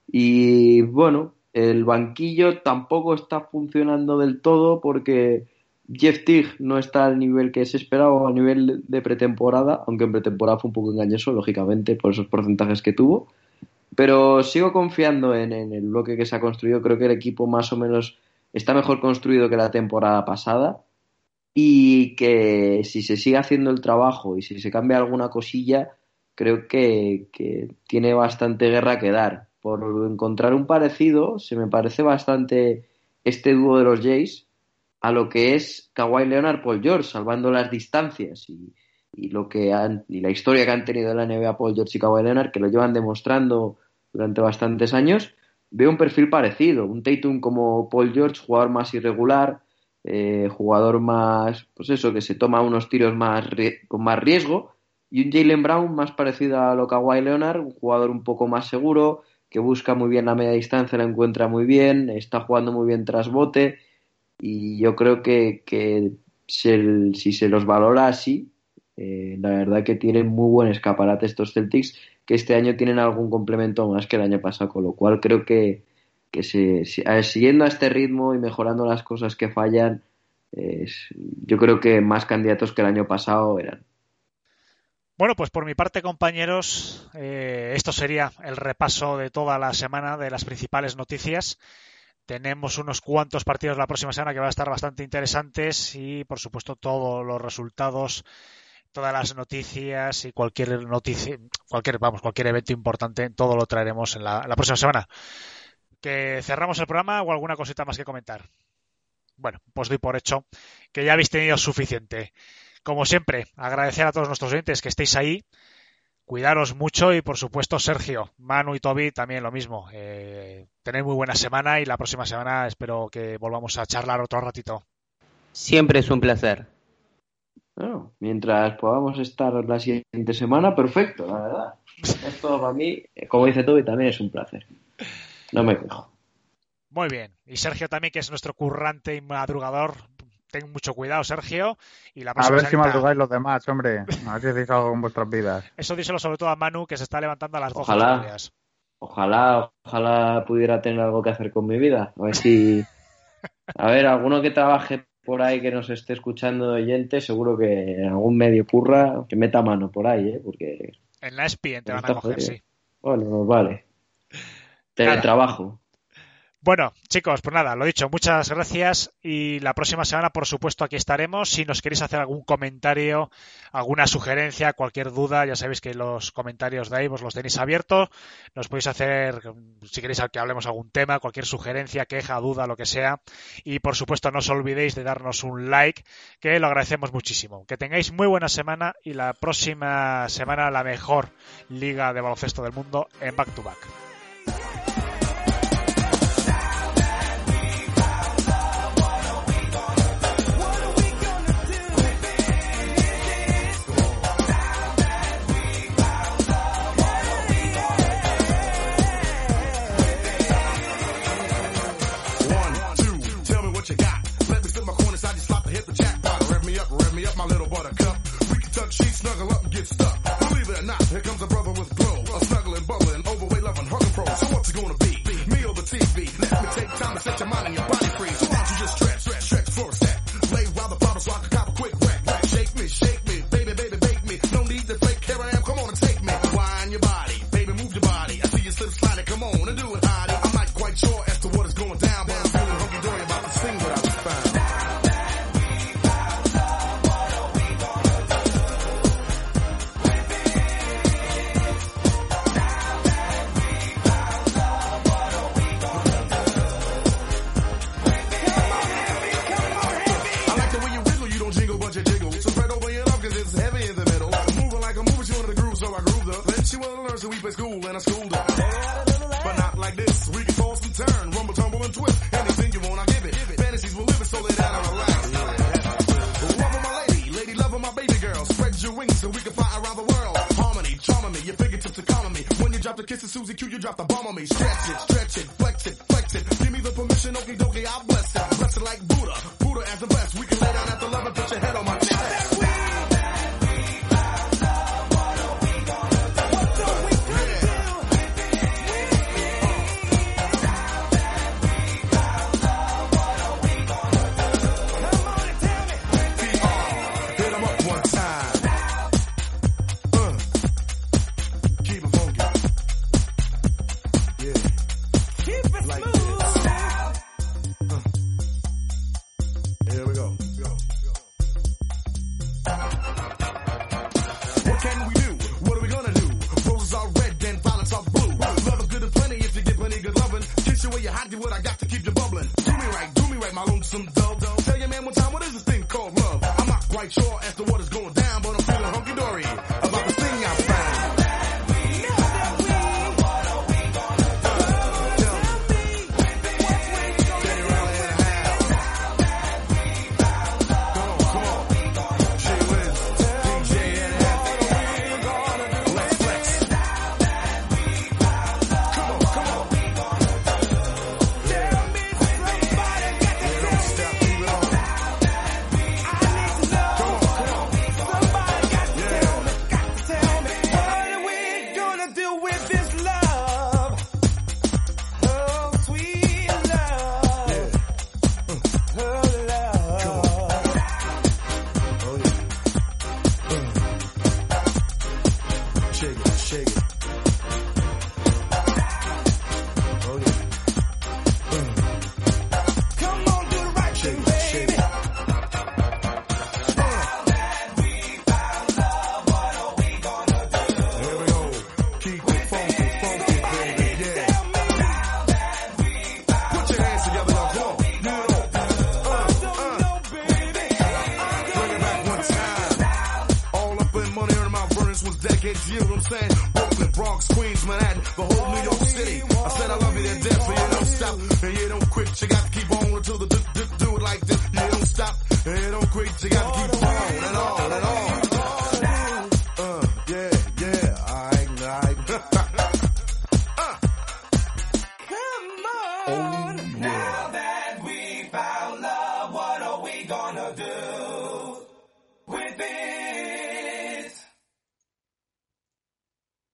Y bueno, el banquillo tampoco está funcionando del todo porque Jeff Tigg no está al nivel que se esperaba, a nivel de pretemporada, aunque en pretemporada fue un poco engañoso, lógicamente, por esos porcentajes que tuvo. Pero sigo confiando en, el bloque que se ha construido. Creo que el equipo más o menos está mejor construido que la temporada pasada. Y que si se sigue haciendo el trabajo y si se cambia alguna cosilla, creo que, tiene bastante guerra que dar. Por encontrar un parecido, se me parece bastante este dúo de los Jays a lo que es Kawhi Leonard Paul George, salvando las distancias y, y lo que han, y la historia que han tenido en la NBA Paul George y Kawhi Leonard, que lo llevan demostrando durante bastantes años, veo un perfil parecido. Un Tatum como Paul George, jugador más irregular, eh, jugador más, pues eso, que se toma unos tiros más con más riesgo, y un Jalen Brown más parecido a lo Leonard, un jugador un poco más seguro, que busca muy bien la media distancia, la encuentra muy bien, está jugando muy bien tras bote, y yo creo que, que si se los valora así, eh, la verdad que tienen muy buen escaparate estos Celtics, que este año tienen algún complemento más que el año pasado, con lo cual creo que, que se, siguiendo a este ritmo y mejorando las cosas que fallan, yo creo que más candidatos que el año pasado eran. Bueno, pues por mi parte, compañeros, eh, esto sería el repaso de toda la semana de las principales noticias. Tenemos unos cuantos partidos la próxima semana que van a estar bastante interesantes y, por supuesto, todos los resultados todas las noticias y cualquier noticia, cualquier, vamos, cualquier evento importante, todo lo traeremos en la, próxima semana. ¿Que cerramos el programa o alguna cosita más que comentar? Bueno, pues doy por hecho que ya habéis tenido suficiente. Como siempre, agradecer a todos nuestros oyentes que estéis ahí. Cuidaros mucho y, por supuesto, Sergio, Manu y Toby también lo mismo. Eh, tenéis muy buena semana y la próxima semana espero que volvamos a charlar otro ratito. Siempre es un placer. Bueno, mientras podamos estar la siguiente semana, perfecto, la verdad. Esto para mí, como dice Toby, también es un placer. No me quejo. Muy bien. Y Sergio también, que es nuestro currante y madrugador, ten mucho cuidado, Sergio. Y la A ver si madrugáis los demás, hombre. A ver si hacéis algo en vuestras vidas. Eso díselo sobre todo a Manu, que se está levantando a las 12 Ojalá. Ojalá, ojalá pudiera tener algo que hacer con mi vida. A ver si. A ver, alguno que trabaje por ahí que nos esté escuchando oyente, seguro que en algún medio curra, que meta mano por ahí, ¿eh? Porque. En la ESPN te van a coger, jodido. sí. Bueno, vale. Teletrabajo. Bueno, chicos, pues nada, lo dicho, muchas gracias y la próxima semana, por supuesto, aquí estaremos. Si nos queréis hacer algún comentario, alguna sugerencia, cualquier duda, ya sabéis que los comentarios de ahí vos los tenéis abiertos. Nos podéis hacer, si queréis que hablemos algún tema, cualquier sugerencia, queja, duda, lo que sea. Y por supuesto, no os olvidéis de darnos un like, que lo agradecemos muchísimo. Que tengáis muy buena semana y la próxima semana la mejor liga de baloncesto del mundo en Back to Back. Sheets, snuggle up and get stuck. Believe it or not, here comes a brother with glow. A snuggling, bubbling, overweight, loving, hugging pro. So what's it gonna be? Me or the TV? Let me take time to set your mind and your body free. So why don't you just stretch, stretch, stretch for a sec. Lay while the bottle so